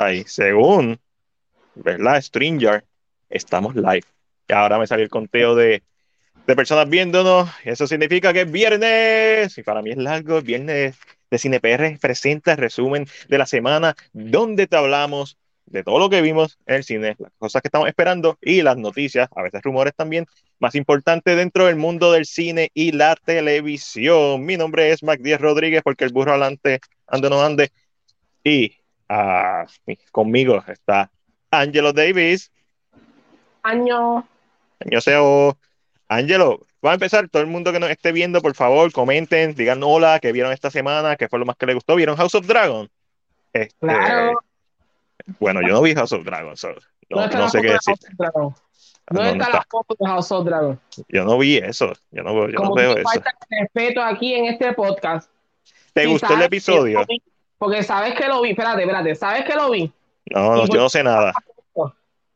ahí, según, ¿verdad? Stringer, estamos live. Y ahora me salió el conteo de, de personas viéndonos. Eso significa que es viernes. Y para mí es largo. Es viernes de CinePR presenta el resumen de la semana donde te hablamos de todo lo que vimos en el cine, las cosas que estamos esperando y las noticias, a veces rumores también, más importantes dentro del mundo del cine y la televisión. Mi nombre es Mac Díaz Rodríguez porque el burro adelante ande no ande. Y uh, conmigo está Angelo Davis. Año. Año SEO. Angelo, va a empezar. Todo el mundo que nos esté viendo, por favor, comenten, digan hola, que vieron esta semana, qué fue lo más que les gustó. ¿Vieron House of Dragon? Este, claro. Bueno, yo no vi House of Dragon, no, no, sé qué decir. ¿Dónde está, la foto de House of Dragon? Yo no vi eso, yo no, yo no veo eso. falta respeto aquí en este podcast. ¿Te gustó el episodio? Porque sabes que lo vi, espérate, espérate, ¿sabes que lo vi? No, no yo no sé nada.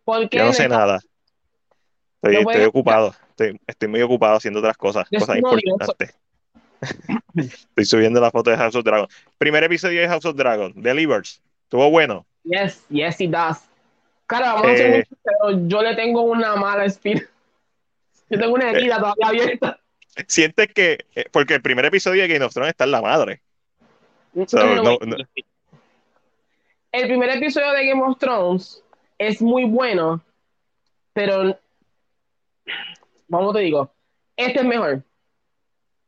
¿Por qué? Yo no sé nada. Estoy, estoy ocupado, estoy, estoy, muy ocupado haciendo otras cosas, cosas importantes. estoy subiendo la foto de House of Dragon. Primer episodio de House of Dragon, Delivers. Estuvo bueno. Yes, yes, it does. Cara, vamos a hacer eh, mucho, pero yo le tengo una mala espina. Yo tengo una herida todavía abierta. Sientes que, eh, porque el primer episodio de Game of Thrones está en la madre. El primer episodio de Game of Thrones es muy bueno, pero, vamos te digo, este es mejor.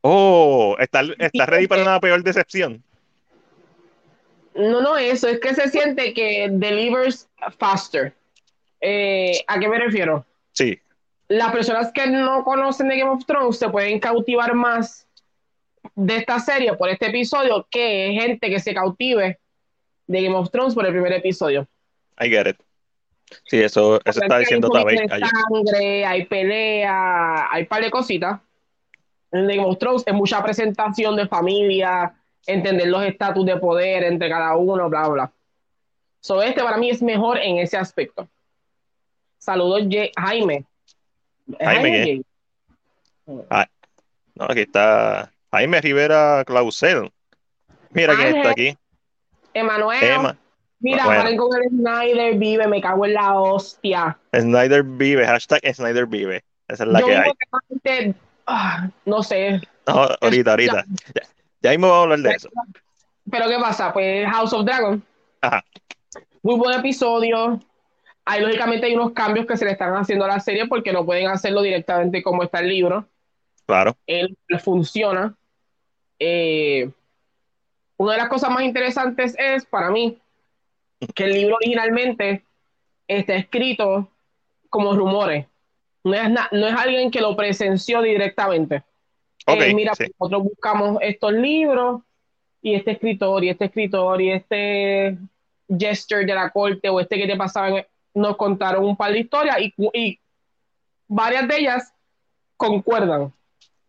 Oh, ¿está, está ready para una peor decepción? No, no, eso es que se siente que delivers faster. Eh, ¿A qué me refiero? Sí. Las personas que no conocen de Game of Thrones se pueden cautivar más de esta serie por este episodio que gente que se cautive de Game of Thrones por el primer episodio. I get it. Sí, eso, eso está diciendo también. Hay sangre, hay pelea, hay par de cositas. En Game of Thrones es mucha presentación de familia, entender los estatus de poder entre cada uno, bla, bla. So, este para mí es mejor en ese aspecto. Saludos, Jaime. Jaime, ah, no, aquí está Jaime Rivera Clausel. Mira quién está aquí. Emanuel. Mira, bueno. con el Snyder vive, me cago en la hostia. Snyder vive, hashtag Snyder vive. Esa es la que hay. Ah, no sé. No, ahorita, ahorita. Ya ahí me vamos a hablar de eso. Pero ¿qué pasa? Pues House of Dragon. Ajá. Muy buen episodio. Hay lógicamente hay unos cambios que se le están haciendo a la serie porque no pueden hacerlo directamente como está el libro. Claro. Él funciona. Eh, una de las cosas más interesantes es, para mí, que el libro originalmente está escrito como rumores. No es, no es alguien que lo presenció directamente. Eh, mira, nosotros buscamos estos libros y este escritor y este escritor y este gesture de la corte o este que te pasaba nos contaron un par de historias y, varias de ellas concuerdan.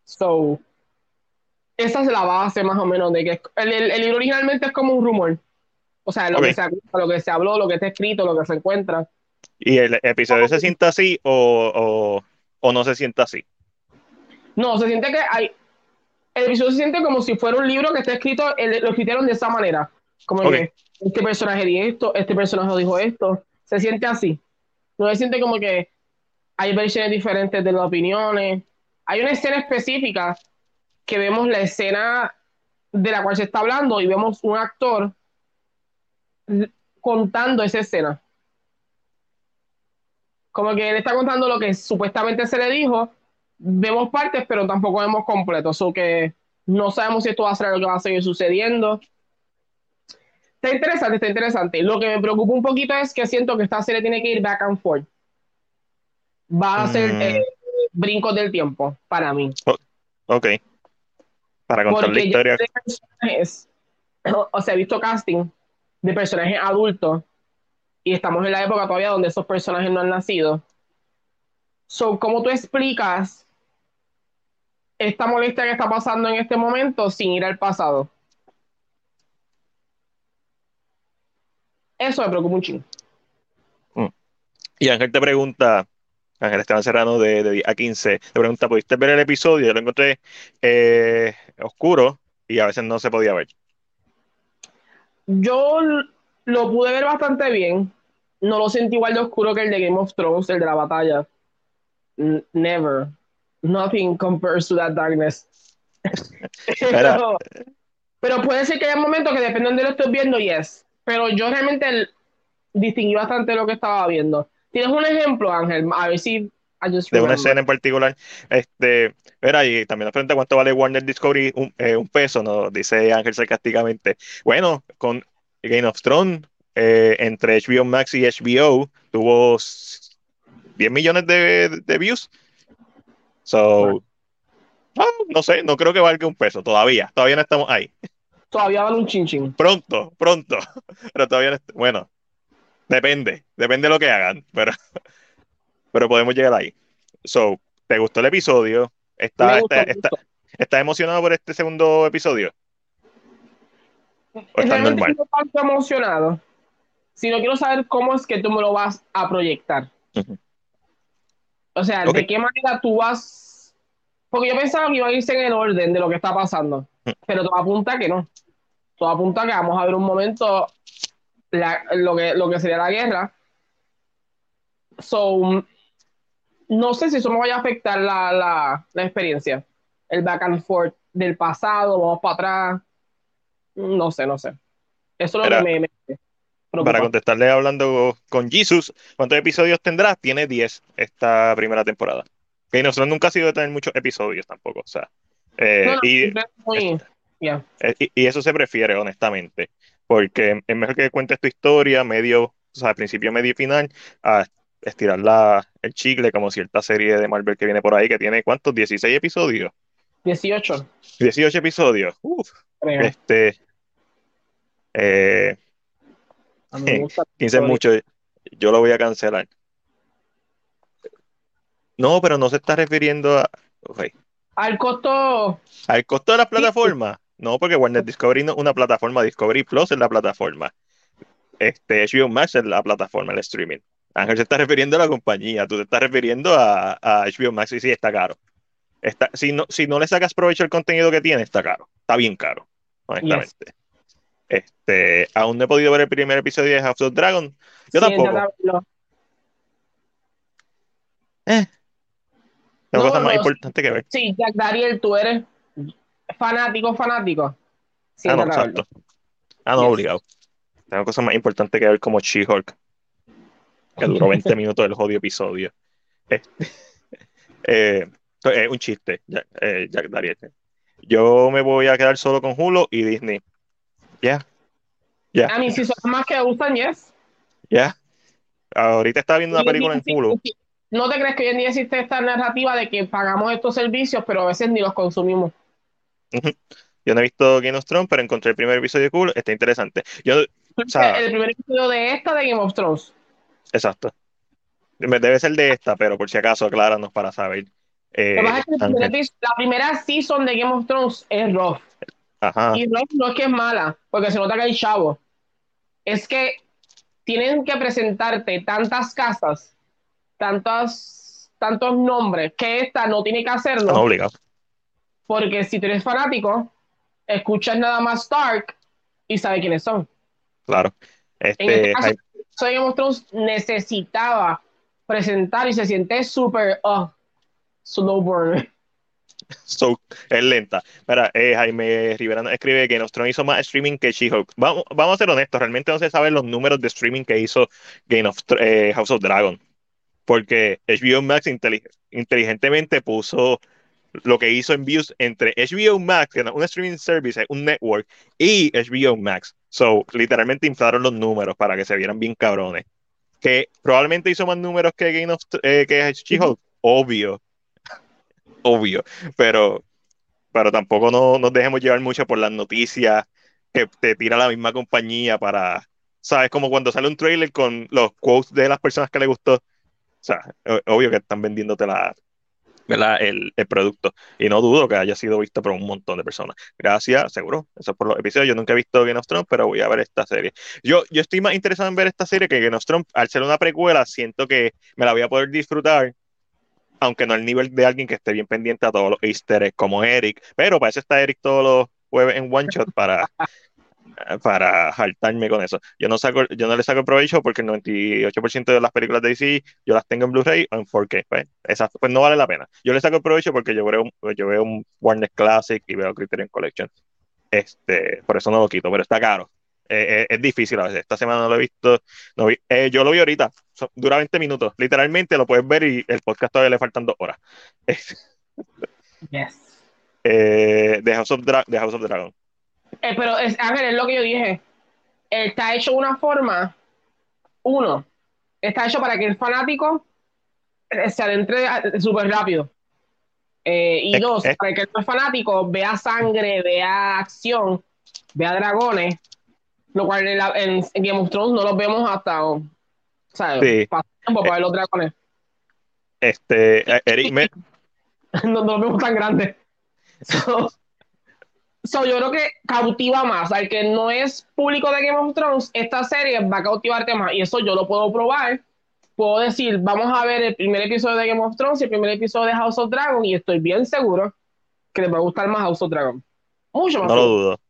So, esa es la base más o menos de que el, libro originalmente es como un rumor. O sea, lo, que se, lo que se habló, lo que está escrito, lo que se encuentra. ¿Y el episodio se sienta así o, o no se sienta así? No, se siente que hay. El episodio se siente como si fuera un libro que está escrito, lo escribieron de esa manera. Como que este personaje dijo esto, este personaje dijo esto. Se siente así. No se siente como que hay versiones diferentes de las opiniones. Hay una escena específica que vemos la escena de la cual se está hablando y vemos un actor contando esa escena. Como que él está contando lo que supuestamente se le dijo vemos partes, pero tampoco vemos completo. So que no sabemos si esto va a ser lo que va a seguir sucediendo. Está interesante, está interesante. Lo que me preocupa un poquito es que siento que esta serie tiene que ir back and forth. Va a ser mm. eh, brincos del tiempo para mí. ok. Para contar la historia. o sea, he visto casting de personajes adultos y estamos en la época todavía donde esos personajes no han nacido. So, ¿cómo tú explicas esta molestia que está pasando en este momento sin ir al pasado. Eso me preocupa un chingo. Mm. Y Ángel te pregunta, Ángel Esteban Serrano de, de a 15, te pregunta, ¿pudiste ver el episodio? Yo lo encontré eh, oscuro y a veces no se podía ver. Yo lo pude ver bastante bien. No lo sentí igual de oscuro que el de Game of Thrones, el de la batalla. N never. Nothing compares to that darkness. pero, pero, puede ser que haya momentos que dependen de lo que estoy viendo, yes. Pero yo realmente distinguí bastante lo que estaba viendo. ¿Tienes un ejemplo, Ángel? A ver si de una escena en particular. Este, mira, y también nos pregunta cuánto vale Warner Discovery, un, eh, un peso, nos dice Ángel sarcásticamente. Bueno, con Game of Thrones, eh, entre HBO Max y HBO, tuvo 10 millones de, de views. So, no, sé, no creo que valga un peso todavía, todavía no estamos ahí. Todavía vale un chin Pronto, pronto, pero todavía no, bueno, depende, depende de lo que hagan, pero pero podemos llegar ahí. So, ¿te gustó el episodio? ¿Estás está, emocionado por este segundo episodio? ¿O estás normal? No tanto emocionado, sino quiero saber cómo es que tú me lo vas a proyectar. O sea, ¿de qué manera tú vas? Porque yo pensaba que iba a irse en el orden de lo que está pasando, pero todo apunta que no. Todo apunta que vamos a ver un momento lo, que, lo que sería la guerra. So, no sé si eso me vaya a afectar la, experiencia. El back and forth del pasado, vamos para atrás. No sé, no sé. Eso es lo que me, Para contestarle hablando con Jesus, ¿cuántos episodios tendrá? Tiene 10 esta primera temporada. Que nosotros nunca ha sido de tener muchos episodios tampoco, o sea. Eh, y, y, eso se prefiere, honestamente, porque es mejor que cuentes tu historia, medio, o sea, principio, medio y final, a estirar la, el chicle, como cierta serie de Marvel que viene por ahí, que tiene ¿cuántos? 16 episodios. 18. 18 episodios. Uf. Este. Eh, 15 mucho. Yo lo voy a cancelar. No, pero no se está refiriendo a. Al costo. Al costo de la plataforma. No, porque Warner Discovery no es una plataforma, Discovery Plus es la plataforma. Este, HBO Max es la plataforma, el streaming. Ángel se está refiriendo a la compañía, tú te estás refiriendo a, HBO Max y sí, está caro. Está, si, no, si no le sacas provecho al contenido que tiene, está caro. Está bien caro, honestamente. Este, aún no he podido ver el primer episodio de House of Dragon. Yo tampoco. Eh. Tengo cosas más importantes que ver. Sí, Jack Dariel, tú eres fanático, fanático. ah, no, exacto. Ah, no, obligado. Tengo cosas más importantes que ver como She-Hulk que duró 20 minutos el jodido episodio. Eh, eh, un chiste, Jack, eh, Dariel. Yo me voy a quedar solo con Hulu y Disney. Ya. ya. A mí si son más que gustan, yes. Ya. Ahorita está viendo una película en Hulu. ¿No te crees que hoy en día existe esta narrativa de que pagamos estos servicios, pero a veces ni los consumimos? Yo no he visto Game of Thrones, pero encontré el primer episodio de Hulu, está interesante. Yo, el primer episodio de esta de Game of Thrones. Exacto. Debe ser de esta, pero por si acaso, acláranos para saber. Eh, la primera season de Game of Thrones es rough. Ajá. Y rough no es que es mala, porque se nota que hay chavo. Es que tienen que presentarte tantas casas, tantos, tantos nombres, que esta no tiene que hacerlo. No obligado. Porque si tú eres fanático, escuchas nada más Stark y sabes quiénes son. Claro. Este, soy Game of Thrones necesitaba presentar y se siente súper uh, slow burn. So, es lenta. Mira, eh, Jaime Rivera escribe que Game of Thrones hizo más streaming que She-Hulk. Vamos, vamos, a ser honestos, realmente no se saben los números de streaming que hizo Game of eh, House of Dragon. Porque HBO Max inteligentemente puso lo que hizo en views entre HBO Max, que es un streaming service, un network, y HBO Max. So, literalmente inflaron los números para que se vieran bien cabrones. Que probablemente hizo más números que Game of eh, que She-Hulk, obvio. obvio. Pero, pero tampoco no, nos dejemos llevar mucho por las noticias que te tira la misma compañía para. ¿Sabes? Como cuando sale un trailer con los quotes de las personas que le gustó. O sea, obvio que están vendiéndote la, el, el, producto. Y no dudo que haya sido visto por un montón de personas. Gracias, seguro. Eso es por los episodios. Yo nunca he visto Game of Thrones, pero voy a ver esta serie. Yo, yo estoy más interesado en ver esta serie que Game of Thrones. Al ser una precuela, siento que me la voy a poder disfrutar. Aunque no al nivel de alguien que esté bien pendiente a todos los easter eggs como Eric. Pero para eso está Eric todos los jueves en One Shot para para saltarme con eso. Yo no saco, yo no le saco provecho porque el 98% de las películas de DC yo las tengo en Blu-ray o en 4K. Pues, pues no vale la pena. Yo le saco provecho porque yo veo, yo veo un Warner Classic y veo Criterion Collection. Este, por eso no lo quito, pero está caro. Eh, eh, es difícil a veces. Esta semana no lo he visto. No vi, eh, yo lo vi ahorita. dura 20 minutos. Literalmente lo puedes ver y el podcast todavía le faltan dos horas. yes. The, House of The House of Dragon. Pero es, a ver, es lo que yo dije. Está hecho de una forma. Uno, está hecho para que el fanático se adentre súper rápido. y dos, para que el fanático vea sangre, vea acción, vea dragones lo cual en, Game of Thrones no los vemos hasta, ¿sabes? Sí. tiempo para ver los dragones. Este, eh, Eric, me... no, no, los vemos tan grandes. So, yo creo que cautiva más. Al que no es público de Game of Thrones, esta serie va a cautivarte más. Y eso yo lo puedo probar. Puedo decir, vamos a ver el primer episodio de Game of Thrones y el primer episodio de House of Dragon. Y estoy bien seguro que les va a gustar más House of Dragon. Mucho más. No lo dudo.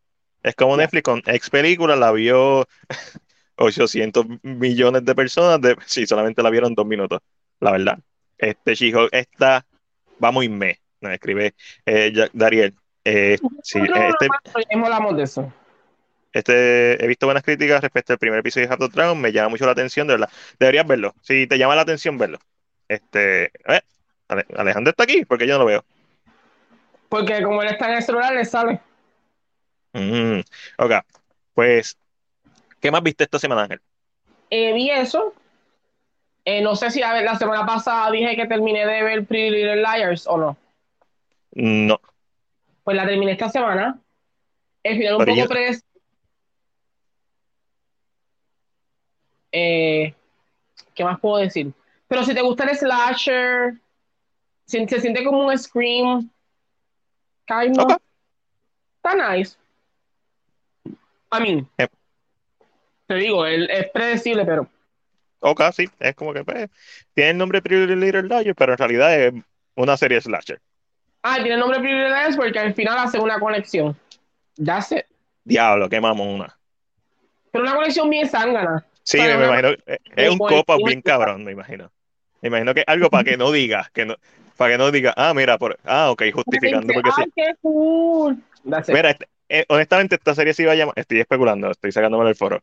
Es como Netflix con ex película, la vio 800 millones de personas, de, sí, solamente la vieron dos minutos, la verdad. Este chico, esta va muy me, nos escribe eh, Dariel. Eh, sí, este, de eso. Este, he visto buenas críticas respecto al primer episodio de Half Dragon, me llama mucho la atención, de verdad. Deberías verlo. Si te llama la atención, verlo. Este, Alejandro está aquí, porque yo no lo veo. Porque como él está en el celular, le sale. Mm, ok, pues, ¿qué más viste esta semana, Ángel? Eh, vi eso. Eh, no sé si a ver, la semana pasada dije que terminé de ver Pretty Little Liars o no. No. Pues la terminé esta semana. El final un poco predecible. Eh, ¿Qué más puedo decir? Pero si te gusta el slasher, se, siente como un scream. Está nice. A mí, eh. te digo, él es predecible, pero. Ok, sí, es como que pues, tiene el nombre Pretty Little Liars, pero en realidad es una serie slasher. Ah, tiene nombre Liars porque al final hace una conexión. Ya sé. Diablo, qué mamona. Pero una conexión bien zángana. Sí, me, imagino. Es un copa bien cabrón, me imagino. Me imagino que algo para que no diga, que no, para que no diga, ah, mira, por, ah, ok, justificando porque sí. qué cool. Mira, este, eh, honestamente, esta serie se iba a llamar, estoy especulando, estoy sacándome del foro,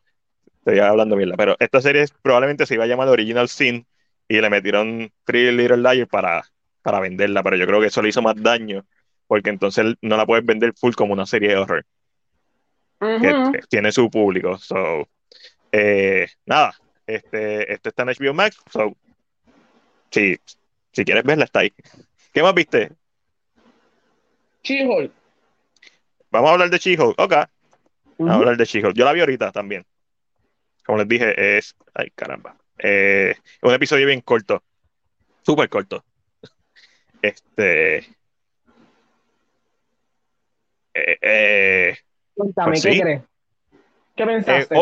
estoy hablando mierda, pero esta serie probablemente se iba a llamar Original Sin y le metieron Three Little Liars para, para venderla, pero yo creo que eso le hizo más daño, porque entonces no la puedes vender full como una serie de horror. que, tiene su público. So, eh, nada, este, este está en HBO Max, so, si, si quieres verla, está ahí. ¿Qué más viste? she Vamos a hablar de She-Hulk. Ok. Vamos a hablar de She-Hulk. Yo la vi ahorita también. Como les dije, es. Ay, caramba. Eh, un episodio bien corto. Súper corto. Este. Eh, eh, Cuéntame, pues ¿qué crees? ¿Qué pensaste?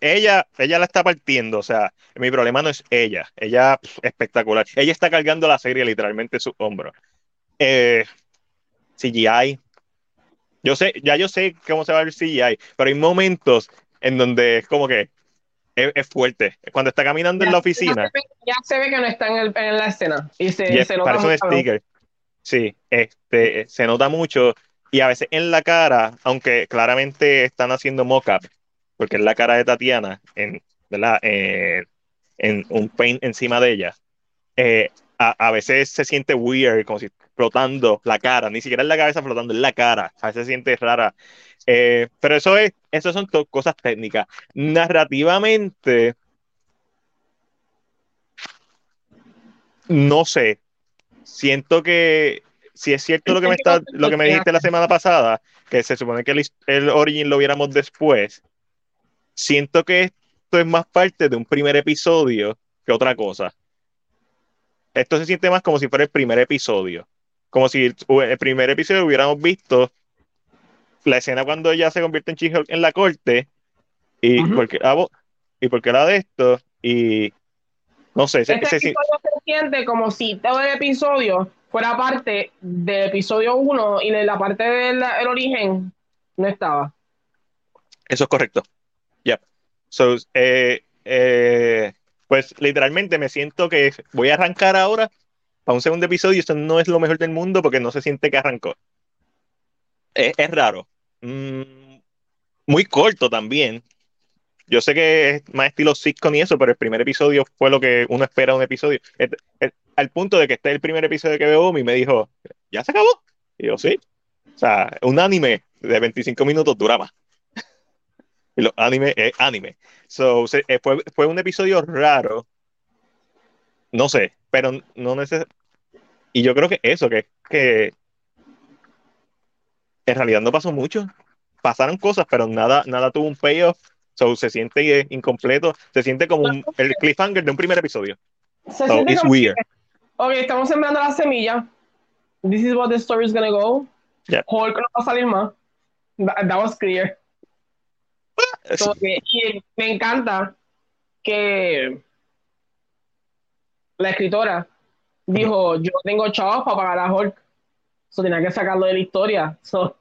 ella, ella la está partiendo, o sea, mi problema no es ella, ella espectacular, ella está cargando la serie literalmente en su hombro. CGI, yo sé, ya yo sé cómo se va el CGI, pero hay momentos en donde es como que es, fuerte. Cuando está caminando en la oficina. Ya se, ve, que no está en, la escena. Y se, se nota parece un sticker. Sí, este, se nota mucho. Y a veces en la cara, aunque claramente están haciendo mock-up, porque es la cara de Tatiana, en, ¿verdad? en un paint encima de ella. Eh, a, veces se siente weird, como si flotando la cara, ni siquiera es la cabeza flotando, es la cara, a veces se siente rara. Eh, pero eso es, eso son cosas técnicas. Narrativamente, no sé. Siento que si es cierto lo que me está, lo que me dijiste la semana pasada, que se supone que el, el Origin lo viéramos después, siento que esto es más parte de un primer episodio que otra cosa esto se siente más como si fuera el primer episodio. Como si el primer episodio hubiéramos visto la escena cuando ella se convierte en she en la corte y porque y porque era de esto y no sé este se, siente como si todo el episodio fuera parte del episodio 1 y de la parte del origen no estaba Eso es correcto. Yep. So, eh, eh, pues literalmente me siento que voy a arrancar ahora para un segundo episodio y esto no es lo mejor del mundo porque no se siente que arrancó. Es, es raro. Mm, muy corto también. Yo sé que es más estilo sitcom y eso, pero el primer episodio fue lo que uno espera un episodio. Al punto de que este es el primer episodio que veo y me dijo, ¿ya se acabó? Y yo, sí. O sea, un anime de 25 minutos dura más. Y los anime es anime. So, eh, fue, fue un episodio raro. No sé, pero no neces Y yo creo que eso, que, que en realidad no pasó mucho. Pasaron cosas, pero nada, nada tuvo un payoff. So, se siente eh, incompleto. Se siente como un- el cliffhanger de un primer episodio. Se So, it's como- weird. Ok, estamos sembrando la semilla. This is what the story is gonna go. Hulk no va a salir más. That, that was clear. Que- y me encanta que la escritora dijo, yo tengo chavos para pagar a Hulk. So tenía que sacarlo de la historia. So,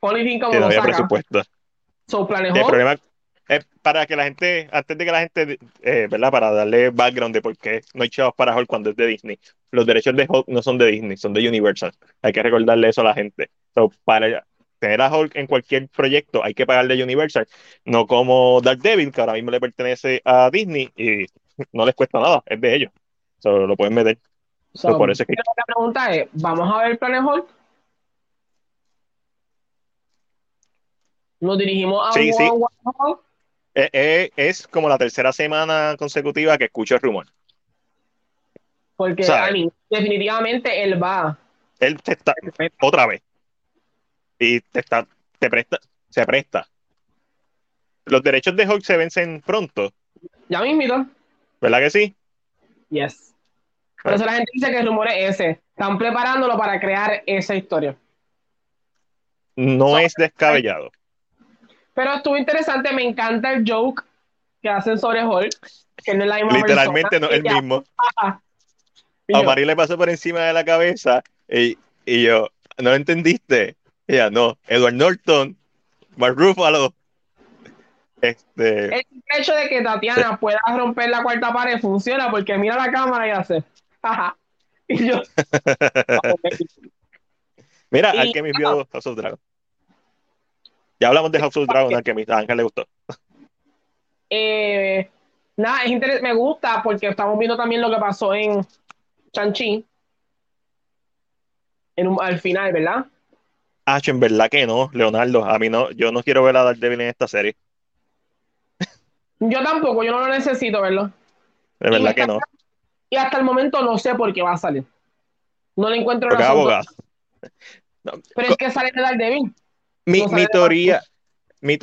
only thing como lo saca. presupuesto. So planejó. El problema es para que la gente, antes de que la gente, eh, ¿verdad? Para darle background de por qué no hay chavos para Hulk cuando es de Disney. Los derechos de Hulk no son de Disney, son de Universal. Hay que recordarle eso a la gente. So, para tener a Hulk en cualquier proyecto hay que pagarle a Universal, no como Daredevil, que ahora mismo le pertenece a Disney y no les cuesta nada, es de ellos. So, lo pueden meter. So, So, por eso es que- la pregunta es, ¿vamos a ver Planet Hulk? Nos dirigimos a Sí, sí. Hulk? Eh, eh, es como la tercera semana consecutiva que escucho el rumor. Porque, ¿Sabe? I mean, definitivamente él va. Él te está, otra vez. Y te está, te presta, se presta. Los derechos de Hulk se vencen pronto, Ya invito. ¿verdad que sí? Yes. Por eso la gente dice que el rumor es ese. Están preparándolo para crear esa historia. No So- es descabellado. Pero estuvo interesante, me encanta el joke que hacen sobre Hulk, que no es la misma Literalmente no es el mismo. A Mari le pasó por encima de la cabeza y, y yo, ¿no lo entendiste? Y ella, no, Edward Norton, Mark Ruffalo. Este, El hecho de que Tatiana pueda romper la cuarta pared funciona porque mira la cámara y hace. "Jaja". y yo. mira, Y- vio House of Dragon. Ya hablamos de House of Dragon, Alchemist, a Ángel le gustó. Eh, nada, es me gusta porque estamos viendo también lo que pasó en Chanchi. En un- al final, ¿verdad? Ah, en verdad que no, Leonardo. A mí no, yo no quiero ver a Daredevil en esta serie. Yo tampoco, yo no lo necesito verlo. De verdad que no. Y hasta el momento no sé por qué va a salir. No le encuentro Porque abogado. No, Pero es que sale de Daredevil. Mi, no mi teoría, mi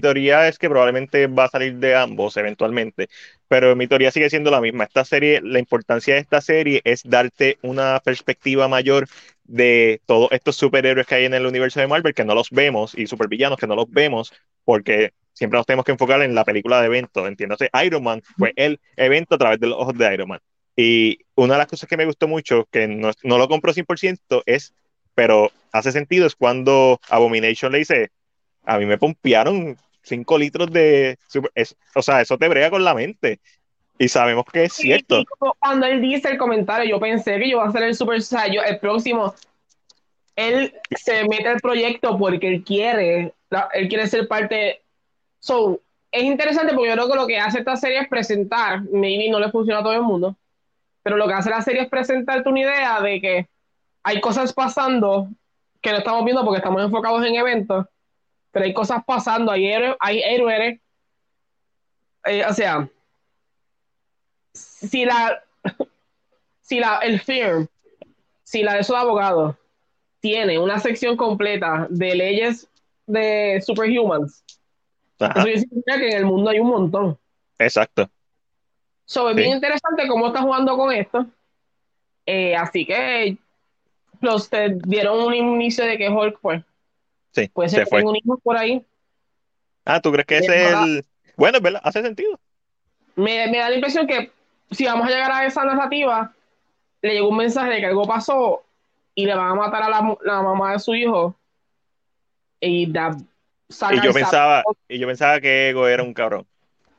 teoría es que probablemente va a salir de ambos eventualmente, pero mi teoría sigue siendo la misma. Esta serie, la importancia de esta serie es darte una perspectiva mayor de todos estos superhéroes que hay en el universo de Marvel, que no los vemos, y supervillanos que no los vemos, porque siempre nos tenemos que enfocar en la película de evento. Entiéndase, Iron Man fue el evento a través de los ojos de Iron Man. Y una de las cosas que me gustó mucho, que no, no lo compro 100%, es, pero hace sentido, es cuando Abomination le dice, a mí me pompearon 5 litros de... super- es- o sea, eso te brega con la mente. Y sabemos que es cierto. Cuando él dice el comentario, yo pensé que yo iba a ser el Super Saiyan, el próximo. Él se mete al proyecto porque él quiere, él quiere ser parte. So, es interesante porque yo creo que lo que hace esta serie es presentar, maybe no le funciona a todo el mundo, pero lo que hace la serie es presentarte una idea de que hay cosas pasando que no estamos viendo porque estamos enfocados en eventos, pero hay cosas pasando, hay héroes, hay héroes, eh, o sea, si la, si la, el firm, si la de esos abogados tiene una sección completa de leyes de superhumans, Ajá, eso significa que en el mundo hay un montón. exacto. So, es Sí. bien interesante cómo está jugando con esto. Eh, así que los te dieron un inicio de que Hulk, pues, Sí, puede ser se que fue. tenga un hijo por ahí. Ah, ¿tú crees que ese es el... Bueno, es verdad, hace sentido. Me, me da la impresión que si vamos a llegar a esa narrativa, le llegó un mensaje de que algo pasó y le van a matar a la, la mamá de su hijo. Y saca Y yo el pensaba, y yo pensaba que Ego era un cabrón.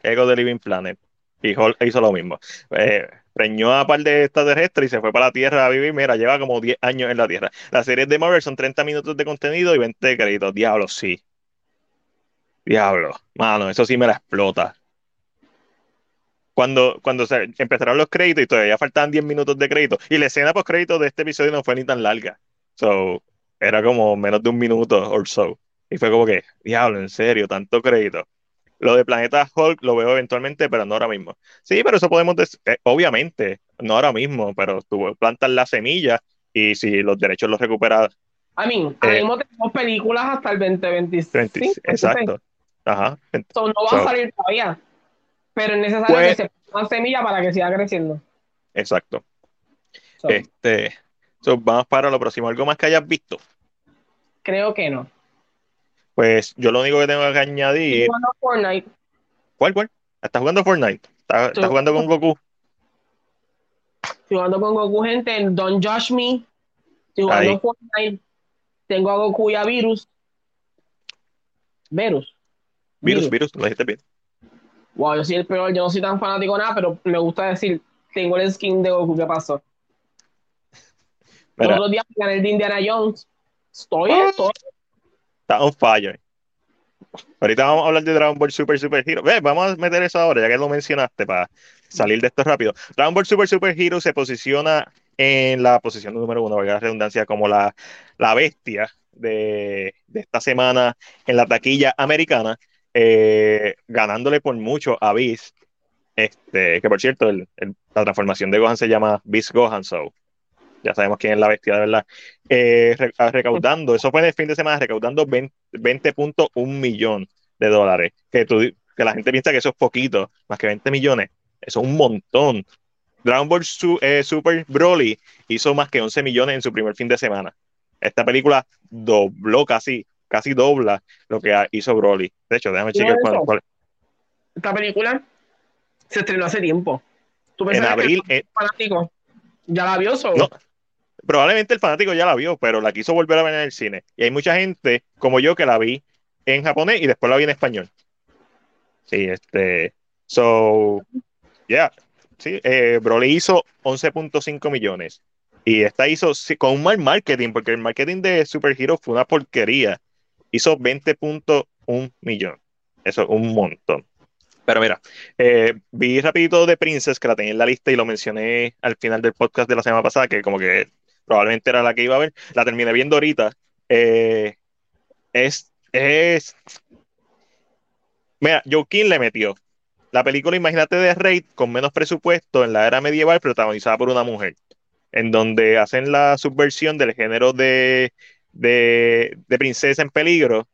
Ego de Living Planet. Y Hulk hizo lo mismo. Eh, preñó a par de extraterrestres y se fue para la Tierra a vivir. Mira, lleva como 10 años en la Tierra. Las series de Marvel son 30 minutos de contenido y 20 de créditos. Diablo, sí. Diablo. Mano, eso sí me la explota. Cuando, cuando empezaron los créditos y todavía faltaban 10 minutos de crédito. Y la escena post crédito de este episodio no fue ni tan larga. So, era como menos de un minuto or so. Y fue como que, diablo, en serio, tanto crédito. Lo de Planeta Hulk lo veo eventualmente, pero no ahora mismo. Sí, pero eso podemos decir, eh, obviamente, no ahora mismo, pero tú plantas la semilla y si los derechos los recupera, I mean, eh, mismo tenemos películas hasta el 2025. 20 exacto. Ajá. So, no va So, a salir todavía. Pero es necesario pues, que se ponga una semilla para que siga creciendo. exacto. So, Este, so, vamos para lo próximo. ¿Algo más que hayas visto? creo que no. Pues yo lo único que tengo que Estoy añadir, jugando Fortnite. ¿cuál, cuál? ¿Estás jugando Fortnite? ¿Estás, Estoy estás jugando con Goku? Estoy jugando con Goku, gente. en Don't Judge Me. Estoy jugando Ahí. Fortnite. Tengo a Goku y a Virus. Virus. Virus, virus, lo dijiste bien. Wow, yo soy el peor. Yo no soy tan fanático de nada, pero me gusta decir, tengo el skin de Goku. ¿Qué pasó? Los Mira, otros días gané el de Indiana Jones. Estoy, estoy. Está on fire. Ahorita vamos a hablar de Dragon Ball Super Super Hero. Vamos a meter eso ahora, ya que lo mencionaste, para salir de esto rápido. Dragon Ball Super Super Hero se posiciona en la posición número uno, valga la redundancia, como la, la bestia de, de esta semana en la taquilla americana, eh, ganándole por mucho a Beast. Este, que por cierto, la transformación de Gohan se llama Beast Gohan, so ya sabemos quién es la bestia de verdad. Eh, re- a- recaudando, eso fue en el fin de semana, recaudando 20 20.1 millón de dólares. Que, tú, que la gente piensa que eso es poquito, más que 20 millones, eso es un montón. Dragon Ball Su- eh, Super Broly hizo más que 11 millones en su primer fin de semana. Esta película dobló casi, casi dobla lo que hizo Broly. De hecho, déjame ¿No chequear cuál, cuál- Esta película se estrenó hace tiempo. ¿Tú En que abril, eh, fanático ya la vio? No, probablemente el fanático ya la vio, pero la quiso volver a ver en el cine. Y hay mucha gente como yo que la vi en japonés y después la vi en español. Sí, este. So, yeah. Sí, eh, Broly hizo 11.5 millones. Y esta hizo con un mal marketing, porque el marketing de Super Hero fue una porquería. Hizo 20.1 millones. Eso es un montón. Pero mira, eh, vi rapidito de Princess, que la tenía en la lista y lo mencioné al final del podcast de la semana pasada, que como que probablemente era la que iba a ver. La terminé viendo ahorita. Eh, es, es. Mira, King le metió. La película, imagínate, de Raid con menos presupuesto en la era medieval, protagonizada por una mujer, en donde hacen la subversión del género de, de, de princesa en peligro,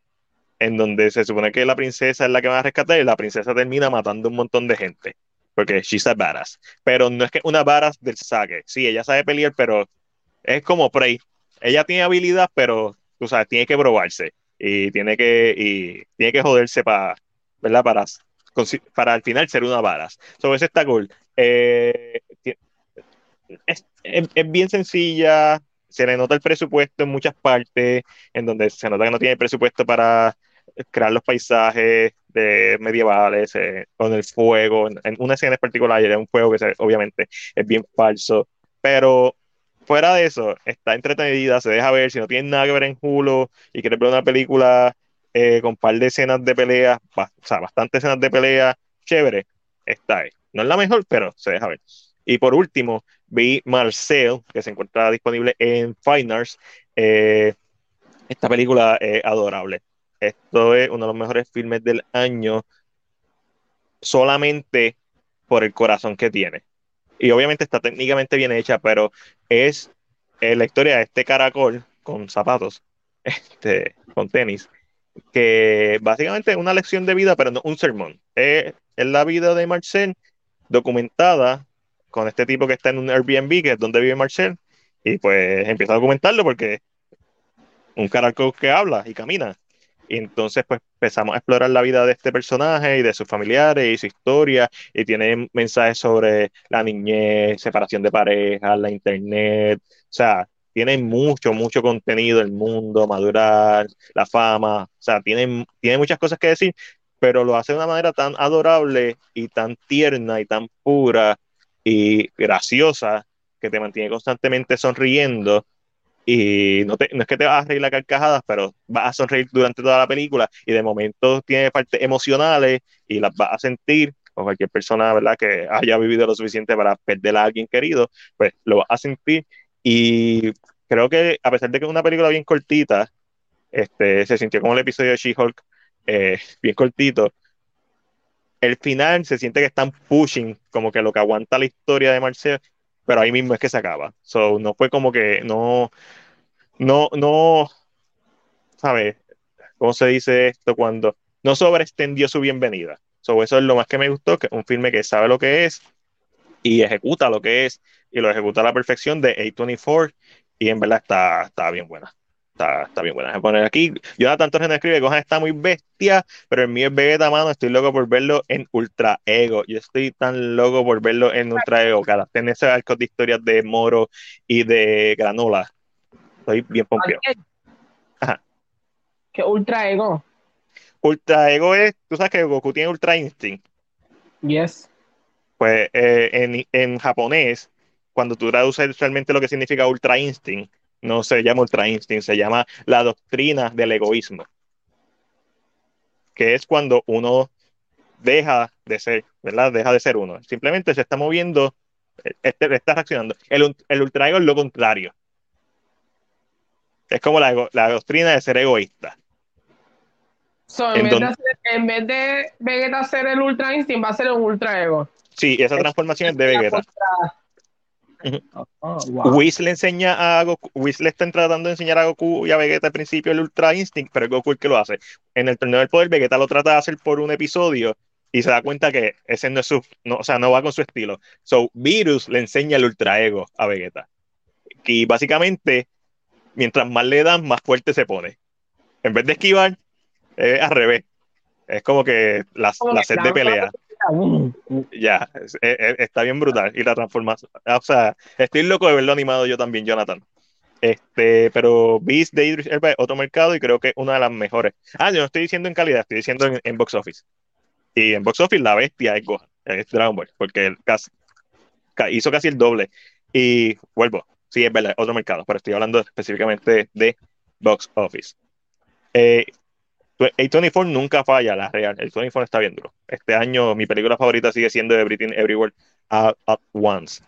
en donde se supone que la princesa es la que va a rescatar y la princesa termina matando un montón de gente, porque she's a badass. Pero no es que una badass del saque. Sí, ella sabe pelear, pero es como Prey. Ella tiene habilidad, pero tú sabes, tiene que probarse y tiene que, y tiene que joderse para, ¿verdad? Para, para al final ser una varas. Sobre eso está cool. Eh, es, es- es bien sencilla, se le nota el presupuesto en muchas partes, en donde se nota que no tiene presupuesto para crear los paisajes de medievales, eh, con el fuego, en, en una escena en particular, hay un fuego que se- obviamente es bien falso, pero fuera de eso, está entretenida, se deja ver, si no tienes nada que ver en Hulu y quieres ver una película eh, con un par de escenas de pelea, ba- o sea, bastantes escenas de pelea, chévere, está ahí. No es la mejor, pero se deja ver. Y por último, vi Marcel, que se encuentra disponible en Fine Arts. Eh, esta película es adorable. Esto es uno de los mejores filmes del año solamente por el corazón que tiene. Y obviamente está técnicamente bien hecha, pero es eh, la historia de este caracol con zapatos, este, con tenis, que básicamente es una lección de vida, pero no un sermón. Es, es la vida de Marcel documentada con este tipo que está en un Airbnb, que es donde vive Marcel, y pues empieza a documentarlo porque un caracol que habla y camina. Entonces pues empezamos a explorar la vida de este personaje y de sus familiares y su historia, y tiene mensajes sobre la niñez, separación de parejas, la internet, o sea, tiene mucho, mucho contenido, el mundo, madurar, la fama, o sea, tiene, tiene muchas cosas que decir, pero lo hace de una manera tan adorable y tan tierna y tan pura y graciosa que te mantiene constantemente sonriendo y no, no es que te vas a reír la carcajadas, pero vas a sonreír durante toda la película y de momento tiene partes emocionales y las vas a sentir, o cualquier persona, ¿verdad?, que haya vivido lo suficiente para perder a alguien querido, pues lo vas a sentir y creo que a pesar de que es una película bien cortita, este, se sintió como el episodio de She-Hulk, eh, bien cortito, el final se siente que están pushing como que lo que aguanta la historia de Marcel pero ahí mismo es que se acaba. So, no fue como que no, no, no, ¿sabes? ¿Cómo se dice esto cuando no sobreextendió su bienvenida? So, eso es lo más que me gustó, que un filme que sabe lo que es y ejecuta lo que es y lo ejecuta a la perfección de A24 y en verdad está, está bien buena. Está, bien buena. Voy a poner aquí. Jonathan Torres escribe: Gohan está muy bestia, pero el mío es Vegeta, mano. Estoy loco por verlo en Ultra Ego. Yo estoy tan loco por verlo en Ultra Ego. Cada tener ese arco de historias de Moro y de Granola. Estoy bien pompeado. Ajá. ¿Qué Ultra Ego? Ultra Ego es, tú sabes que Goku tiene Ultra Instinct. Yes. Pues eh, en, en japonés, cuando tú traduces realmente lo que significa Ultra Instinct, no se llama Ultra Instinct, se llama la doctrina del egoísmo, que es cuando uno deja de ser, ¿verdad? Deja de ser uno. Simplemente se está moviendo, este, está reaccionando. El, el ultra ego es lo contrario. Es como la, la doctrina de ser egoísta. en, vez de Vegeta ser el Ultra Instinct, va a ser un Ultra Ego. Sí, esa transformación es de Vegeta. Oh, Whis le enseña a Goku, Whis le está tratando de enseñar a Goku y a Vegeta al principio el Ultra Instinct, pero es Goku el que lo hace. En el torneo del poder, Vegeta lo trata de hacer por un episodio y se da cuenta que ese no es su, no, o sea, no va con su estilo. So, Virus le enseña el Ultra Ego a Vegeta. Y básicamente, mientras más le dan, más fuerte se pone. En vez de esquivar, es al revés. Es como que la, la sed de pelea. Ya, está bien brutal. Y la transformación. O sea, estoy loco de verlo animado yo también, Jonathan. Este, pero Beast de Idris es otro mercado y creo que una de las mejores. Ah, yo no estoy diciendo en calidad, estoy diciendo en, box office. Y en box office la bestia es Gohan, es Dragon Ball, porque casi, hizo casi el doble. Y vuelvo, sí, es verdad, otro mercado, pero estoy hablando específicamente de box office. Eh, el 24 nunca falla, la real. El 24 está bien duro. Este año mi película favorita sigue siendo Everything Everywhere All at Once.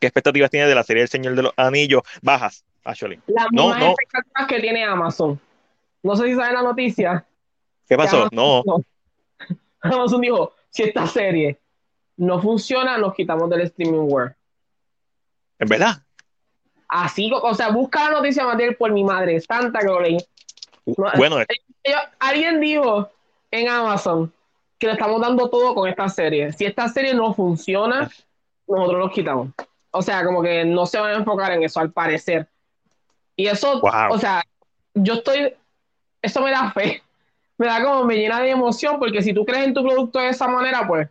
¿Qué expectativas tiene de la serie El Señor de los Anillos? Bajas, actually. Las no, mismas expectativas que tiene Amazon. No sé si saben la noticia. ¿Qué pasó? no. Amazon dijo, si esta serie no funciona, nos quitamos del streaming war. ¿En verdad? Así, o sea, busca la noticia, Matías, por mi madre. Es tanta que lo leí. bueno, es alguien dijo en Amazon que le estamos dando todo con esta serie. Si esta serie no funciona, nosotros los quitamos. O sea, como que no se van a enfocar en eso, al parecer. Y eso, o sea, yo estoy, eso me da fe. Me da como, me llena de emoción, porque si tú crees en tu producto de esa manera, pues...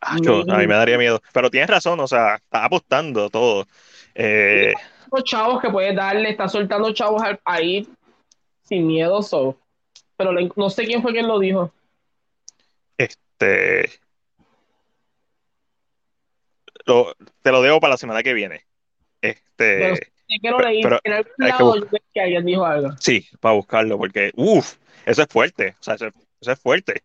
a mí me daría miedo. Pero tienes razón, o sea, está apostando todo. Eh... Los chavos que puedes darle, está soltando chavos ahí sin miedo, so pero no sé quién fue quien lo dijo. Este. te lo debo para la semana que viene. Este. Pero, pero, en algún lado que, que alguien dijo algo. Sí, para buscarlo, porque, uff, eso es fuerte. O sea, eso, es fuerte.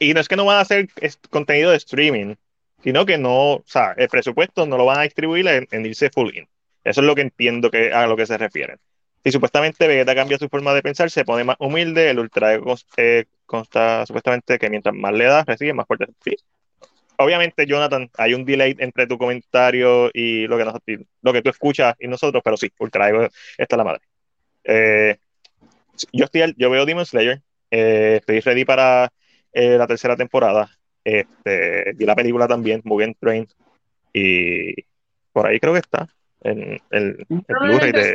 Y no es que no van a hacer contenido de streaming, sino que no, o sea, el presupuesto no lo van a distribuir en, en irse full in. Eso es lo que entiendo que a lo que se refieren. Y supuestamente Vegeta cambia su forma de pensar, se pone más humilde, el Ultra Ego eh, consta supuestamente que mientras más le das, recibe más fuerte. Sí. Obviamente, Jonathan, hay un delay entre tu comentario y lo que, lo que tú escuchas y nosotros, pero sí, Ultra Ego está la madre. Eh, yo, estoy, yo veo Demon Slayer, eh, estoy ready para la tercera temporada. Este, vi la película también, Mugen Train, y por ahí creo que está en el, el Blu-ray de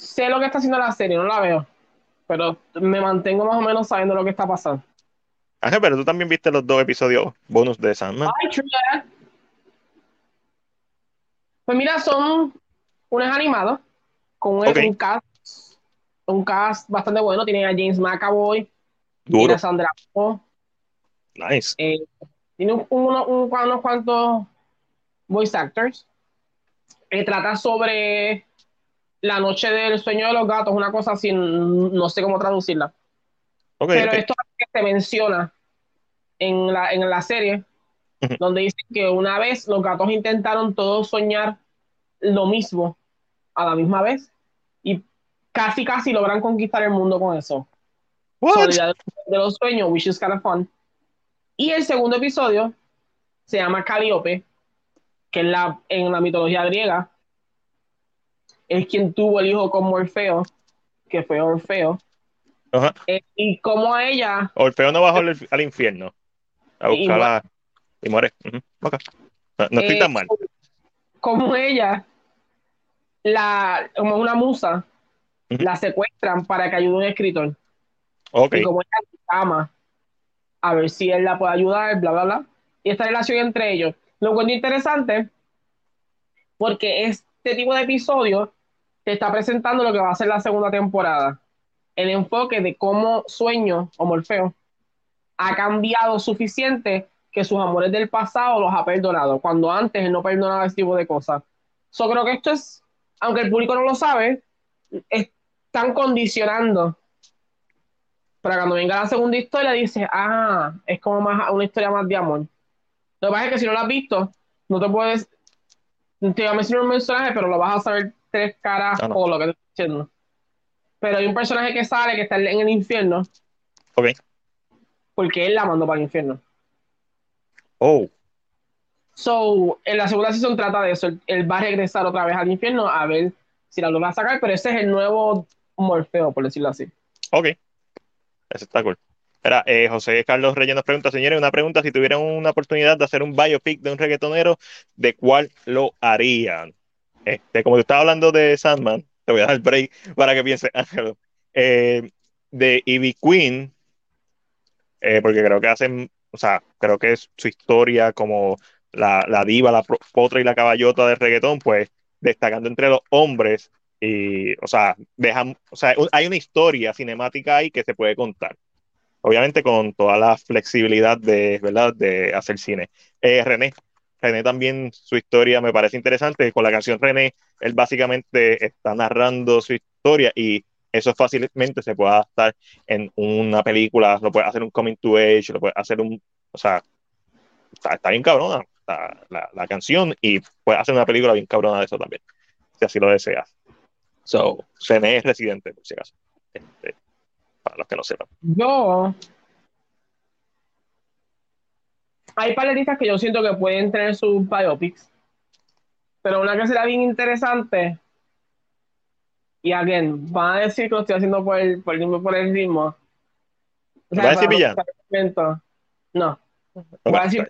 sé lo que está haciendo la serie, no la veo. Pero me mantengo más o menos sabiendo lo que está pasando. Ángel, pero tú también viste los dos episodios bonus de Sandman. Ay, Pues mira, son unos animados. con un, cast, un cast bastante bueno. Tiene a James McAvoy, tiene Duro. a Sandra Oh, Nice. eh, tiene un- uno- un- unos cuantos voice actors. Eh, trata sobre la noche del sueño de los gatos, una cosa así, no sé cómo traducirla. Ok, Pero ok. esto es que se menciona en la, en la serie, Ujú. donde dice que una vez los gatos intentaron todos soñar lo mismo a la misma vez y casi casi logran conquistar el mundo con eso. La de, de los sueños, which is kind of fun. Y el segundo episodio se llama Calíope, que en la, en la mitología griega es quien tuvo el hijo con Morfeo, que fue Orfeo. Ajá. Eh, y como a ella Orfeo no bajó al, al infierno a Y buscar a... Y muere. Ok. No, no estoy eh, tan mal. Como ella, la, como una musa, la secuestran para que ayude a un escritor. Ok. Y como ella ama a ver si él la puede ayudar, bla, bla, bla. Y esta relación entre ellos. Lo encuentro interesante porque este tipo de episodio te está presentando lo que va a ser la segunda temporada. El enfoque de cómo Sueño o Morfeo ha cambiado suficiente que sus amores del pasado los ha perdonado, cuando antes él no perdonaba ese tipo de cosas. Yo creo que esto es, aunque el público no lo sabe, están condicionando para cuando venga la segunda historia dices, ah, es como más una historia más de amor. Lo que pasa es que si no lo has visto, no te puedes, te voy a mencionar un personaje, pero lo vas a saber tres caras Ah, no. o lo que te estoy diciendo. Pero hay un personaje que sale, que está en el infierno, Ok. porque él la mandó para el infierno. Oh. So, en la segunda season trata de eso. Él, va a regresar otra vez al infierno a ver si la logra a sacar, pero ese es el nuevo Morfeo, por decirlo así. Ok. Eso está cool. Era, eh, José Carlos Reyes nos pregunta, señores, una pregunta, si tuvieran una oportunidad de hacer un biopic de un reggaetonero, ¿de cuál lo harían? Este, como tú estabas hablando de Sandman, te voy a dar el break para que pienses. Eh, de Ivy Queen, eh, porque creo que hacen, o sea, creo que es su historia como la, la diva, la potra y la caballota del reggaetón, pues destacando entre los hombres y, o sea, dejan, o sea, hay una historia cinemática ahí que se puede contar. Obviamente con toda la flexibilidad de, ¿verdad? de hacer cine. Eh, René, René también su historia me parece interesante. Con la canción René, él básicamente está narrando su historia y eso fácilmente se puede adaptar en una película, lo puede hacer un coming to age, lo puede hacer un, o sea, está, bien cabrona la, la canción y puede hacer una película bien cabrona de eso también, si así lo deseas. So, René es residente, por si acaso, este, para los que no sepan. Yo. Hay paletistas que yo siento que pueden tener sus biopics. Pero una que será bien interesante. Y again, van a decir que lo estoy haciendo por el, por el, por el ritmo. O ¿Va a decir villano? no pasar el momento. No, Ok, voy a decir.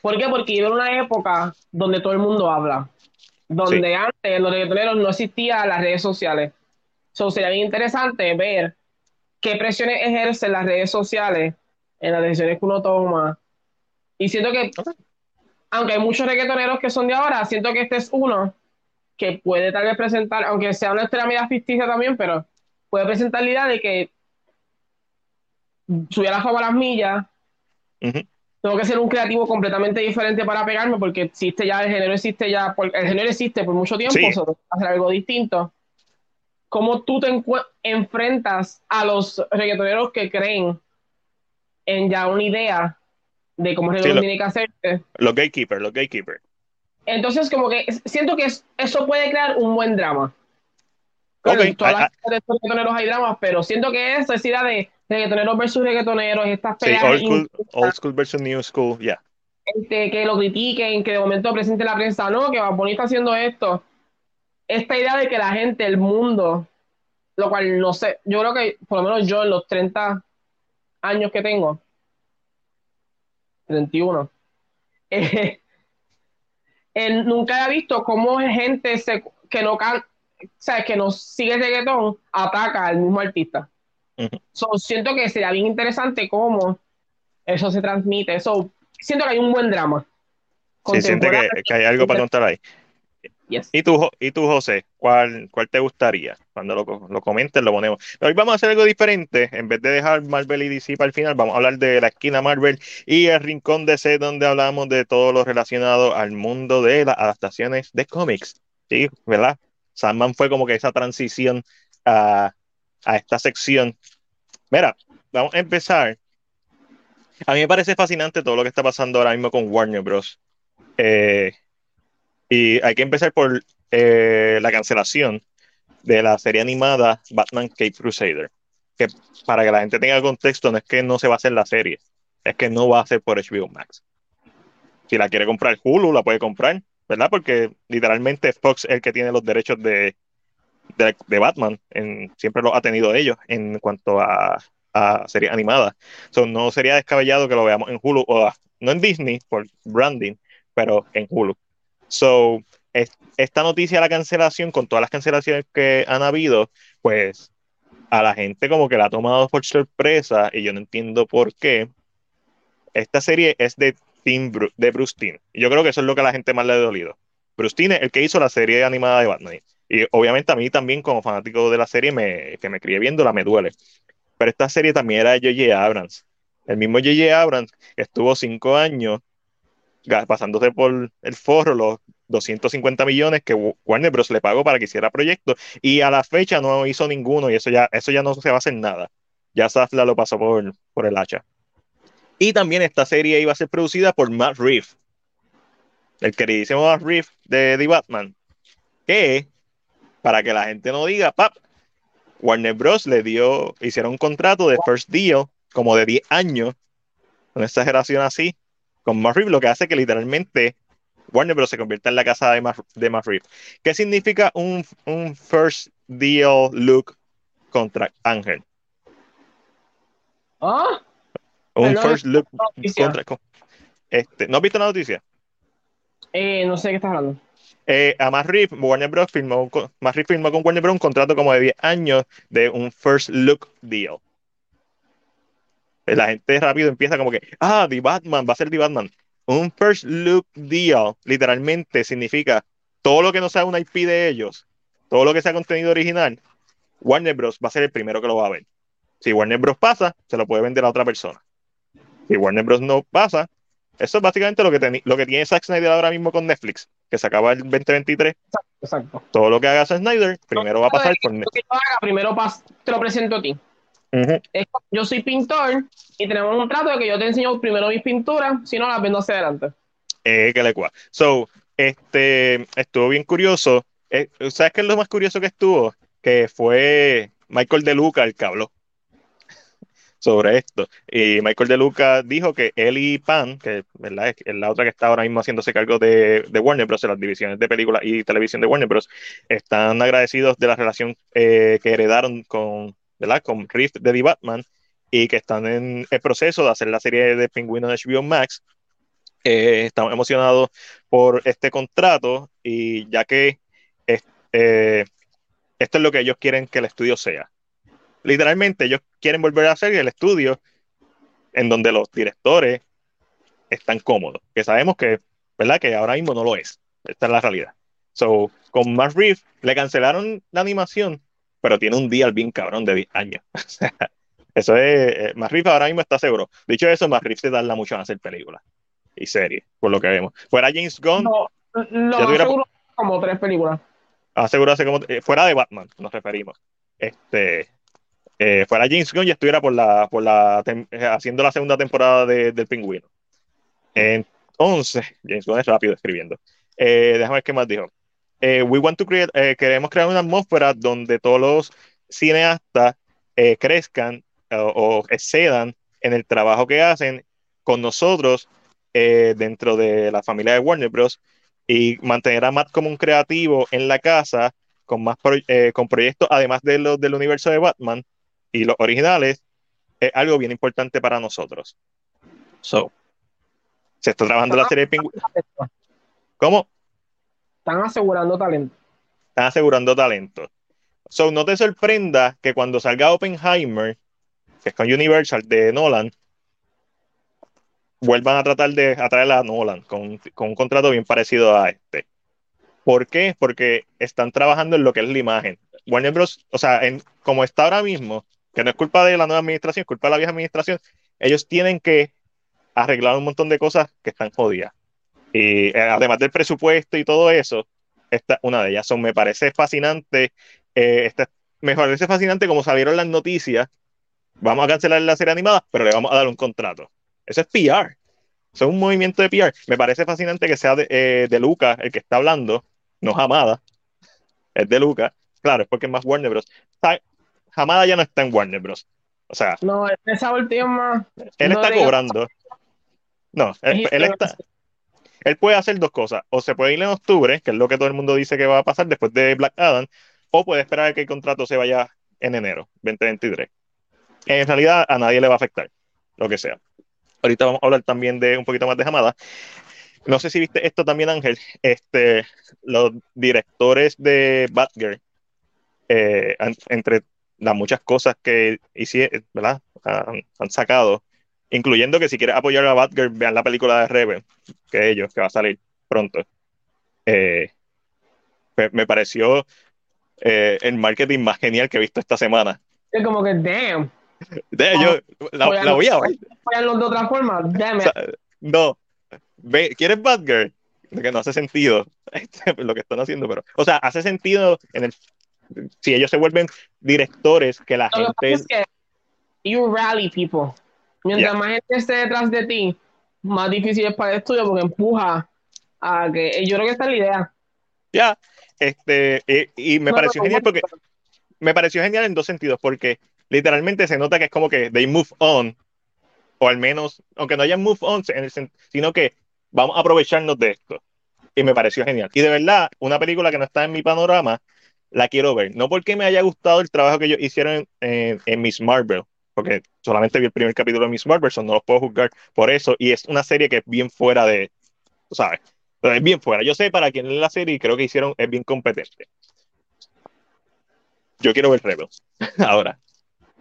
¿Por qué? Porque vivo en una época donde todo el mundo habla. Donde antes en los reggaetoneros no existían las redes sociales. So, sería bien interesante ver qué presiones ejercen las redes sociales en las decisiones que uno toma. Y siento que, aunque hay muchos reggaetoneros que son de ahora, siento que este es uno que puede tal vez presentar, aunque sea una historia media ficticia también, pero puede presentar la idea de que subir la fama a las millas, Ujú. tengo que ser un creativo completamente diferente para pegarme porque existe ya, el género existe ya, por- el género existe por mucho tiempo, Sí. so, hacer algo distinto. ¿Cómo tú te enfrentas a los reggaetoneros que creen en ya una idea de cómo el reggaetón lo- tiene que hacerse? Los gatekeepers, los gatekeepers. Entonces, como que siento que es- eso puede crear un buen drama. Claro, Ok, en todas ah, las de reggaetoneros hay dramas, pero siento que eso es idea de reggaetoneros versus reggaetoneros, estas Sí, peleas old school, old school versus new school, ya. este, que lo critiquen, que de momento presente la prensa, no, que Bunny está haciendo esto. Esta idea de que la gente, el mundo, lo cual no sé, yo creo que por lo menos yo en los 30 años que tengo, 31, eh, eh, nunca he visto cómo gente se, que no can, o sea, que no sigue reggaetón ataca al mismo artista. So, siento que sería bien interesante cómo eso se transmite. So, siento que hay un buen drama. Sí, siente que, que hay algo para contar ahí. ¿Y tú, ¿Y tú, José? ¿Cuál, cuál te gustaría? Cuando lo, lo comentes, lo ponemos. Hoy vamos a hacer algo diferente. En vez de dejar Marvel y DC para el final, vamos a hablar de la esquina Marvel y el rincón DC, donde hablamos de todo lo relacionado al mundo de las adaptaciones de cómics. ¿Sí? ¿Verdad? Sandman fue como que esa transición a, a esta sección. Mira, vamos a empezar. A mí me parece fascinante todo lo que está pasando ahora mismo con Warner Bros. Eh, y hay que empezar por eh, la cancelación de la serie animada Batman Cape Crusader. Que para que la gente tenga contexto, no es que no se va a hacer la serie, es que no va a ser por HBO Max. Si la quiere comprar Hulu, la puede comprar, ¿verdad? Porque literalmente Fox es el que tiene los derechos de, de, Batman, en, siempre lo ha tenido ellos en cuanto a, a series animadas. no sería descabellado que lo veamos en Hulu, o no en Disney por branding, pero en Hulu. So, esta noticia de la cancelación, con todas las cancelaciones que han habido, pues a la gente como que la ha tomado por sorpresa y yo no entiendo por qué. Esta serie es de, Tim de Bruce yo creo que eso es lo que a la gente más le ha dolido. Bruce Timm es el que hizo la serie animada de Batman. Y obviamente a mí también como fanático de la serie me, que me crié viéndola me duele. Pero esta serie también era de J.J. Abrams. El mismo J.J. Abrams estuvo cinco años pasándose por el forro los 250 millones que Warner Bros. le pagó para que hiciera proyectos y a la fecha no hizo ninguno y eso ya, eso ya no se va a hacer nada. Ya Safla lo pasó por, por el hacha. Y también esta serie iba a ser producida por Matt Reeves, el queridísimo Matt Reeves de The Batman, que para que la gente no diga, pap, Warner Bros. le dio, hicieron un contrato de first deal como de 10 años, una exageración así, con Matt Reeves, lo que hace que literalmente Warner Bros. se convierta en la casa de Matt, de Reeves. ¿Qué significa un, un first deal look contra Ángel? ¿Ah? Un first look contra. Este, ¿No has visto la noticia? Eh, no sé qué estás hablando. Eh, a Matt Reeves, Warner Bros. firmó, Matt Reeves firmó con Warner Bros. un contrato como de 10 años de un first look deal la gente rápido empieza como que, ah, The Batman, va a ser The Batman. Un first look deal, literalmente, significa todo lo que no sea una IP de ellos, todo lo que sea contenido original, Warner Bros. va a ser el primero que lo va a ver. Si Warner Bros. pasa, se lo puede vender a otra persona. Si Warner Bros. no pasa, eso es básicamente lo que, lo que tiene Zack Snyder ahora mismo con Netflix, que se acaba el 2023. Exacto. Todo lo que haga Zack Snyder, primero va a pasar por Netflix. primero te lo presento a ti yo soy pintor y tenemos un trato de que yo te enseño primero mis pinturas, si no las vendo hacia adelante. Eh, que le cua. So, este, estuvo bien curioso. Eh, ¿Sabes qué es lo más curioso que estuvo? Que fue Michael De Luca el que habló sobre esto. Y Michael De Luca dijo que él y Pan, que ¿verdad? es la otra que está ahora mismo haciéndose cargo de, de Warner Bros., de las divisiones de película y televisión de Warner Bros., están agradecidos de la relación eh, que heredaron con ¿verdad? Con Rift de The Batman y que están en el proceso de hacer la serie de Pingüino de HBO Max. Eh, estamos emocionados por este contrato y ya que eh, esto es lo que ellos quieren que el estudio sea. Literalmente ellos quieren volver a hacer el estudio en donde los directores están cómodos, que sabemos que, ¿verdad? Que ahora mismo no lo es. Esta es la realidad. So, con Matt Reeves le cancelaron la animación pero tiene un día bien cabrón de 10 años. eso es. Eh, más ahora mismo está seguro. Dicho eso, más se tarda mucho en hacer películas y series, por lo que vemos. Fuera James Gunn. No, no tuviera... como tres películas. Aseguro como. Eh, fuera de Batman, nos referimos. Este. Eh, fuera James Gunn ya estuviera por la, por la haciendo la segunda temporada de, del pingüino. Entonces, James Gunn es rápido escribiendo. déjame ver qué más dijo. Eh, we want to create, eh, queremos crear una atmósfera donde todos los cineastas eh, crezcan o excedan en el trabajo que hacen con nosotros dentro de la familia de Warner Bros. y mantener a Matt como un creativo en la casa con más con proyectos además de los del universo de Batman y los originales es algo bien importante para nosotros. So, se está trabajando la serie de Pingüinos. ¿Cómo? Están asegurando talento. Están asegurando talento. So, no te sorprenda que cuando salga Oppenheimer, que es con Universal de Nolan, vuelvan a tratar de atraer a Nolan con, un contrato bien parecido a este. ¿Por qué? Porque están trabajando en lo que es la imagen. Warner Bros., o sea, en, como está ahora mismo, que no es culpa de la nueva administración, es culpa de la vieja administración, ellos tienen que arreglar un montón de cosas que están jodidas. Y eh, además del presupuesto y todo eso, esta una de ellas. Son, me parece fascinante. Eh, esta, me parece fascinante como salieron las noticias. Vamos a cancelar la serie animada, pero le vamos a dar un contrato. Eso es PR. Eso es un movimiento de PR. Me parece fascinante que sea de, eh, de Luca el que está hablando, no Hamada. Es de Luca. Claro, es porque es más Warner Bros. Hamada ya no está en Warner Bros. O sea, No, esa última. él no está cobrando. No, él está, él puede hacer dos cosas. O se puede ir en octubre, que es lo que todo el mundo dice que va a pasar después de Black Adam, o puede esperar a que el contrato se vaya en enero 2023. En realidad a nadie le va a afectar, lo que sea. Ahorita vamos a hablar también de un poquito más de Hamada. No sé si viste esto también, Ángel. Este, los directores de Batgirl, eh, entre las muchas cosas que hicieron, ¿verdad? Han sacado, incluyendo que si quieres apoyar a Batgirl, vean la película de Rebel, que ellos, que va a salir pronto. Eh, me, pareció eh, el marketing más genial que he visto esta semana. Es como que, damn. De, Oh, yo la, voy a- la voy a ver. Vayan de otra forma, damn O sea, no, ve, ¿quieres Batgirl? Que no hace sentido este, lo que están haciendo, pero, o sea, hace sentido en el, si ellos se vuelven directores que la Lo que gente, es que you rally people. Mientras Yeah. más gente esté detrás de ti, más difícil es para el estudio porque empuja a que. Yo creo que esta es la idea. ya, este, y, y me No, pareció no, genial porque me pareció genial en dos sentidos, porque literalmente se nota que es como que they move on, o al menos, aunque no hayan move on, en el sino que vamos a aprovecharnos de esto. Y me pareció genial. Y de verdad, una película que no está en mi panorama, la quiero ver. No porque me haya gustado el trabajo que ellos hicieron en, en- en Miss Marvel, porque solamente vi el primer capítulo de Miss Marvel, so no los puedo juzgar por eso. Y es una serie que es bien fuera de, sabes, es bien fuera. Yo sé para quién es la serie y creo que hicieron, es bien competente. Yo quiero ver Rebels. Ahora,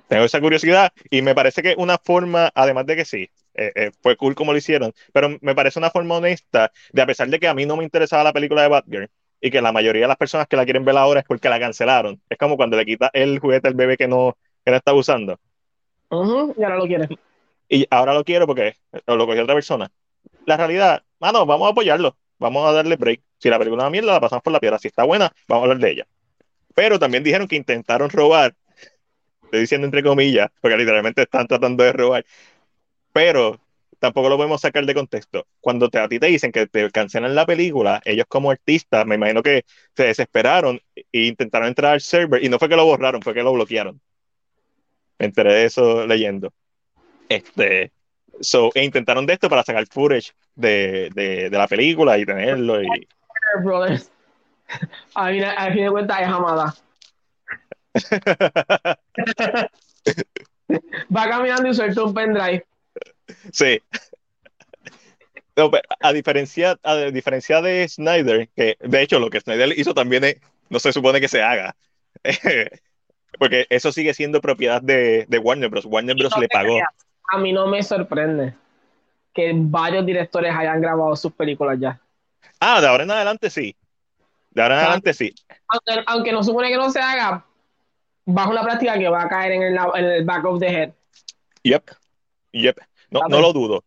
tengo esa curiosidad y me parece que una forma, además de que sí, eh, eh, fue cool como lo hicieron, pero me parece una forma honesta de, a pesar de que a mí no me interesaba la película de Batgirl y que la mayoría de las personas que la quieren ver ahora es porque la cancelaron. Es como cuando le quita el juguete al bebé que no, que no está usando. Ujú, y ahora lo quieres. Y ahora lo quiero porque lo cogió otra persona. La realidad, mano, vamos a apoyarlo. Vamos a darle break. Si la película es una mierda, la pasamos por la piedra. Si está buena, vamos a hablar de ella. Pero también dijeron que intentaron robar. Estoy diciendo entre comillas, porque literalmente están tratando de robar. Pero tampoco lo podemos sacar de contexto. Cuando te, a ti te dicen que te cancelan la película, ellos como artistas, me imagino que se desesperaron e intentaron entrar al server. Y no fue que lo borraron, fue que lo bloquearon. Me enteré de eso leyendo. Este, so, e intentaron de esto para sacar footage de, de, de la película y tenerlo. Y, Brothers. A fin, a fin de cuentas es Hamada. Va caminando y suelta un pendrive. sí. No, pero a diferencia, a diferencia de Snyder, que de hecho lo que Snyder hizo también es- no se supone que se haga. Porque eso sigue siendo propiedad de, de Warner Bros. Warner Bros. No le pagó. creas, A mí no me sorprende que varios directores hayan grabado sus películas ya. Ah, de ahora en adelante sí. De ahora en adelante sí. Aunque, aunque no supone que no se haga, bajo una práctica que va a caer en el, en el back of the head. Yep. Yep. No, no lo dudo.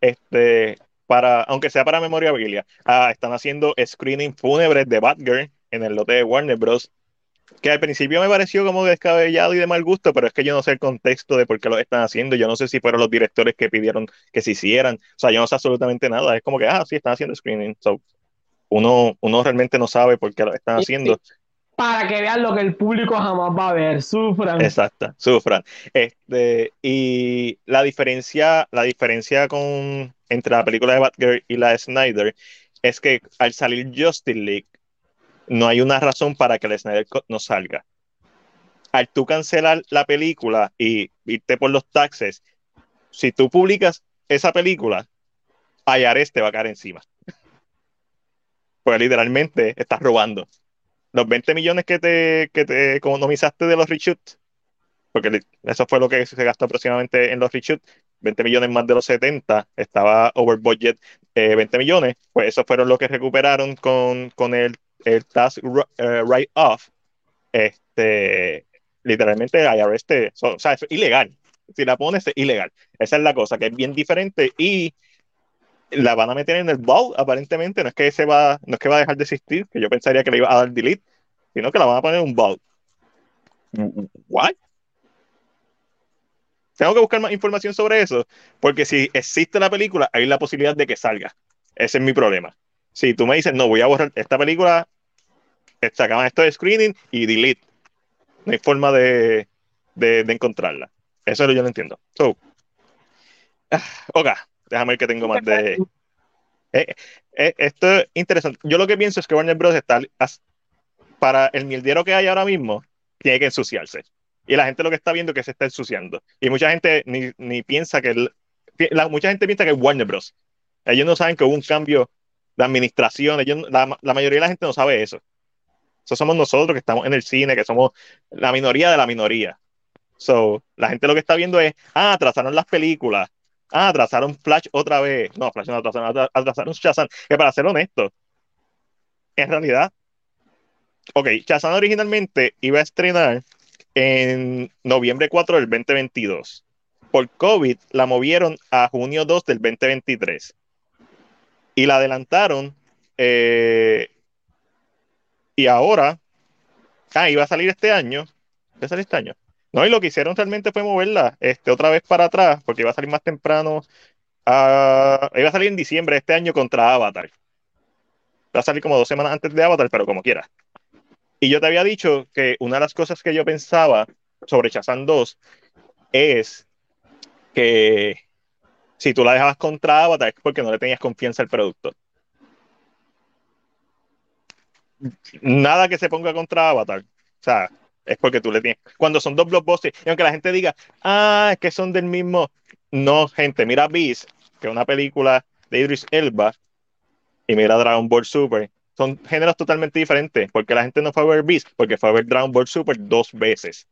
Este, para, aunque sea para memorabilia, ah, están haciendo screening fúnebres de Batgirl en el lote de Warner Bros. Que al principio me pareció como descabellado y de mal gusto, pero es que yo no sé el contexto de por qué lo están haciendo. Yo no sé si fueron los directores que pidieron que se hicieran. O sea, yo no sé absolutamente nada. Es como que, ah, sí, están haciendo screening. So, uno, uno realmente no sabe por qué lo están haciendo. Para que vean lo que el público jamás va a ver. Sufran. Exacto, sufran. Este, y la diferencia, la diferencia con, entre la película de Batgirl y la de Snyder es que al salir Justice League, no hay una razón para que el Snyder Cut no salga. Al tú cancelar la película y irte por los taxes, si tú publicas esa película, IRS te va a caer encima. Pues literalmente estás robando. Los 20 millones que te, que te economizaste de los reshoots, porque eso fue lo que se gastó aproximadamente en los reshoots, 20 millones más de los 70, estaba over budget eh, 20 millones, pues esos fueron lo que recuperaron con, con el el task uh, write-off, este, literalmente IRS te, o sea, es ilegal. Si la pones, es ilegal. Esa es la cosa, que es bien diferente y la van a meter en el vault, aparentemente. No es que se va, no es que va a dejar de existir, que yo pensaría que le iba a dar delete, sino que la van a poner en un vault. ¿What? Tengo que buscar más información sobre eso, porque si existe la película, hay la posibilidad de que salga. Ese es mi problema. Si tú me dices, no, voy a borrar esta película, sacaban esto de screening y delete. No hay forma de, de, encontrarla. Eso yo no entiendo. So, ok, déjame ver que tengo más de. Eh, eh, esto es interesante. Yo lo que pienso es que Warner Bros. está para el mierdero que hay ahora mismo, tiene que ensuciarse. Y la gente lo que está viendo es que se está ensuciando. Y mucha gente ni, ni piensa que. la, mucha gente piensa que es Warner Bros. Ellos no saben que hubo un cambio de administración. Ellos, la, la mayoría de la gente no sabe eso. Eso somos nosotros que estamos en el cine, que somos la minoría de la minoría. So, la gente lo que está viendo es, ah, atrasaron las películas. Ah, atrasaron Flash otra vez. No, Flash no atrasaron, atrasaron Shazam. Que para ser honesto, en realidad, ok, Shazam originalmente iba a estrenar en noviembre 4 del 2022. Por COVID la movieron a junio 2 del 2023. Y la adelantaron eh, y ahora, ah, iba a salir este año. ¿Iba a salir este año? No, y lo que hicieron realmente fue moverla este, otra vez para atrás, porque iba a salir más temprano. Uh, iba a salir en diciembre de este año contra Avatar. Va a salir como dos semanas antes de Avatar, pero como quiera. Y yo te había dicho que una de las cosas que yo pensaba sobre Shazam 2 es que si tú la dejabas contra Avatar es porque no le tenías confianza al producto. Nada que se ponga contra Avatar. O sea, es porque tú le tienes. Cuando son dos blockbusters, y aunque la gente diga, ah, es que son del mismo. No, gente, mira Beast, que es una película de Idris Elba, y mira Dragon Ball Super. Son géneros totalmente diferentes. porque la gente no fue a ver Beast? Porque fue a ver Dragon Ball Super dos veces.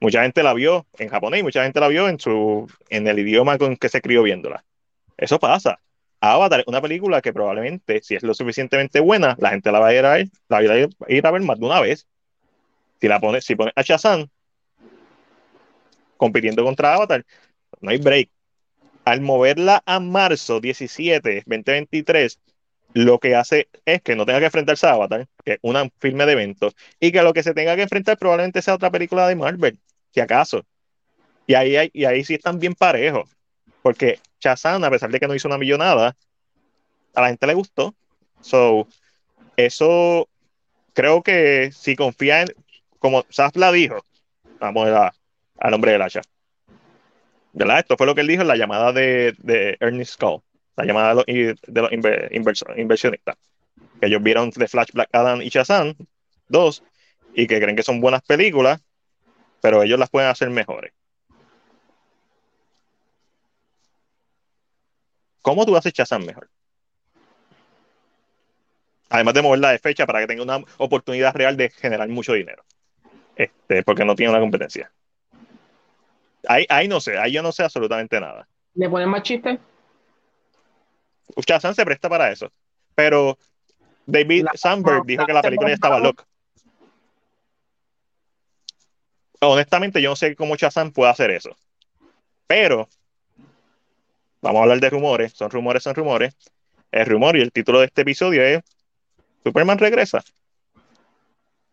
Mucha gente la vio en japonés mucha gente la vio en, su, en el idioma con que se crió viéndola. Eso pasa. Avatar es una película que probablemente, si es lo suficientemente buena, la gente la va a ir a, ver, la va a, ir a ver más de una vez. Si la pones, si pones a Shazam compitiendo contra Avatar, no hay break. Al moverla a marzo 17, 2023, lo que hace es que no tenga que enfrentarse a Avatar, que es una filme de eventos, y que lo que se tenga que enfrentar probablemente sea otra película de Marvel, si acaso. Y ahí, y ahí sí están bien parejos. Porque Shazam, a pesar de que no hizo una millonada, a la gente le gustó. So, eso creo que si confía en, como Safla dijo, vamos a, al hombre del hacha. ¿Verdad? Esto fue lo que él dijo en la llamada de, de Ernest Skull, la llamada de los, inversionistas. Que ellos vieron The Flash, Black Adam y Shazam, dos, y que creen que son buenas películas, pero ellos las pueden hacer mejores. ¿Cómo tú haces Shazam mejor? Además de moverla de fecha para que tenga una oportunidad real de generar mucho dinero. Este, porque no tiene una competencia. Ahí, no sé, ahí yo no sé absolutamente nada. ¿Le ponen más chistes? Shazam se presta para eso. Pero David Sandberg dijo que la película ya estaba loca. Honestamente, yo no sé cómo Shazam puede hacer eso. Pero vamos a hablar de rumores, son rumores, son rumores. El rumor y el título de este episodio es Superman regresa.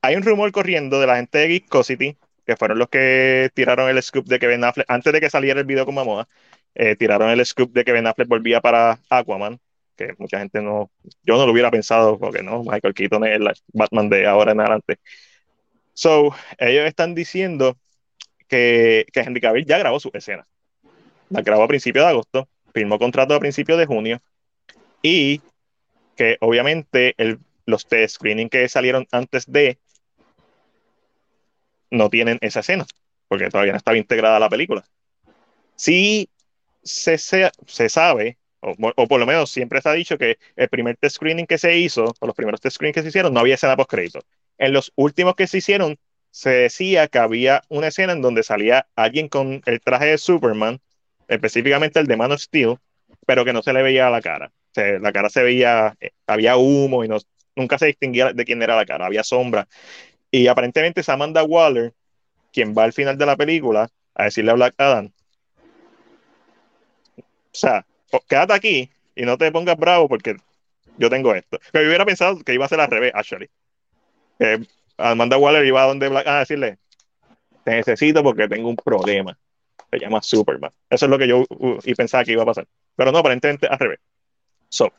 Hay un rumor corriendo de la gente de Geekosity, que fueron los que tiraron el scoop de que Ben Affleck, antes de que saliera el video con Mamoa, eh, tiraron el scoop de que Ben Affleck volvía para Aquaman, que mucha gente no, yo no lo hubiera pensado, porque no, Michael Keaton es el Batman de ahora en adelante. So, ellos están diciendo que, que Henry Cavill ya grabó su escena. La grabó a principios de agosto firmó contrato a principios de junio y que obviamente los test screening que salieron antes de no tienen esa escena, porque todavía no estaba integrada la película. Sí se, se, sabe, o, por lo menos siempre se ha dicho que el primer test screening que se hizo, o los primeros test screening que se hicieron, no había escena post crédito. En los últimos que se hicieron, se decía que había una escena en donde salía alguien con el traje de Superman específicamente el de Man of Steel, pero que no se le veía la cara. la cara se veía, eh, había humo y no, nunca se distinguía de quién era la cara, había sombra. Y aparentemente es Amanda Waller quien va al final de la película a decirle a Black Adam, o sea, quédate aquí y no te pongas bravo porque yo tengo esto. Que yo hubiera pensado que iba a ser al revés, actually. Que Amanda Waller iba a donde Black Adam a decirle, te necesito porque tengo un problema. Se llama Superman. Eso es lo que yo y pensaba que iba a pasar. Pero no, aparentemente al revés. So,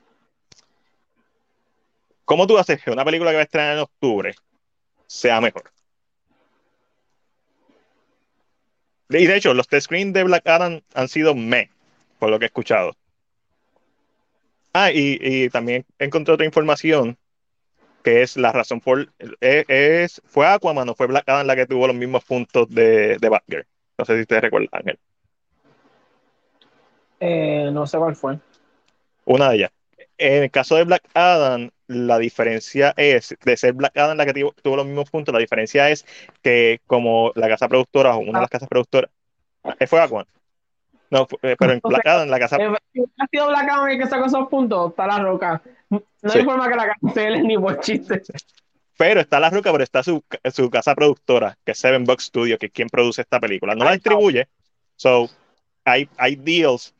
¿cómo tú haces que una película que va a estrenar en octubre sea mejor? Y de hecho, los test screen de Black Adam han sido me, por lo que he escuchado. Ah, y, y también encontré otra información que es la razón por. Es, es, ¿Fue Aquaman o fue Black Adam la que tuvo los mismos puntos de, de Batgirl? No sé si ustedes recuerdan, Ángel. Eh, no sé cuál fue. Una de ellas. En el caso de Black Adam, la diferencia es, de ser Black Adam la que tuvo, los mismos puntos, la diferencia es que como la casa productora o una de las casas productoras, eh, fue Aquaman. No, eh, pero en Black Adam, la casa... Si ha sido Black Adam el que sacó esos puntos, está la roca. No sí. hay forma que la cancelen ni por chiste. Pero está la roca, pero está su, su casa productora, que es Seven Bucks Studio, que es quien produce esta película. No la distribuye. So, hay, hay deals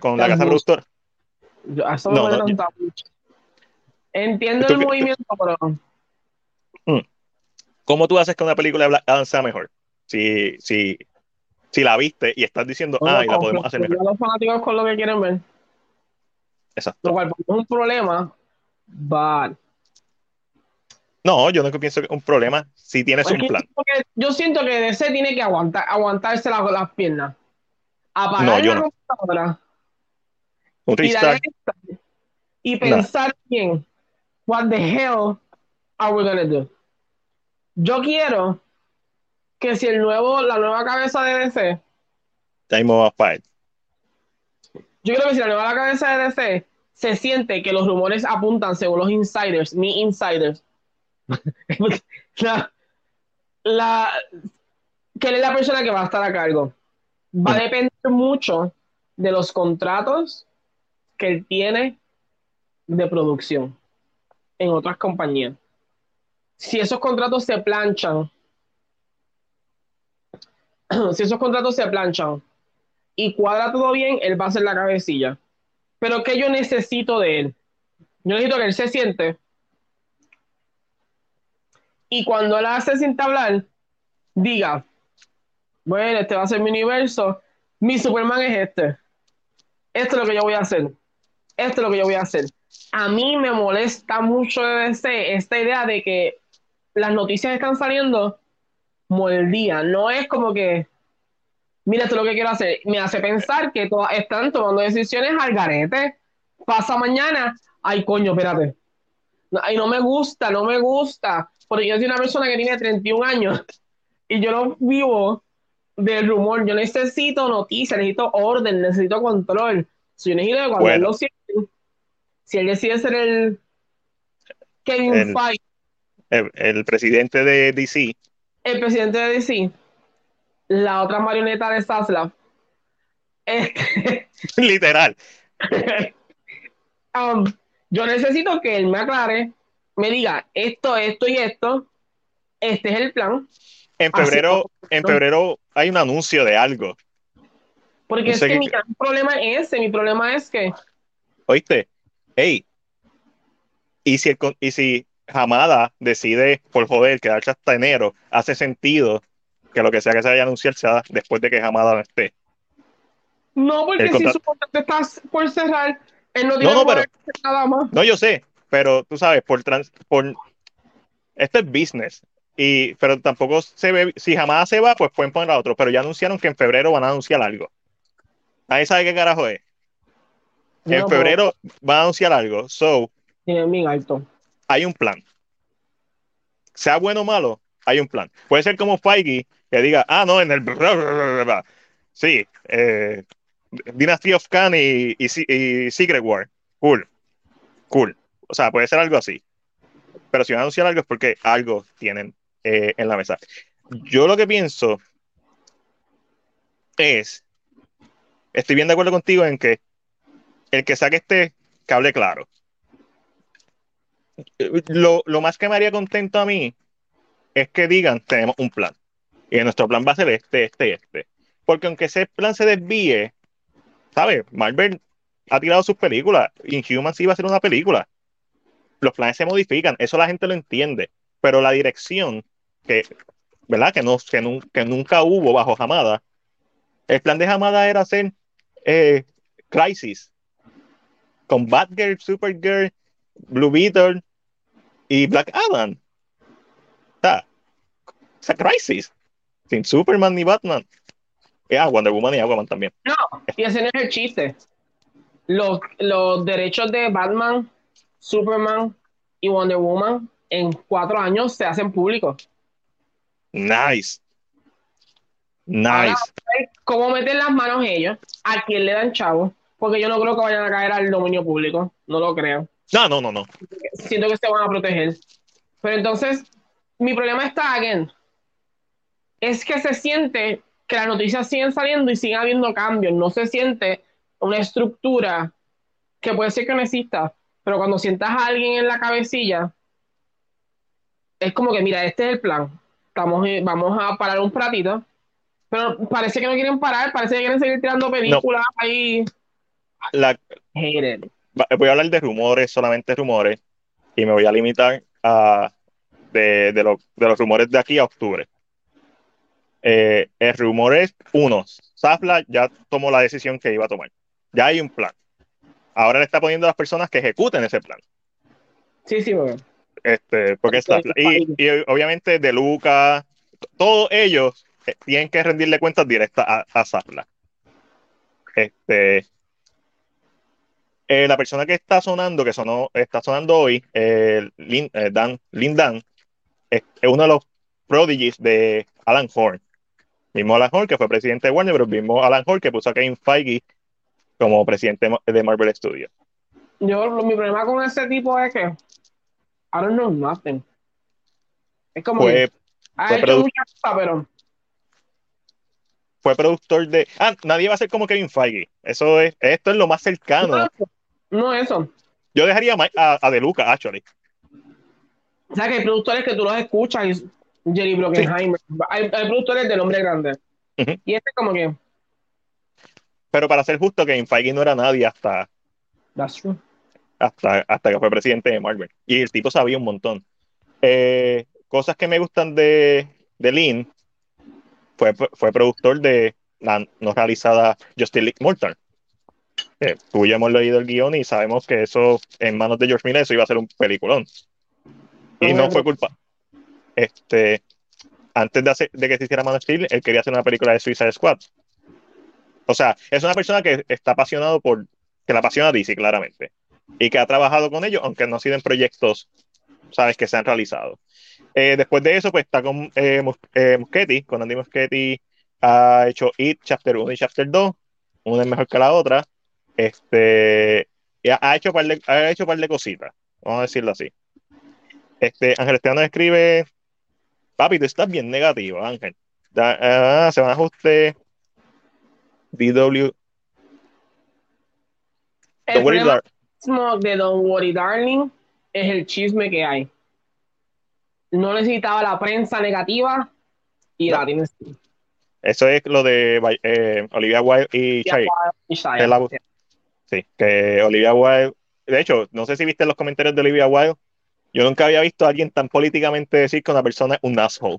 con la casa productora. Yo, eso no, no, yo, Entiendo el movimiento, pero. Mm. ¿Cómo tú haces que una película de Black Adam sea mejor? Si, si, si la viste y estás diciendo, ah, y la podemos hacer mejor. los fanáticos con lo que quieren ver. Exacto. Lo cual es un problema, but... No, yo no pienso que es un problema si tienes un plan. Yo siento que DC tiene que aguantar, aguantarse las, las piernas. Apagar no, yo la no. computadora. Un restart. Y pensar no. bien, what the hell are we gonna do? Yo quiero que si el nuevo, la nueva cabeza de DC. Time of fight. Yo creo que si la nueva cabeza de DC se siente que los rumores apuntan según los insiders, mi insiders. la, la, que él es la persona que va a estar a cargo. Va a depender mucho de los contratos que él tiene de producción en otras compañías. Si esos contratos se planchan si esos contratos se planchan y cuadra todo bien, él va a ser la cabecilla. Pero ¿qué yo necesito de él? Yo necesito que él se siente. Y cuando él hace sin hablar, diga, bueno, este va a ser mi universo, mi Superman es este. Esto es lo que yo voy a hacer. Esto es lo que yo voy a hacer. A mí me molesta mucho de esta idea de que las noticias están saliendo día No es como que, mira, esto es lo que quiero hacer. Me hace pensar que están tomando decisiones al garete. Pasa mañana, ay, coño, espérate. Ay, no me gusta, no me gusta. Porque yo soy una persona que tiene 31 años y yo no vivo del rumor. Yo necesito noticias, necesito orden, necesito control. Si yo necesito cuando bueno. él lo siente, si él decide ser el Kevin el, Feige, el, el, presidente de DC, el presidente de DC, la otra marioneta de Zaslav. Este, Literal. um, yo necesito que él me aclare, me diga esto, esto y esto. Este es el plan. En febrero, en febrero hay un anuncio de algo. Porque no es que, que mi problema es ese, mi problema es que. Oíste, hey, y si, el, y si Hamada decide, por joder, quedarse hasta enero, hace sentido que lo que sea que se vaya a anunciar sea después de que Hamada no esté. No, porque si su contrato está por cerrar, él no tiene no, no, pero, nada más. No, yo sé, pero tú sabes, por, trans, por esto es business. Y, pero tampoco se ve, si Hamada se va, pues pueden poner a otro. Pero ya anunciaron que en febrero van a anunciar algo. Nadie sabe qué carajo es. No, en febrero pero... van a anunciar algo. So, tiene bien alto hay un plan. Sea bueno o malo, hay un plan. Puede ser como Feige que diga, ah, no, en el. Sí, eh, Dynasty of Khan y, y, y, Secret War. Cool. Cool. O sea, puede ser algo así. Pero si van a anunciar algo es porque algo tienen eh, en la mesa. Yo lo que pienso es. Estoy bien de acuerdo contigo en que el que saque este cable claro lo, lo más que me haría contento a mí es que digan, tenemos un plan. Y nuestro plan va a ser este, este y este. Porque aunque ese plan se desvíe, ¿sabes? Marvel ha tirado sus películas. Inhumans iba a ser una película. Los planes se modifican, eso la gente lo entiende. Pero la dirección, que, ¿verdad? Que, no, que, que nunca hubo bajo Hamada, el plan de Hamada era hacer eh, Crisis con Batgirl, Supergirl, Blue Beetle y Black Adam. O sea, esa Crisis sin Superman ni Batman. Ah, Wonder Woman y Aquaman también. No, y ese no es el chiste. Los, los derechos de Batman, Superman y Wonder Woman en cuatro años se hacen públicos. Nice. Nice. ¿Cómo meten las manos ellos? ¿A quién le dan chavo? Porque yo no creo que vayan a caer al dominio público. No lo creo. No, no, no, no. Siento que se van a proteger. Pero entonces, mi problema está, again, es que se siente que las noticias siguen saliendo y siguen habiendo cambios. No se siente una estructura que puede ser que no exista, pero cuando sientas a alguien en la cabecilla, es como que, mira, este es el plan. Estamos, vamos a parar un ratito, pero parece que no quieren parar, parece que quieren seguir tirando películas ahí. voy a hablar de rumores, solamente rumores, y me voy a limitar a de, de los rumores de aquí a octubre. Eh, el rumor es, uno, Safla ya tomó la decisión que iba a tomar. Ya hay un plan. Ahora le está poniendo a las personas que ejecuten ese plan. Sí, sí, bueno. Este, porque es Y, obviamente de Luca, todos ellos eh, tienen que rendirle cuentas directas a, a Safla. Este, eh, la persona que está sonando, que sonó, está sonando hoy, Lin, Dan, Lin es, uno de los prodigies de Alan Horn. Mismo Alan Hall, que fue presidente de Warner, pero mismo Alan Hall, que puso a Kevin Feige como presidente de Marvel Studios. Yo, mi problema con ese tipo es que I don't know nothing. Es como fue, fue, pero... fue productor de. Ah, nadie va a ser como Kevin Feige. Eso es, esto es lo más cercano. No, eso. Yo dejaría a, a De Luca, actually. O sea, que hay productores que tú los escuchas y Jerry Brockenheimer. Hay, productores de nombre grande. Y este como que... Pero para ser justo, que Feige no era nadie hasta... Hasta, hasta que fue presidente de Marvel. Y el tipo sabía un montón. Eh, cosas que me gustan de, de Lynn, fue, fue productor de la no realizada Justice League Mortal. Eh, tú ya hemos leído el guion y sabemos que eso en manos de George Miller eso iba a ser un peliculón. Y no fue culpa, este, antes de, de que se hiciera Man of Steel, él quería hacer una película de Suicide Squad. O sea, es una persona que está apasionado por, que la apasiona DC, claramente. Y que ha trabajado con ellos, aunque no ha sido en proyectos, sabes, que se han realizado. Eh, después de eso, pues está con eh, eh, Muschetti, con Andy Muschetti, ha hecho It Chapter 1 y Chapter 2, una es mejor que la otra. Este, ha, hecho par de, ha hecho par de cositas, vamos a decirlo así. Este, Ángel Esteban escribe Papi, tú estás bien negativo, Ángel. Da, uh, se van a ajuste. DW. El problema de Don't Worry Darling es el chisme que hay. No necesitaba la prensa negativa y la tienes. Eso es lo de eh, Olivia Wilde y Chai. Sí, que Olivia Wilde. De hecho, no sé si viste los comentarios de Olivia Wilde yo nunca había visto a alguien tan políticamente decir que una persona es un asshole.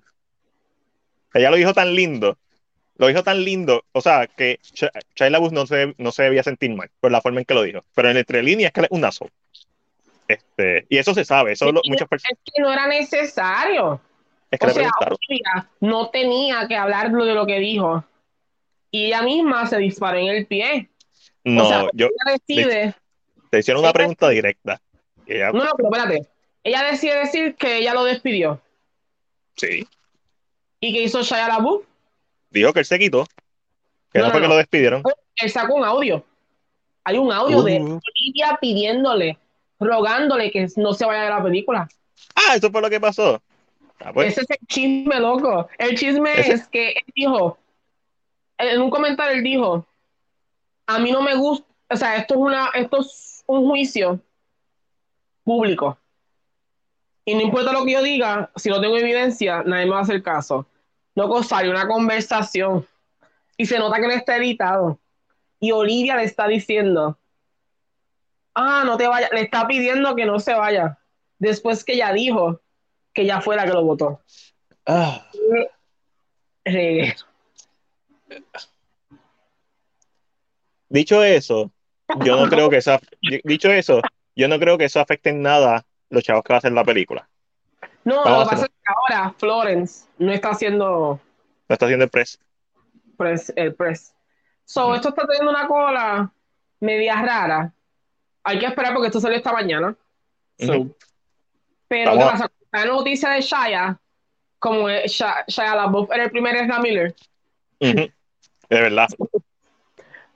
Ella lo dijo tan lindo, lo dijo tan lindo, o sea, que Ch no se, no se debía sentir mal por la forma en que lo dijo, pero en entre líneas es que es un asshole. Este, y eso se sabe, eso muchas personas... Es que no era necesario. Es que o sea, Olivia no tenía que hablar de lo que dijo. Y ella misma se disparó en el pie. No, yo... Decide, te, hicieron una pregunta directa. no, no, pero espérate ella decide decir que ella lo despidió. Sí. ¿Y qué hizo Shia LaBeouf? Dijo que él se quitó. Que no, fue que lo despidieron. Él sacó un audio. Hay un audio de uh. Olivia pidiéndole, rogándole que no se vaya de la película. Ah, eso fue lo que pasó. Ah, pues. Ese es el chisme, loco. El chisme es que él dijo, en un comentario él dijo, a mí no me gusta, o sea, esto es una, esto es un juicio público Y no importa lo que yo diga, si no tengo evidencia, nadie me va a hacer caso. Loco, sale una conversación y se nota que no está editado. Y Olivia le está diciendo, ah, no te vayas, le está pidiendo que no se vaya. Después que ella dijo que ella fue la que lo votó. Ah, Reguero. dicho eso, yo no creo que eso, dicho eso, yo no creo que eso afecte en nada los chavos que va a hacer la película. No, Vamos lo que pasa es que ahora Florence no está haciendo No está haciendo el press. press, el press. So, esto está teniendo una cola media rara. Hay que esperar porque esto salió esta mañana. So. Pero Vamos ¿qué pasa? La noticia de Shia, como Shia, Shia LaBeouf era el primer Ezra Miller, Ujú. De verdad.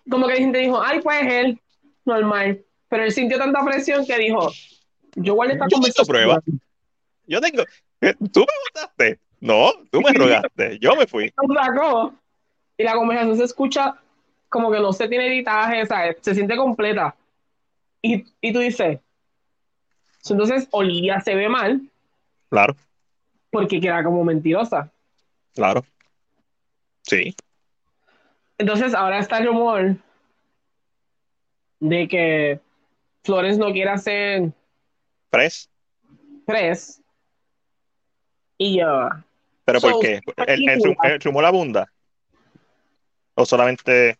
como que la gente dijo, ay, pues él, normal. Pero él sintió tanta presión que dijo, yo guardé esta Yo conversación. prueba. Yo tengo. ¿Tú me votaste? No, tú me rogaste. Yo me fui. Y la conversación se escucha como que no se tiene editaje, ¿sabes? Se siente completa. Y, y tú dices, entonces Olivia se ve mal Claro, porque queda como mentirosa. claro. Sí. Entonces ahora está el rumor de que Flores no quiere hacer Press. tres. Y yo, ¿Pero So, por qué? ¿El, el, rum- el rumor abunda? ¿O solamente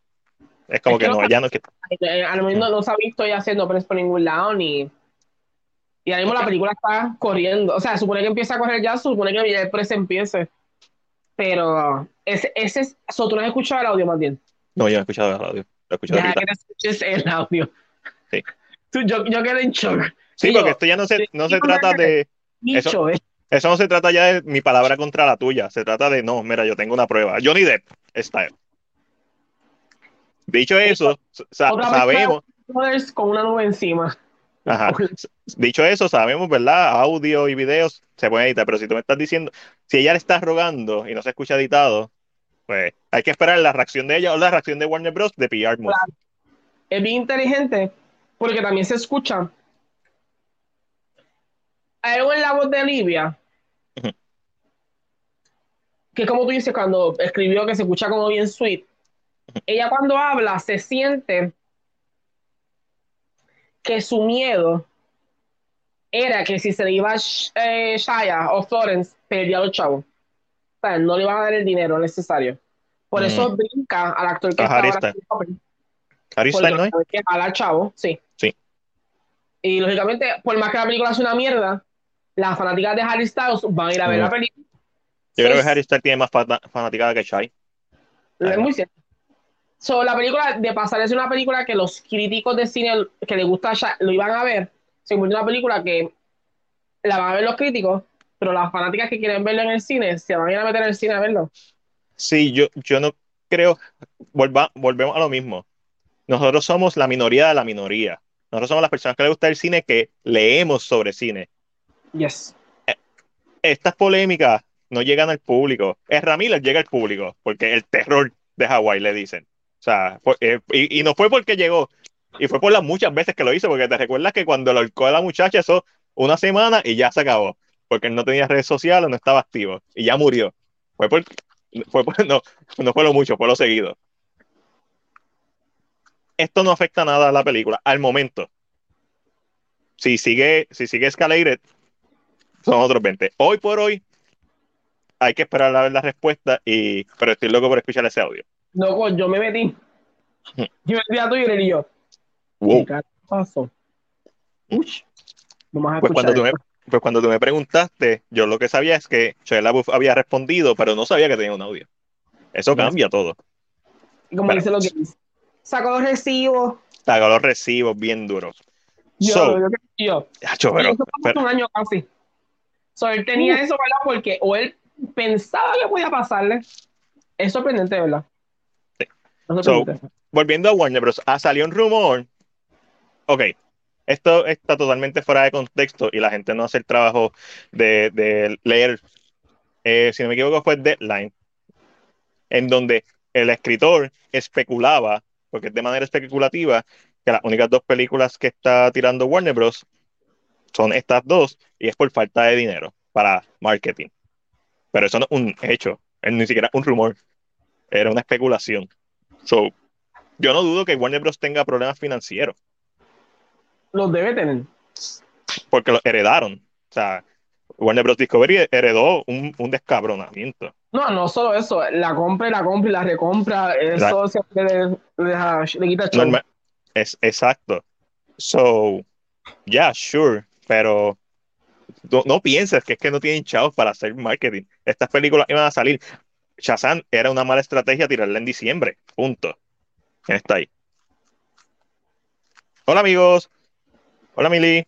es como Es que que no no, ya no es que. eh, a lo mejor no, no se ha visto ya haciendo press por ningún lado ni. Y ahora mismo la película está corriendo. O sea, supone que empieza a correr ya, supone que ya el press empiece. Pero ese, ese es. So, tú no has escuchado el audio más bien. No, yo no he escuchado el radio. Lo he escuchado ahorita. que te escuches el audio. Sí. Tú, yo, yo quedé en shock. Sí, Y porque yo, esto ya no se, no se sí, trata de. Bicho, eh. Eso no se trata ya de mi palabra contra la tuya. Se trata de, no, mira, yo tengo una prueba. Johnny Depp style. Dicho eso, sa- Otra vez sabemos, con una nube encima. ajá, dicho eso, sabemos, ¿verdad? Audio y videos se pueden editar, pero si tú me estás diciendo, si ella le está rogando y no se escucha editado, pues hay que esperar la reacción de ella o la reacción de Warner Bros. de PR Move. Claro. Es bien inteligente porque también se escucha. Algo en la voz de Olivia. Que como tú dices cuando escribió que se escucha como bien sweet. Ella cuando habla se siente que su miedo era que si se le iba eh, Shia o Florence, perdía a los chavos. O sea, no le iban a dar el dinero necesario. Por Mm. eso brinca al actor que A está Harry ahora. Styles. Harry Porque Styles, ¿no es? sabe que jala al chavo, sí. Sí. Y lógicamente, por más que la película sea una mierda, las fanáticas de Harry Styles van a ir a ver Mm. la película. Yo creo que Harry Styles tiene más fana- fanaticada que Shai. Es muy cierto. So, la película, de pasar es una película que los críticos de cine que les gusta Sha- lo iban a ver, se convirtió en una película que la van a ver los críticos, pero las fanáticas que quieren verlo en el cine se van a ir a meter en el cine a verlo. Sí, yo, yo no creo, volva- volvemos a lo mismo. Nosotros somos la minoría de la minoría. Nosotros somos las personas que les gusta el cine que leemos sobre cine. Yes. Estas polémicas no llegan al público. Es Miller llega al público, porque el terror de Hawái le dicen. O sea, fue- eh, y, y no fue porque llegó, y fue por las muchas veces que lo hizo, porque te recuerdas que cuando lo ahorcó a la muchacha, eso una semana y ya se acabó, porque él no tenía redes sociales, no estaba activo, y ya murió. Fue por, fue por- no, no fue lo mucho, fue lo seguido. Esto no afecta nada a la película, al momento. Si sigue, si sigue escalated, son otros 20. Hoy por hoy, hay que esperar a ver la respuesta, y, pero estoy loco por escuchar ese audio. Loco, yo me metí. Yo me metí a Twitter y yo, Wow. ¿qué pasó? Ush. Vamos a Pues cuando, tú me, pues cuando tú me preguntaste, yo lo que sabía es que Shia LaBeouf había respondido, pero no sabía que tenía un audio. Eso cambia todo. Y como Pero- dice lo que dice. Sacó los recibos. Sacó los recibos bien duros. Yo, So, yo, yo. Hacho, pero, eso fue hace pero- un año casi. So, él tenía Uh. eso, ¿verdad? Porque o él pensaba que podía pasarle. Es sorprendente, ¿verdad? Sí. Sorprendente. volviendo a Warner Bros. Ah, salió un rumor. Ok, esto está totalmente fuera de contexto y la gente no hace el trabajo de, de leer. Eh, si no me equivoco, fue Deadline, en donde el escritor especulaba, porque es de manera especulativa, que las únicas dos películas que está tirando Warner Bros. son estas dos y es por falta de dinero para marketing. Pero eso no es un hecho, es ni siquiera un rumor, era una especulación. So, yo no dudo que Warner Bros. tenga problemas financieros. Los debe tener. Porque los heredaron. O sea, Warner Bros. Discovery heredó un, un descabronamiento. No, no solo eso, la compra y la compra y la recompra, eso siempre le, le, quita el Normal, es, exacto. So, yeah, sure, pero no, no, pienses que es que no tienen chavos para hacer marketing. Estas películas iban a salir. Shazam era una mala estrategia tirarla en diciembre. Punto. ¿Quién está ahí? Hola amigos. Hola Mili.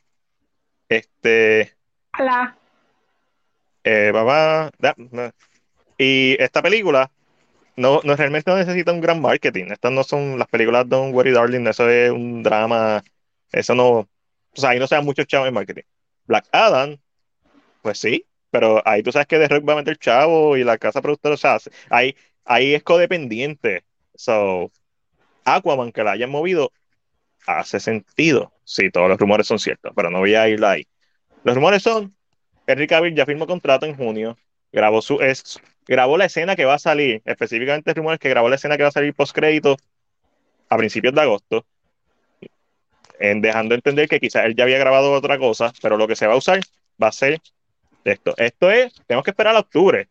Este. Hola. Eh, papá. Y esta película no, no realmente no necesita un gran marketing. Estas no son las películas de Don't Worry Darling, eso es un drama. Eso no. O sea, ahí no se dan muchos chavos en marketing. Black Adam, pues sí, pero ahí tú sabes que The Rock va a meter chavo y la casa productora, o sea, ahí, ahí es codependiente. So, Aquaman que la hayan movido hace sentido, si todos los rumores son ciertos, pero no voy a ir ahí. Los rumores son, Henry Cavill ya firmó contrato en junio, grabó su es, grabó la escena que va a salir, específicamente el rumor es que grabó la escena que va a salir post crédito a principios de agosto, en dejando entender que quizás él ya había grabado otra cosa, pero lo que se va a usar va a ser esto. Esto es, tenemos que esperar a octubre.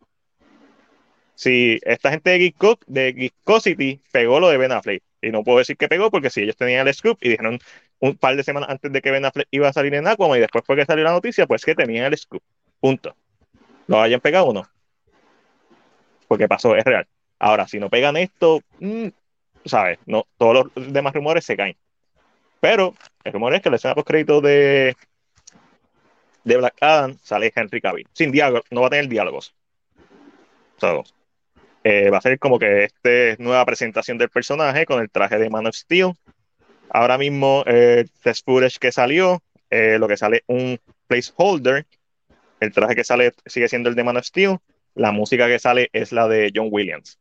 Si esta gente de, Geek de pegó lo de Ben Affleck, y no puedo decir que pegó porque si ellos tenían el scoop y dijeron un par de semanas antes de que Ben Affleck iba a salir en Aquaman y después fue que salió la noticia, pues que tenían el scoop. Punto. ¿Lo hayan pegado o no? Porque pasó, es real. Ahora, si no pegan esto, mm, ¿sabes? No, todos los demás rumores se caen. Pero el rumor es que la escena post crédito de Black Adam sale Henry Cavill. Sin diálogo, no va a tener diálogos. Eh, va a ser como que esta nueva presentación del personaje con el traje de Man of Steel. Ahora mismo, eh, test footage que salió, eh, lo que sale un placeholder. El traje que sale sigue siendo el de Man of Steel. La música que sale es la de John Williams.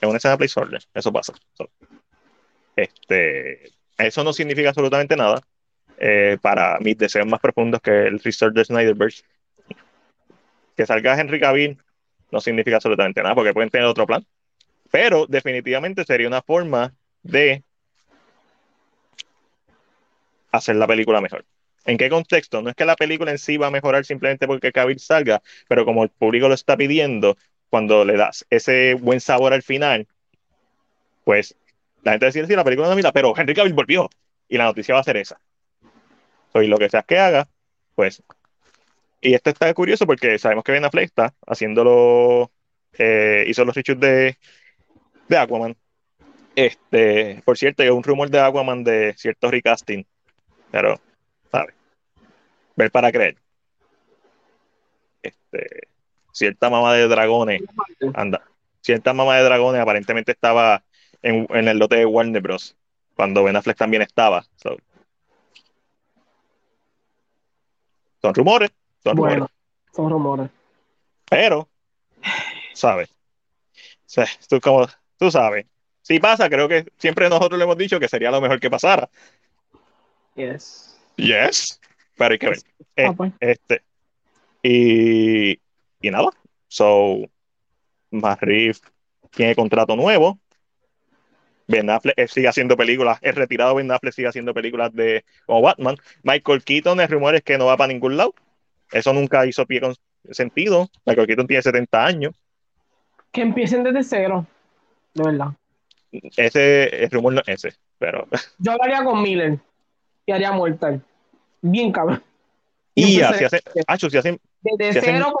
Es una escena placeholder, eso pasa. este, eso no significa absolutamente nada. Eh, para mis deseos más profundos que el Resort de Snyderverse. Que salga Henry Cavill no significa absolutamente nada, porque pueden tener otro plan. Pero definitivamente sería una forma de hacer la película mejor. ¿En qué contexto? No es que la película en sí va a mejorar simplemente porque Cavill salga, pero como el público lo está pidiendo, cuando le das ese buen sabor al final, pues la gente decide, sí, la película no mira, pero Henry Cavill volvió. Y la noticia va a ser esa y lo que sea que haga, pues. Y esto está curioso porque sabemos que Ben Affleck está haciéndolo, eh, hizo los reshoots de, de Aquaman. Este, por cierto, hay un rumor de Aquaman de cierto recasting, pero, ¿sabes? Ver para creer. Este, cierta mamá de dragones, anda, cierta mamá de dragones aparentemente estaba en, en el lote de Warner Bros. cuando Ben Affleck también estaba. Son rumores. Son bueno, rumores. son rumores. Pero, ¿sabes? tú, como, tú sabes. Si pasa, creo que siempre nosotros le hemos dicho que sería lo mejor que pasara. Yes. Yes. Pero hay que ver. Ah, eh, pues. Este. Y, y nada. So, Riff tiene contrato nuevo. Ben Affleck eh, sigue haciendo películas, es retirado Ben Affleck sigue haciendo películas de como Batman. Michael Keaton, el rumor es que no va para ningún lado. Eso nunca hizo pie con sentido. Michael Keaton tiene 70 años. Que empiecen desde cero, de verdad. Ese el rumor no es ese, pero. Yo hablaría con Miller y haría Mortal. Bien cabrón. Y, así hace, si hacen, desde cero,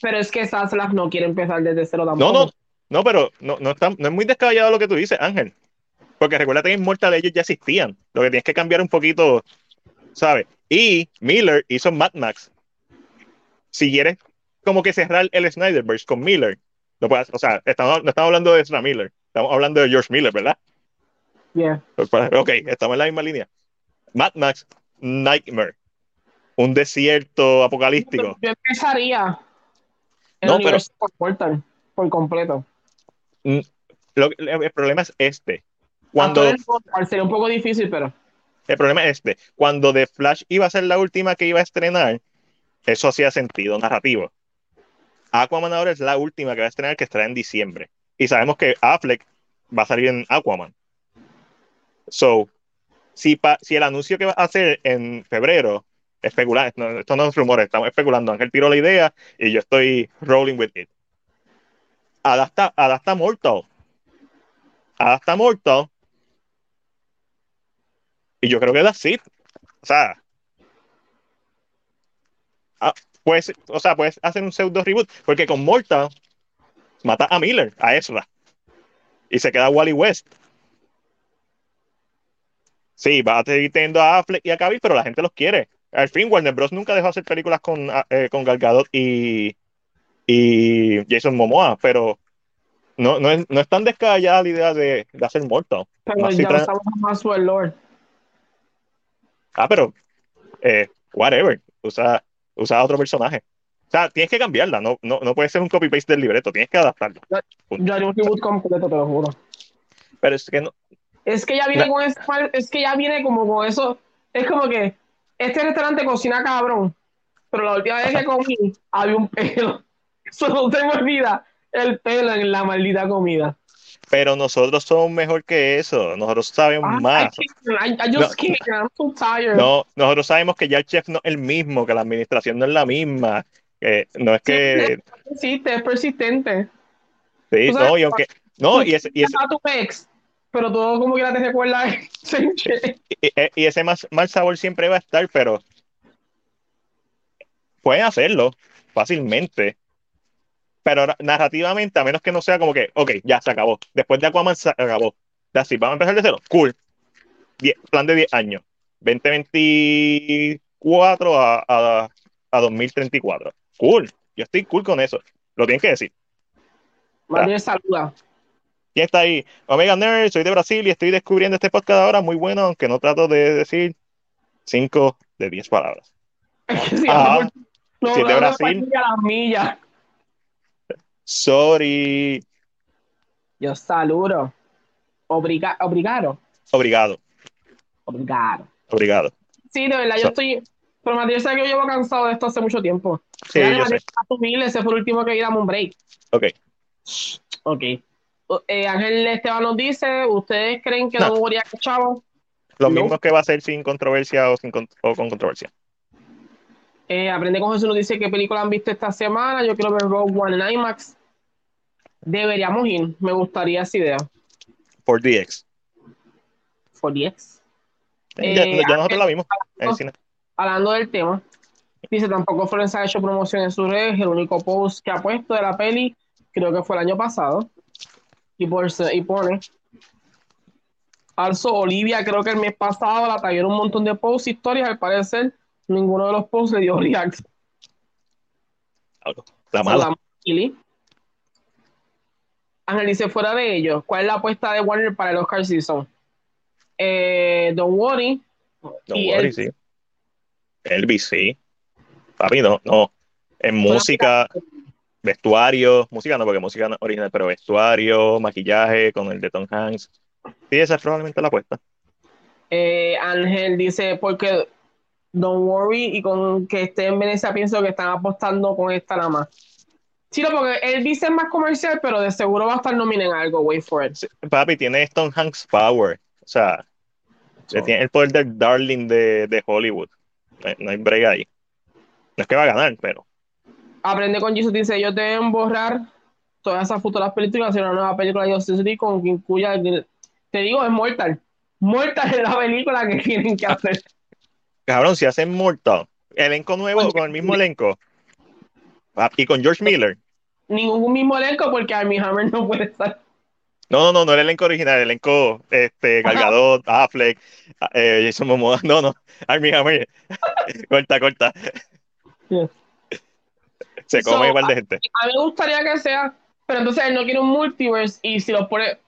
pero es que Saslas no quiere empezar desde cero tampoco. No, no, no, pero no, no, está, no es muy descabellado lo que tú dices, Ángel. Porque recuerda que en Mortal ellos ya existían. Lo que tienes que cambiar un poquito, ¿sabes? Y Miller hizo Mad Max. Si quieres como que cerrar el Snyderverse con Miller, lo puedes, o sea, estamos, no estamos hablando de Ezra Miller, estamos hablando de George Miller, ¿verdad? Yeah. Ok, estamos en la misma línea. Mad Max Nightmare. Un desierto apocalíptico. Yo empezaría no, pero, por Mortal, por completo. Mm, lo, el problema es este. Cuando, sería un poco difícil, pero. El problema es este, cuando The Flash iba a ser la última que iba a estrenar, eso hacía sentido narrativo. Aquaman ahora es la última que va a estrenar que estará en diciembre. Y sabemos que Affleck va a salir en Aquaman. So, si, pa, si el anuncio que va a hacer en febrero, especular, no, esto no es rumores, estamos especulando. Ángel tiró la idea y yo estoy rolling with it. Adapta, adapta Mortal. Adapta Mortal. Y yo creo que that's it. O sea, ah, pues, o sea, puedes hacer un pseudo reboot, porque con Mortal mata a Miller, a Ezra, y se queda Wally West. Sí, va a seguir teniendo a Affleck y a Cavill, pero la gente los quiere. Al fin, Warner Bros. nunca dejó hacer películas con, eh, con Gal Gadot y, y Jason Momoa, pero no, no, es, no es tan descabellada la idea de, de hacer Mortal. Pero Más si ya estamos más su Lord. Ah, pero eh, whatever, usa, usa otro personaje. O sea, tienes que cambiarla, no, no, no puede ser un copy-paste del libreto, tienes que adaptarlo. Yo haría un reboot completo, te lo juro. Pero es que no, Es que ya viene con ese, es que ya viene como con eso. Es como que este restaurante cocina cabrón, pero la última vez que comí había un pelo. Eso no se me olvida. El pelo en la maldita comida. Pero nosotros somos mejor que eso, nosotros sabemos Ah, más. can't, I, I just No. can't. I'm so tired. No, nosotros sabemos que ya el chef no es el mismo, que la administración no es la misma. que no es que. Persiste, es persistente. Sí, no, y aunque. No, y ese, y ese, a tu ex, pero todo como quiera te recuerda y- y ese más, mal sabor siempre va a estar, pero. Pueden hacerlo fácilmente. Pero na- narrativamente, a menos que no sea como que, ok, ya se acabó. Después de Aquaman se acabó. Así, vamos a empezar de cero. Cool. Die- plan de 10 años. 2024 a, a, a 2034. Cool. Yo estoy cool con eso. Lo tienen que decir. María saluda. ¿Quién está ahí? Omega Nerd, soy de Brasil y estoy descubriendo este podcast ahora muy bueno, aunque no trato de decir 5 de 10 palabras. Sí, Ah, no, si es de no, Brasil. a las millas. Sorry. Yo saludo. Obriga, obrigado. Obrigado. Obrigado. Obrigado. Sí, de verdad, yo estoy. Pero Matías sabe que yo llevo cansado de esto hace mucho tiempo. Sí, yo sé. Matías, a tu mil, ese fue el último que damos un break. Ok. Ok. Eh, Ángel Esteban nos dice: ¿Ustedes creen que No. no moría chavo? Lo No. mismo que va a ser sin controversia o, sin con, o con controversia. Eh, Aprende con Jesús nos dice qué película han visto esta semana. Yo quiero ver Rogue One en IMAX. Deberíamos ir. Me gustaría esa idea. Por DX. For DX. Eh, ya, ya nosotros la vimos en el cine. hablando del tema, dice tampoco Florence ha hecho promoción en sus redes, el único post que ha puesto de la peli, creo que fue el año pasado, y, por, y pone, also Olivia creo que el mes pasado la tallaron un montón de posts, historias, al parecer ninguno de los posts le dio react. La mala. Saludamos a Dice, fuera de ello, ¿cuál es la apuesta de Warner para el Oscar Season? Eh, don't worry. No y worry, sí. Elvis, sí. Papi, no, no. En música, vestuario, música no, porque música no original, pero vestuario, maquillaje con el de Tom Hanks. Sí, esa es probablemente la apuesta. Eh, Ángel dice, porque don't worry y con que esté en Venecia pienso que están apostando con esta nada más. Sí, no, porque él dice es más comercial, pero de seguro va a estar nominado en algo, wait for it. Sí, papi, tiene Tom Hanks Power. O sea, le tiene el poder del darling de, de Hollywood. No hay, no hay break ahí. No es que va a ganar, pero Aprende con Jesus dice, ellos deben borrar todas esas futuras películas y una nueva película de Justice League con que incluya, el- te digo, es Mortal. Mortal es la película que tienen que hacer. cabrón, si hacen Mortal, elenco nuevo con el mismo elenco. Ah, Y con George Miller. Ningún mismo elenco porque Armie Hammer no puede estar. No, no, no, no el elenco original, el elenco este, Gal Gadot, Affleck, eh, Jason Momoa. No, no, Armie Hammer. corta, corta. Se come So, igual de gente. A mí me gustaría que sea, pero entonces él no quiere un multiverse y si lo pone,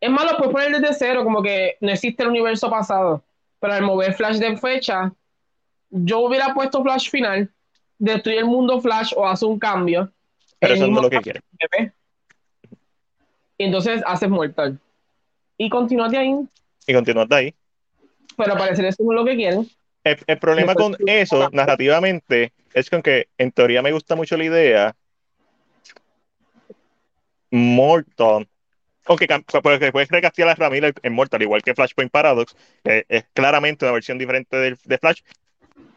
es más, lo puedes poner desde cero, como que no existe el universo pasado, pero al mover Flash de fecha, yo hubiera puesto Flash final, destruye el mundo Flash o hace un cambio. Pero eso no es lo que quiere. Y entonces haces Mortal. Y continúa de ahí. Y continúa de ahí. pero parecer eso es lo que quieren. El, el problema con eso, narrativamente, es con que en teoría me gusta mucho la idea. Mortal. Aunque porque puedes recastear a Ramírez en Mortal, igual que Flashpoint Paradox, eh, es claramente una versión diferente de, de, Flash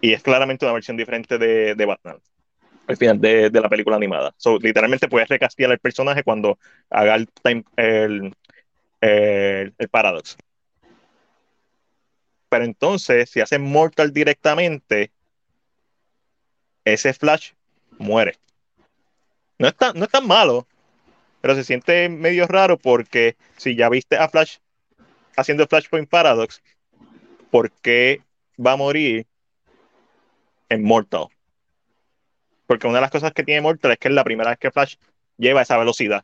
y es claramente una versión diferente de, de Batman al final de, de, la película animada. So, literalmente puedes recastear al personaje cuando haga el, time, el, el, el Paradox. Pero entonces, si hace Mortal directamente, ese Flash muere. No es tan, no es tan malo, pero se siente medio raro porque si ya viste a Flash haciendo Flashpoint Paradox, ¿por qué va a morir en Mortal? Porque una de las cosas que tiene Mortal es que es la primera vez que Flash lleva esa velocidad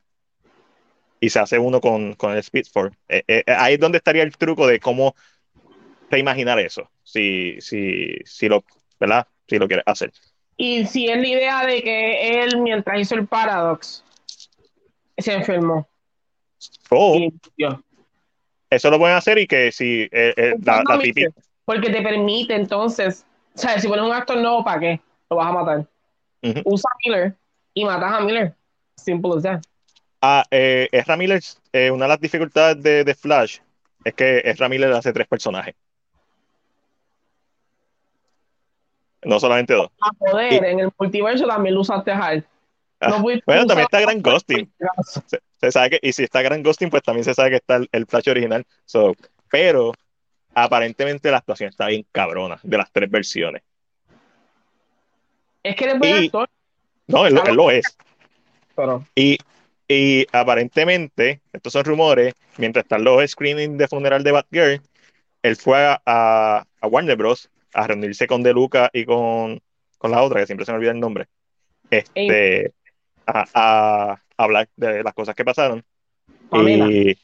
y se hace uno con, con el Speed Force. Eh, eh, ahí es donde estaría el truco de cómo reimaginar eso, si, si, si lo, ¿verdad? Si lo quieres hacer. Y si es la idea de que él, mientras hizo el Paradox, se enfermó. Oh, eso lo pueden hacer y que si eh, eh, la, la. Porque te permite entonces, o sea, si pones un actor nuevo, ¿para qué? Lo vas a matar. Uh -huh. Usa a Miller y matas a Miller. Simple as that. Ah, eh, Ezra Miller, eh, una de las dificultades de, de, Flash es que Ezra Miller hace tres personajes. No solamente dos. A poder, y, en el multiverso también lo usaste a. No ah, bueno, también está Gran Ghosting. Se, se, sabe que, y si está Gran Ghosting, pues también se sabe que está el, el Flash original. So, pero aparentemente la actuación está bien cabrona de las tres versiones. Es que eres buen actor. No, él, él, lo es. Pero... Y, y aparentemente, estos son rumores, mientras están los screenings de funeral de Batgirl, él fue a, a, a Warner Bros. a reunirse con De Luca y con, con la otra, que siempre se me olvida el nombre. Este, a, a, hablar de las cosas que pasaron. Pamela. Y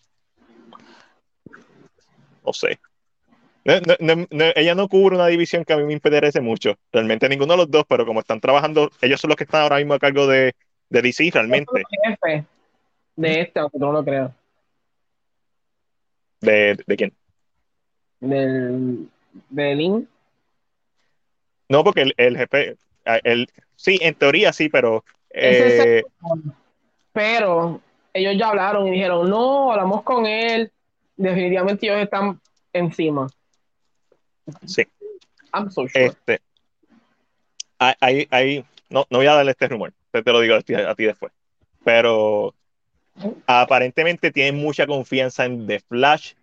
no sé. No, no, no, ella no cubre una división que a mí me interese mucho. Realmente ninguno de los dos, pero como están trabajando, ellos son los que están ahora mismo a cargo de, de DC, realmente. De este, aunque no lo creas. ¿De, de quién? Del, de Link. No, porque el, el jefe, el, sí, en teoría sí, pero eh, pero ellos ya hablaron y dijeron, no, hablamos con él, definitivamente ellos están encima. Sí. I'm so sure. Este, hay, hay, no, no voy a darle este rumor, te, te lo digo a ti, a ti, después, pero aparentemente tienen mucha confianza en The Flash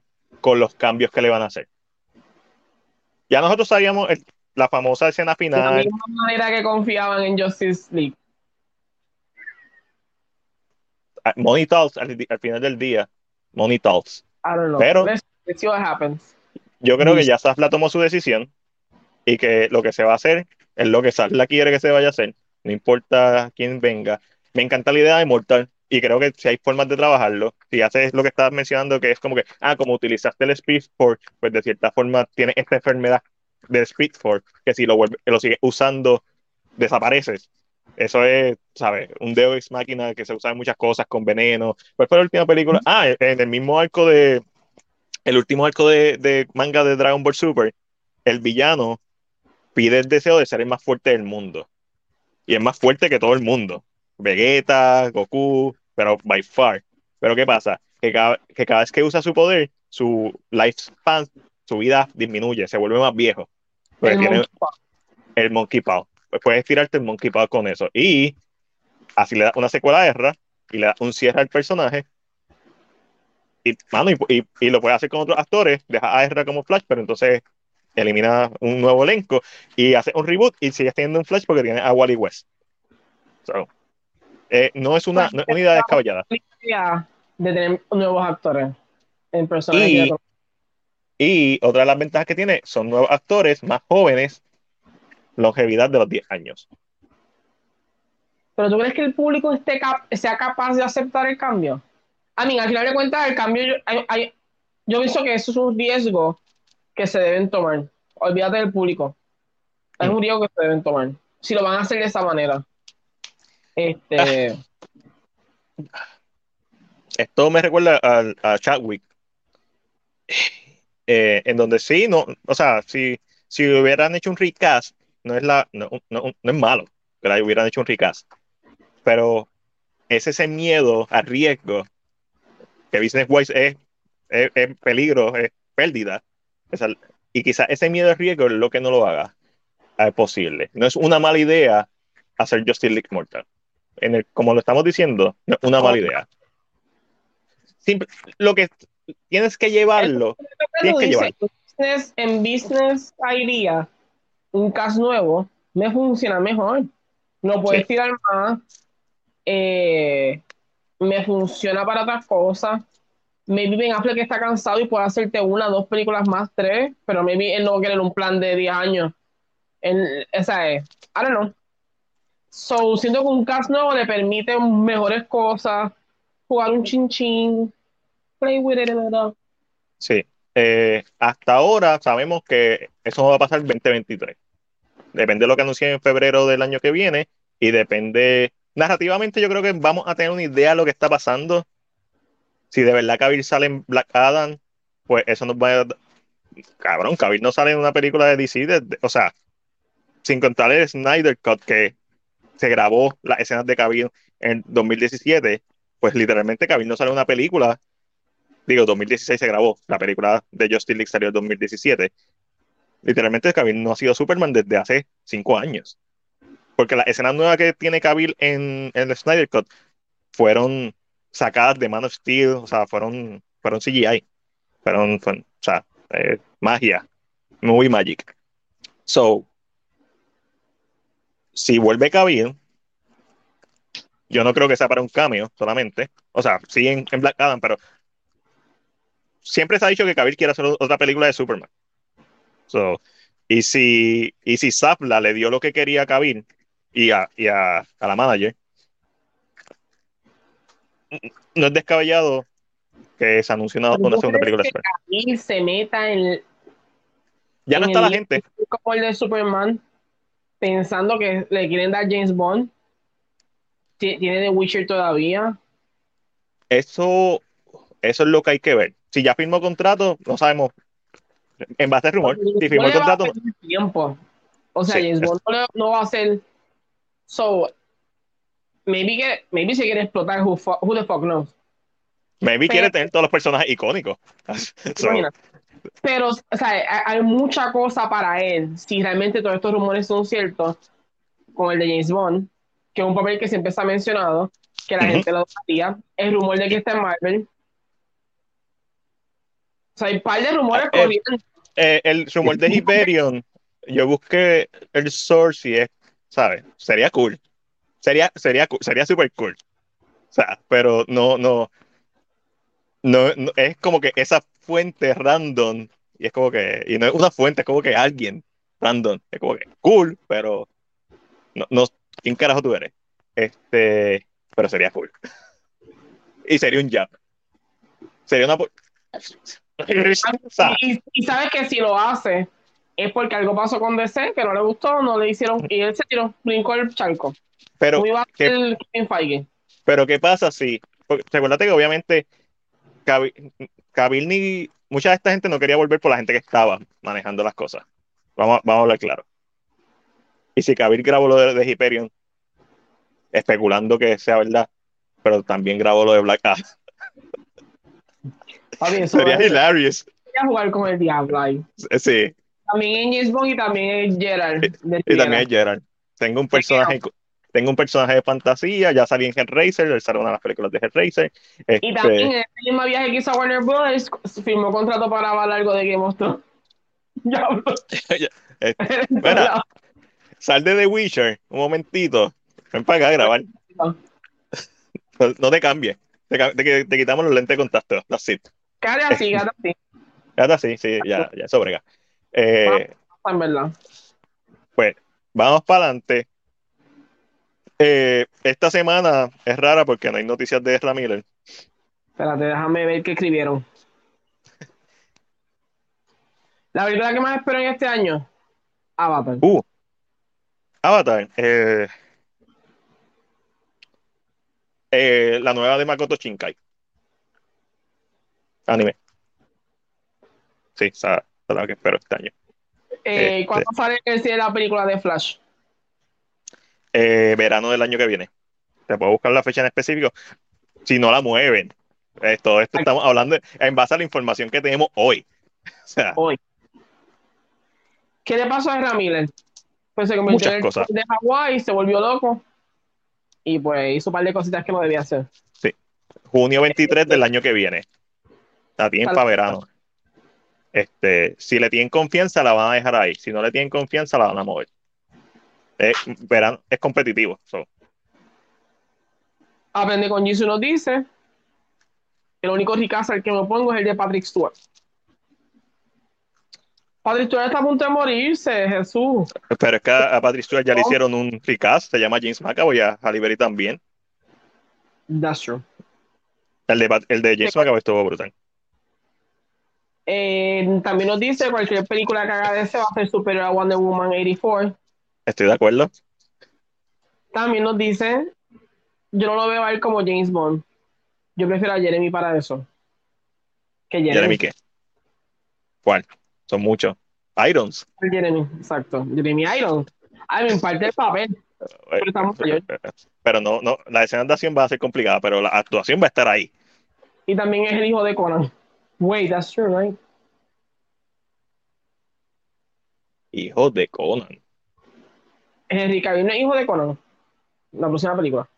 con los cambios que le van a hacer. Ya nosotros sabíamos el, la famosa escena final. De la misma manera que confiaban en Justice League. Money Talks al, al, final del día. Money Talks. I don't know. Pero let's, let's see what happens. Yo creo que ya Safla tomó su decisión y que lo que se va a hacer es lo que Safla quiere que se vaya a hacer. No importa quién venga. Me encanta la idea de Mortal y creo que si hay formas de trabajarlo, si haces lo que estabas mencionando, que es como que, ah, como utilizaste el Speed Force, pues de cierta forma tiene esta enfermedad del Speed Force, que si lo, vuelve, lo sigues usando, desapareces. Eso es, ¿sabes? Un Deus Ex Máquina que se usa en muchas cosas con veneno. ¿Cuál fue la última película? Ah, en el mismo arco de. El último arco de, de manga de Dragon Ball Super, el villano pide el deseo de ser el más fuerte del mundo. Y es más fuerte que todo el mundo. Vegeta, Goku, pero by far. Pero ¿qué pasa? Que cada, que cada vez que usa su poder, su lifespan, su vida disminuye, se vuelve más viejo. El tiene monkey paw. el monkey paw. Pues puedes tirarte el monkey paw con eso. Y así le da una secuela a Erra y le da un cierre al personaje. Y, mano, y, y, y, lo puede hacer con otros actores, deja a Erra como Flash, pero entonces elimina un nuevo elenco y hace un reboot y sigue teniendo un Flash porque tiene a Wally West. So, eh, no es una, no es una idea descabellada. De tener nuevos actores en personajes. Y, y otra de las ventajas que tiene son nuevos actores más jóvenes, longevidad de los 10 años. ¿Pero tú crees que el público esté cap sea capaz de aceptar el cambio? A mí, al final de cuentas, el cambio, yo, hay, hay, yo pienso que eso es un riesgo que se deben tomar. Olvídate del público. Es un riesgo que se deben tomar. Si lo van a hacer de esa manera. Este. Esto me recuerda a, a Chadwick. eh, en donde sí, no, o sea, si, si hubieran hecho un recast, no es, la, no, no, no es malo que hubieran hecho un recast, pero es ese miedo a riesgo que business wise es, es, es peligro, es pérdida. Y quizás ese miedo a riesgo es lo que no lo haga es posible. No es una mala idea hacer Justice League Mortal. En el, como lo estamos diciendo, no es una mala idea. Simple, lo que tienes que llevarlo, tienes que llevarlo. Business, en business idea, un cast nuevo me funciona mejor. No puedes sí. tirar más. Eh, me funciona para otras cosas. Maybe Ben Affleck está cansado y puede hacerte una, dos películas más, tres, pero maybe él no quiere un plan de 10 años. En, esa es, I don't know. So, siento que un cast nuevo le permite mejores cosas, jugar un chin chin, play with it little. Sí. Eh, hasta ahora sabemos que eso va a pasar en 2023. Depende de lo que anuncien en febrero del año que viene y depende. Narrativamente, yo creo que vamos a tener una idea de lo que está pasando. Si de verdad Cavill sale en Black Adam, pues eso nos va a. Cabrón, Cavill no sale en una película de DC, o sea, sin contar el Snyder Cut que se grabó las escenas de Cavill en 2017, pues literalmente Cavill no sale en una película. Digo, 2016 se grabó, la película de Justice League salió en 2017. Literalmente Cavill no ha sido Superman desde hace cinco años. Porque las escenas nuevas que tiene Cavill en, el Snyder Cut fueron sacadas de Man of Steel, o sea, fueron, fueron CGI. Fueron, o sea, eh, magia, movie magic. So, si vuelve Cavill, yo no creo que sea para un cameo solamente. O sea, sí en, en, Black Adam, pero siempre se ha dicho que Cavill quiere hacer otra película de Superman. So, y si, y si Zapla le dio lo que quería a Cavill y a, y a, a la manager, no es descabellado que se anuncie una, una segunda película de Superman. Se meta en. Ya no está la gente. Como el de Superman, pensando que le quieren dar James Bond. Ti- Tiene The Witcher todavía. Eso, eso es lo que hay que ver. Si ya firmó contrato, no sabemos. En base al rumor, si firmó No el contrato, tiempo. O sea, Sí, James es- Bond no, no va a ser. So, maybe, que, maybe se quiere explotar who, who the fuck knows. maybe Pero- quiere tener todos los personajes icónicos. So. Pero, o sea, hay, mucha cosa para él, si realmente todos estos rumores son ciertos, con el de James Bond, que es un papel que siempre se ha mencionado, que la gente lo sabía, el rumor de que está en Marvel. O sea, hay un par de rumores Ah, eh, corriendo. eh, el rumor de Hyperion, yo busqué el source y es, ¿sabes? Sería cool. Sería, sería, sería super cool. O sea, pero no, no, no, no, es como que esa fuente random, y es como que, y no es una fuente, es como que alguien random, es como que cool, pero no, no, ¿quién carajo tú eres? Este, pero sería cool. Y sería un jab. Sería una... y sabes que si lo hace, es porque algo pasó con DC, que no le gustó, no le hicieron, y él se tiró, brincó el charco. pero a ¿qué- ser Kevin Feige. Pero ¿qué pasa si? Porque recuérdate que obviamente Cavill ni mucha de esta gente no quería volver por la gente que estaba manejando las cosas. Vamos, vamos a hablar claro. Y si Cavill grabó lo de, de Hyperion, especulando que sea verdad, pero también grabó lo de Black eso sería hilarious. voy a jugar con el diablo ahí. Sí, También en James Bond y también en Gerald. y también es Gerard. Tengo un personaje, tengo un personaje de fantasía, ya salí en Hellraiser, él salió en una de las películas de Hellraiser. Y Este, también en ese mismo viaje que hizo Warner Brothers, firmó contrato para grabar algo de Game of Thrones. Eh, Mira. sal de The Witcher un momentito, ven para acá a grabar. No, no te cambies. Te, te- te quitamos los lentes de contacto. That's it. Así, cara así, Ya está así, sí, ya, ya sobrega. Eh, en verdad. pues, vamos para adelante. Eh, esta semana es rara porque no hay noticias de Ezra Miller. Espérate, déjame ver qué escribieron. La película que más espero en este año, Avatar. Uh, Avatar. eh, eh, la nueva de Makoto Shinkai. Anime. sí, esa es la que espero este año. Eh, Este. ¿Cuándo sale la película de Flash? Eh, verano del año que viene. Te puedo buscar la fecha en específico. Si no la mueven. Eh, todo esto estamos hablando en base a la información que tenemos hoy. O sea, Hoy. ¿Qué le pasó a Miller? Pues se convirtió en el cosas. de Hawái, se volvió loco y pues hizo un par de cositas que no debía hacer. junio 23 del año que viene. La tienen para verano. Este, si le tienen confianza, la van a dejar ahí. Si no le tienen confianza, la van a mover. Es, verano, es competitivo. so. Aprende con Jesus nos dice, el único ricazo al que me pongo es el de Patrick Stewart. Patrick Stewart está a punto de morirse, Jesús. Pero es que a, a Patrick Stewart ya le hicieron un recast, se llama James McAvoy, a Halle también. That's true. El de, el de James McAvoy estuvo brutal. Eh, también nos dice cualquier película que haga ese va a ser superior a Wonder Woman 84. Estoy de acuerdo. También nos dice, yo no lo veo a él como James Bond. Yo prefiero a Jeremy para eso. Que Jeremy. Jeremy, ¿qué? ¿Cuál? Son muchos. Irons. Jeremy, exacto. Jeremy Iron. Ay, me imparte el papel. Pero muy mayor. Pero no, no, la escena de acción va a ser complicada, pero la actuación va a estar ahí. Y también es el hijo de Conan. Wait, that's true, right? Hijo de Conan. Henry Cavill no es hijo de Conan. La próxima película.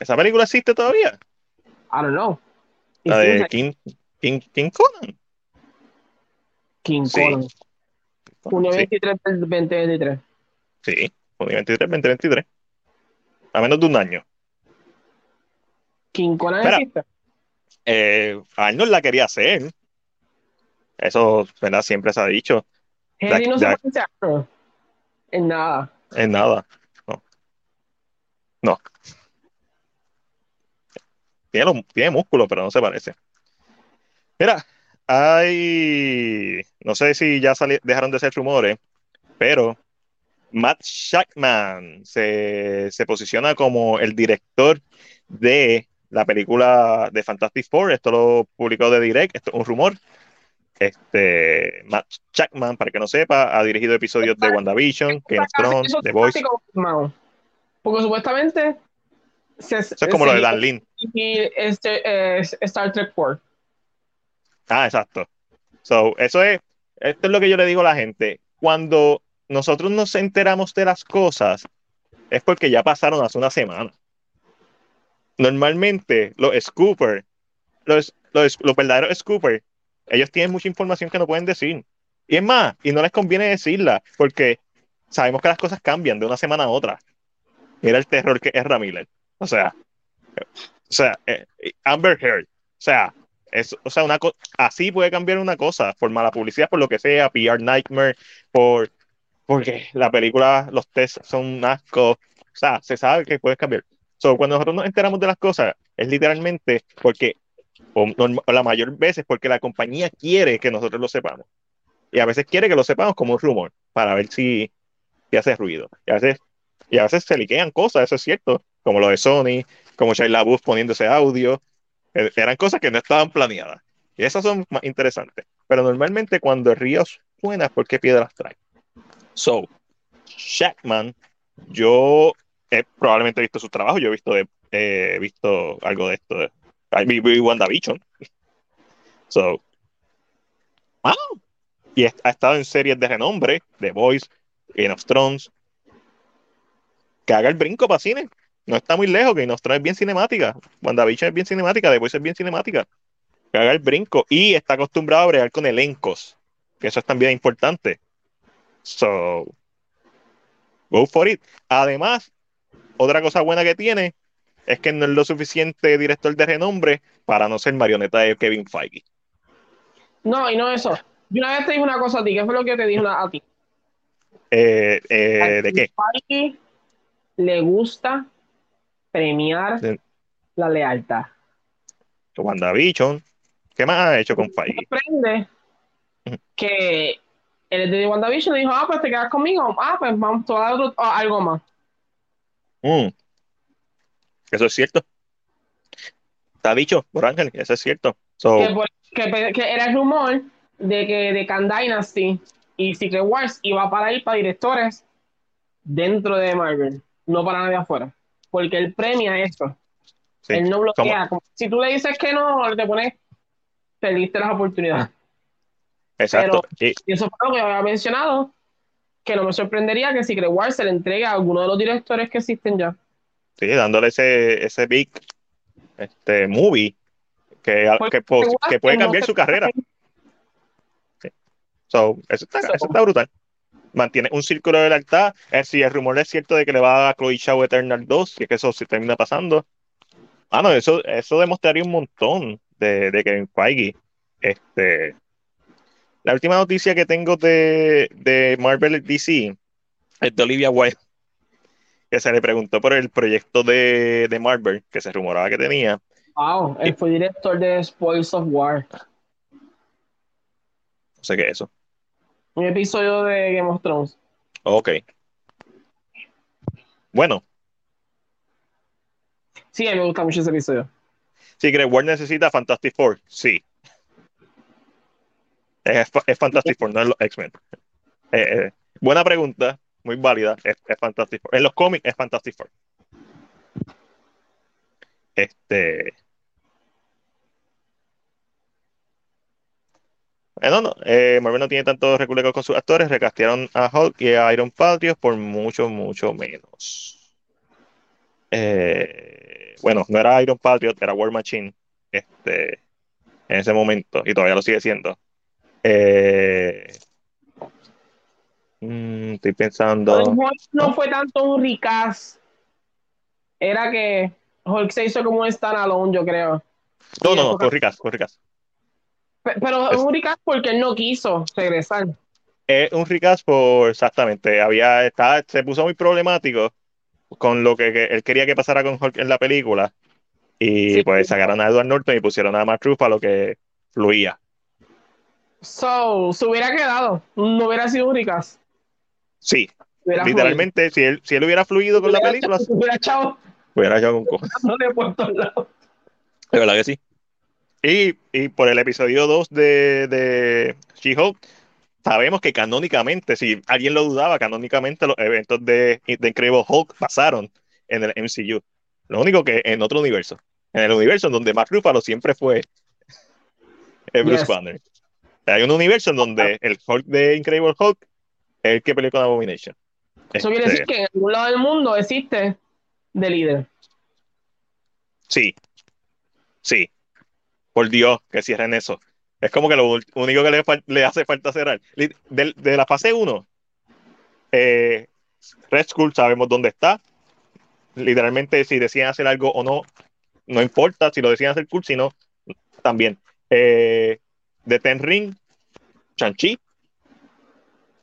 ¿Esa película existe todavía? I don't know. La de like King, King, King Conan. King Sí. Conan. Junio Sí, 23 del 2023. sí. junio 23, 2023. A menos de un año. King Conan Espera. existe. Eh, Arnold la quería hacer. Eso, ¿verdad? Siempre se ha dicho. Henry no se parece a Arnold. En nada. Es nada. No. No. Tiene, los- tiene músculo, pero no se parece. Mira, hay. No sé si ya sali- dejaron de ser rumores, pero Matt Shackman se, se posiciona como el director de la película de Fantastic Four. Esto lo publicó de Direct, esto es un rumor. Este, Matt Shackman, para que no sepa, ha dirigido episodios de WandaVision, Game of Thrones, The Voice. Porque supuestamente se, Eso es como lo de Dan Lin. y este es Star Trek 4. Ah, exacto. So, eso es, esto es lo que yo le digo a la gente. Cuando nosotros nos enteramos de las cosas, es porque ya pasaron hace una semana. Normalmente, los scoopers, los, los, verdaderos scoopers, ellos tienen mucha información que no pueden decir. Y es más, y no les conviene decirla, porque sabemos que las cosas cambian de una semana a otra. Mira el terror que es Ramírez. O sea, o sea, eh, Amber Heard. O sea, es, o sea, una así puede cambiar una cosa, por mala publicidad, por lo que sea, PR Nightmare, por porque la película, los tests son un asco. O sea, se sabe que puede cambiar. So, cuando nosotros nos enteramos de las cosas, es literalmente porque, o, o la mayor veces, porque la compañía quiere que nosotros lo sepamos. Y a veces quiere que lo sepamos como un rumor, para ver si, si hace ruido. Y a veces, y a veces se liquean cosas, eso es cierto, como lo de Sony, como Shia LaBeouf poniendo ese audio. Eh, Eran cosas que no estaban planeadas. Y esas son más interesantes. Pero normalmente cuando el río suena es porque piedras trae. So, Shackman, yo he probablemente visto su trabajo, yo he visto, de, eh, he visto algo de esto. I vi, vi WandaVision. So, wow. Y ha estado en series de renombre, The Voice, Game of Thrones. Que haga el brinco para cine. No está muy lejos, Game of Thrones es bien cinemática. WandaVision es bien cinemática, The Voice es bien cinemática. Que haga el brinco. Y está acostumbrado a bregar con elencos. Que eso es también importante. So, go for it. Además, otra cosa buena que tiene es que no es lo suficiente director de renombre para no ser marioneta de Kevin Feige. No, y no eso. Yo una vez te dije una cosa a ti, ¿qué fue lo que te dije a ti? Eh, eh, ¿De qué? Feige le gusta premiar Sí. la lealtad. WandaVision. ¿Qué más ha hecho con Feige? sorprende Ujú. que el de WandaVision dijo, ah, pues te quedas conmigo, ah, pues vamos a dar ah, algo más. Mm. Eso es cierto. Está dicho por Ángel, eso es cierto. So, que, que- que era el rumor de que de Khan Dynasty y Secret Wars iba para ir para directores dentro de Marvel, no para nadie afuera. Porque él premia eso. sí, él no bloquea. Como- Si tú le dices que no, te pones, perdiste las oportunidades. exacto. Y- Y eso fue lo que había mencionado, que no me sorprendería que Secret Wars se le entregue a alguno de los directores que existen ya. Sí, dándole ese, ese big este, movie que, Porque que, que puede cambiar su carrera. So, eso, está, eso está brutal. Mantiene un círculo de lealtad. Eh, si el rumor es cierto de que le va a dar a Chloe Shaw Eternal 2, y es que eso se termina pasando. Ah, no, eso, eso demostraría un montón de, de Kevin Feige. Este, la última noticia que tengo de, de Marvel DC es de Olivia Wilde, que se le preguntó por el proyecto de, de Marvel, que se rumoraba que tenía. Wow, él fue director de Spoils of War, No sé qué es eso. un episodio de Game of Thrones. Ok. Bueno, Sí, a mí me gusta mucho ese episodio. si Greg Ward necesita Fantastic Four, sí. Es, es Fantastic Four, no es los X-Men. Eh, eh, buena pregunta, muy válida. Es, es Fantastic Four. En los cómics es Fantastic Four. Este. Eh, no, no. eh, Marvel no tiene tantos recursos con sus actores. Recastearon a Hulk y a Iron Patriot por mucho, mucho menos. Bueno, no era Iron Patriot, era War Machine. Este, en ese momento, y todavía lo sigue siendo. Eh, mm, estoy pensando. Hulk no fue tanto un recast. Era que Hulk se hizo como un standalone, yo creo. No, no, no, fue Ricas, fue Ricas. Pe- Pero es un recast porque él no quiso regresar. Es un recast por exactamente. Había, estaba, se puso muy problemático con lo que, que él quería que pasara con Hulk en la película. Y Sí. pues sacaron a Edward Norton y pusieron a Mark Ruffalo que fluía. So, se hubiera quedado. No hubiera sido un. Sí, Hubiera literalmente, si él, si él hubiera fluido con la Hubiera película, echado- Hubiera echado hubiera hecho un cojo. de verdad que sí. Y, y por el episodio 2 de, de She-Hulk, sabemos que canónicamente, si alguien lo dudaba, canónicamente los eventos de, de Incredible Hulk pasaron en el MCU. Lo único que en otro universo. En el universo en donde Mark Ruffalo siempre fue el Bruce Yes. Banner. Hay un universo en donde el Hulk de Incredible Hulk es el que peleó con Abomination. Eso quiere Este, decir que en algún lado del mundo existe de líder. Sí. Sí. Por Dios, que cierren eso. Es como que lo único que le, hace falta cerrar. De, de la fase 1, eh, Red Skull sabemos dónde está. Literalmente, si deciden hacer algo o no, no importa. Si lo deciden hacer cool, si no, también. Eh, de Ten Ring, Chanchi,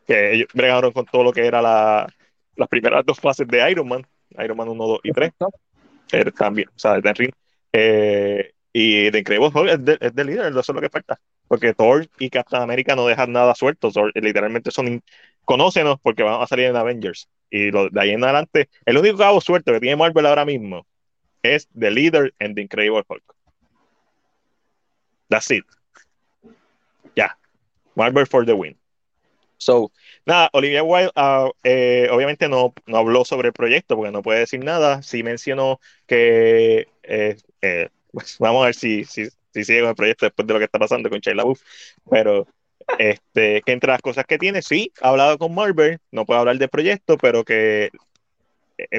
que ellos bregaron con todo lo que era la, las primeras dos fases de Iron Man, Iron Man 1, 2 y 3 eh, también, o sea, de Ten Ring. Eh, y de Incredible Hulk es de, es líder, eso es lo que falta. Porque Thor y Captain America no dejan nada suelto. Thor, eh, literalmente son. Conócenos porque van a salir en Avengers. Y lo, de ahí en adelante, el único cabo suelto que tiene Marvel ahora mismo es The Leader en The Incredible Hulk. That's it. Marvel for the win. So, nada, Olivia Wilde ah, eh, obviamente no, no habló sobre el proyecto porque no puede decir nada. Sí mencionó que eh, eh, pues, vamos a ver si, si, si sigue con el proyecto después de lo que está pasando con Shia LaBeouf. Pero este, que entre las cosas que tiene, sí, ha hablado con Marvel, no puede hablar del proyecto, pero que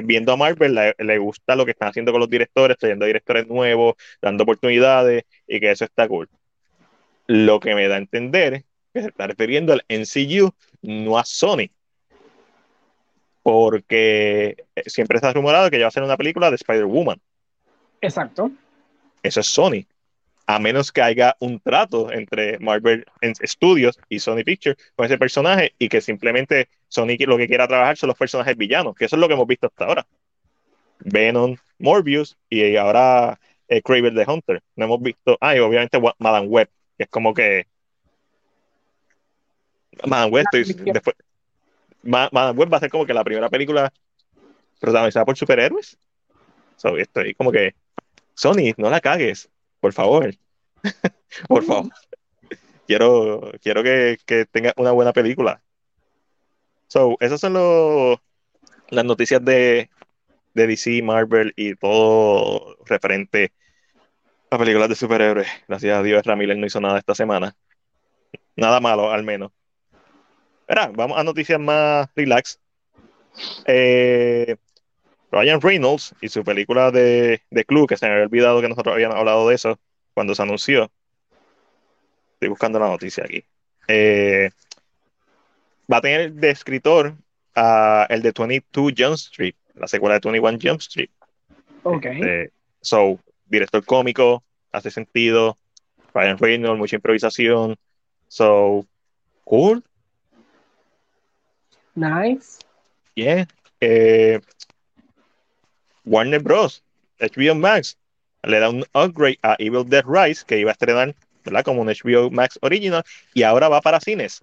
viendo a Marvel le, le gusta lo que están haciendo con los directores, trayendo directores nuevos, dando oportunidades y que eso está cool. Lo que me da a entender que se está refiriendo al MCU, no a Sony. Porque eh, siempre está rumorado que ya va a ser una película de Spider-Woman. Exacto. Eso es Sony. A menos que haya un trato entre Marvel Studios y Sony Pictures con ese personaje y que simplemente Sony lo que quiera trabajar son los personajes villanos, que eso es lo que hemos visto hasta ahora. Venom, Morbius y ahora eh, Kraven the Hunter. No hemos visto. Ah, y obviamente Madame Web, que es como que. Madame Web, estoy- después. Ma- Madame Web va a ser como que la primera película protagonizada por superhéroes. So, estoy como que Sony, no la cagues, por favor. por favor. quiero, quiero que, que, tenga una buena película. So, esas son los, las noticias de, de DC, Marvel y todo referente a películas de superhéroes. Gracias a Dios, Ramírez no hizo nada esta semana. Nada malo, al menos. Verá, vamos a noticias más relax. Eh, Ryan Reynolds y su película de, de Club, que se me había olvidado que nosotros habíamos hablado de eso cuando se anunció. Estoy buscando la noticia aquí. Eh, va a tener de escritor el de 22 Jump Street, la secuela de 21 Jump Street. Ok. Este, so, director cómico, hace sentido. Ryan Reynolds, mucha improvisación. So, cool. Nice. Yeah. Eh, Warner Bros. HBO Max le da un upgrade a Evil Dead Rise que iba a estrenar ¿verdad? como un HBO Max original y ahora va para cines.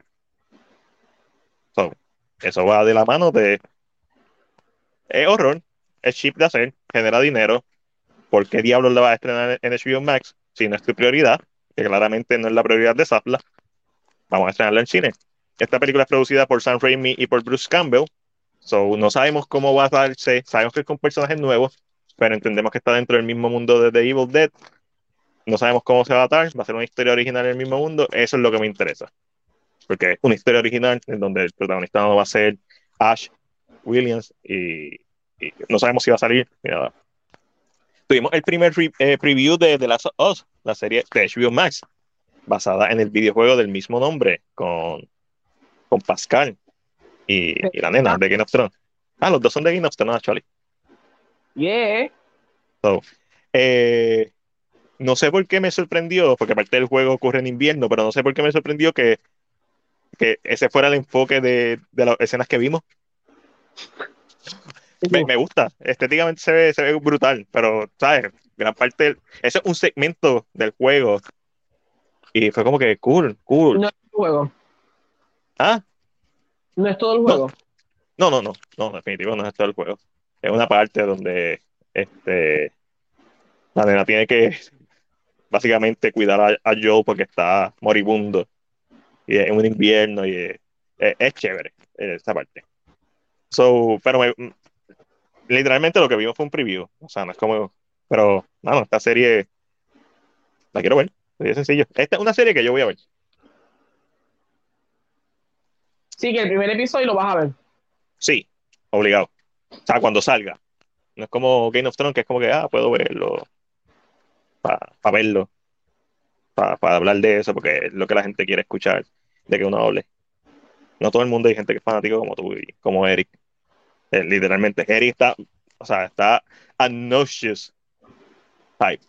So, eso va de la mano de es horror, es cheap de hacer, genera dinero. ¿Por qué diablos le va a estrenar en HBO Max si no es tu prioridad? Que claramente no es la prioridad de Zapla. Vamos a estrenarla en cine. Esta película es producida por Sam Raimi y por Bruce Campbell. So, no sabemos cómo va a darse. Sabemos que es con personajes nuevos, pero entendemos que está dentro del mismo mundo de The Evil Dead. No sabemos cómo se va a dar. Va a ser una historia original en el mismo mundo. Eso es lo que me interesa. Porque es una historia original en donde el protagonista no va a ser Ash Williams y, y no sabemos si va a salir. Tuvimos el primer re, eh, preview de The Last of Us, la serie de HBO Max, basada en el videojuego del mismo nombre, con, con Pascal y, y, la nena de Game of Thrones. Ah, los dos son de Game of Thrones, actually. Yeah. So, eh, no sé por qué me sorprendió, porque aparte del juego ocurre en invierno, pero no sé por qué me sorprendió que, que ese fuera el enfoque de, de las escenas que vimos. Me, me, gusta, estéticamente se ve, se ve brutal, pero, ¿sabes? Gran parte, eso es un segmento del juego. Y fue como que cool, cool. No es el juego. ¿Ah? No es todo el juego. No, no, no, no, no definitivo no es todo el juego. Es una parte donde este la nena tiene que básicamente cuidar a, a Joe porque está moribundo. Y es un invierno y es, es, es chévere esa parte. So, pero me, literalmente lo que vimos fue un preview. O sea, no es como. Pero, bueno, esta serie la quiero ver. Es sencillo. Esta es una serie que yo voy a ver. Sí, que el primer episodio lo vas a ver. Sí, obligado. O sea, cuando salga. No es como Game of Thrones, que es como que, ah, puedo verlo. Para pa verlo. Para pa hablar de eso, porque es lo que la gente quiere escuchar. De que uno hable. No todo el mundo hay gente que es fanático como tú y como Eric. Eh, literalmente, Eric está, o sea, está obnoxious type.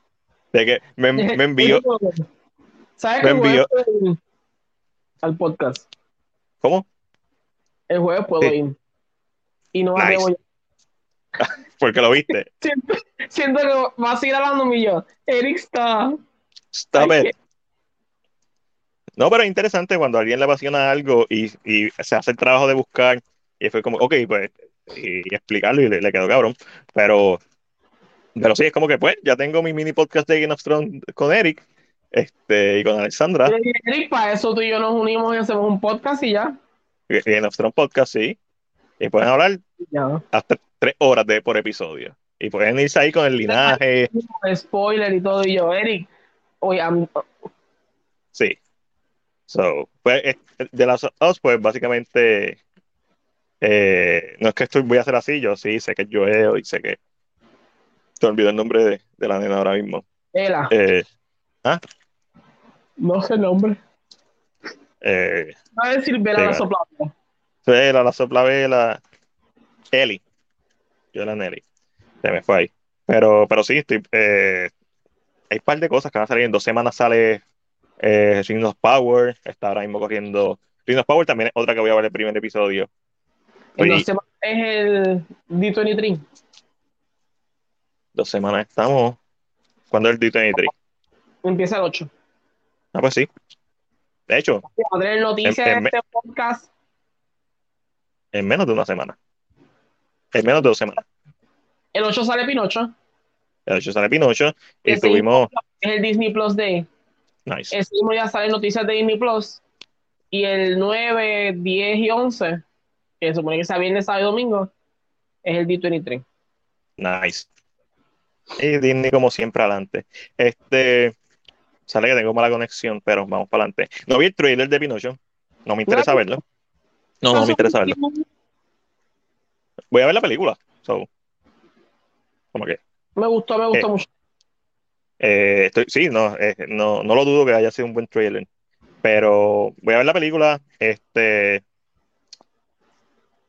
De que me, me envió. ¿Sabes me envió. al podcast? ¿Cómo? El jueves puedo Sí. ir. Y no Nice. atrevo ya. Porque lo viste. Siento, siento que vas a ir hablando y yo. Eric está. Ay, it. No, pero es interesante cuando a alguien le apasiona algo y, y se hace el trabajo de buscar y fue como, ok, pues, y, y explicarlo y le, le quedó cabrón. Pero, pero sí, es como que, pues, ya tengo mi mini podcast de Game of Thrones con Eric este, y con Alexandra. Eric, para eso tú y yo nos unimos y hacemos un podcast y ya. Game of Thrones podcast, sí. Y pueden hablar hasta tres horas de, por episodio. Y pueden irse ahí con el linaje. Spoiler y todo. Y yo, Eric, oye, am- Sí. So, pues, eh, de las Us, pues básicamente, eh, no es que estoy, voy a hacer así, yo sí sé que es Joel y sé que te olvidé el nombre de, de la nena ahora mismo. Ela, Eh, no sé el nombre. Eh, Va a decir Vela Sí, la va. soplada. Vela, la sopla vela, Ellie, yo la Nelly, se me fue ahí. Pero, pero sí, estoy, eh, hay un par de cosas que van a salir. En dos semanas sale eh, Ring of Power, está ahora mismo corriendo. Ring of Power también es otra que voy a ver el primer episodio. En dos semanas es el D23. dos semanas estamos. ¿Cuándo es el D23? Empieza el 8. Ah, pues sí. De hecho, tener noticias En- en de este podcast. en menos de una semana. En menos de dos semanas. El 8 sale Pinocho. el 8 sale Pinocho y Ese tuvimos... Es el Disney Plus Day. Nice. Ese mismo salen noticias de Disney Plus. Y el 9, 10 y 11, que se supone que sea viernes, sábado y domingo, es el D23. Nice. Y Disney como siempre adelante. Este... Sale que tengo mala conexión, pero vamos para adelante. No vi el trailer de Pinocho. No me interesa verlo. No, no me interesa verlo. Voy a ver la película. So, como que... Me gustó, me gustó Eh, mucho. Eh, estoy, sí, no, eh, no, no lo dudo que haya sido un buen trailer. Pero voy a ver la película. Este,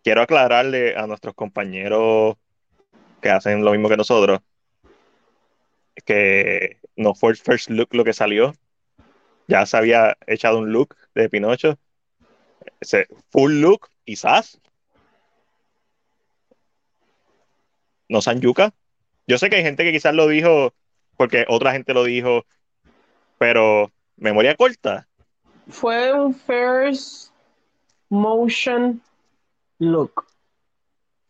quiero aclararle a nuestros compañeros que hacen lo mismo que nosotros que no fue el first look lo que salió. Ya se había echado un look de Pinocho. Ese full look Sass. No San Yuka. Yo sé que hay gente que quizás lo dijo porque otra gente lo dijo, pero memoria corta. Fue un first motion look.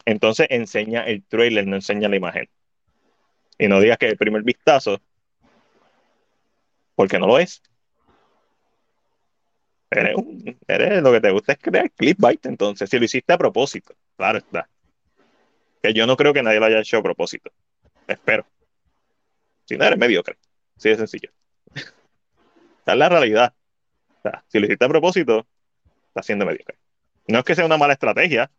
Entonces enseña el trailer, no enseña la imagen. Y no digas que el primer vistazo, porque no lo es. Eres, un- eres- lo que te gusta es crear clickbait, entonces, si lo hiciste a propósito, claro está. Que yo no creo que nadie lo haya hecho a propósito. Espero. Si no, eres mediocre. Así de sencillo. Esa es la realidad. Si lo hiciste a propósito, estás siendo mediocre. No es que sea una mala estrategia,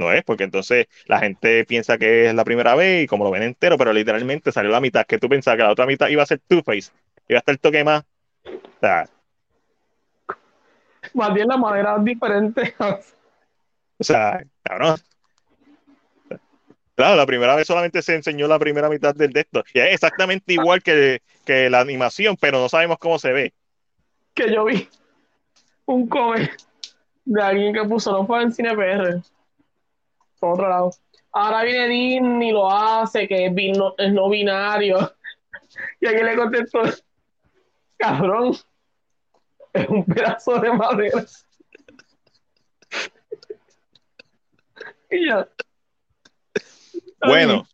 no es, porque entonces la gente piensa que es la primera vez y como lo ven entero, pero literalmente salió la mitad, que tú pensabas que la otra mitad iba a ser Two-Face, iba a estar el toque más. O sea, Más bien la manera diferente. o sea, cabrón. Claro, la primera vez solamente se enseñó la primera mitad del de esto. Y es exactamente igual que, que la animación, pero no sabemos cómo se ve. que yo vi un comment de alguien que puso no fue en cine PR por otro lado. Ahora viene Disney y lo hace que es, bino- es no binario. Y alguien le contestó cabrón es un pedazo de madera y ya. Bueno,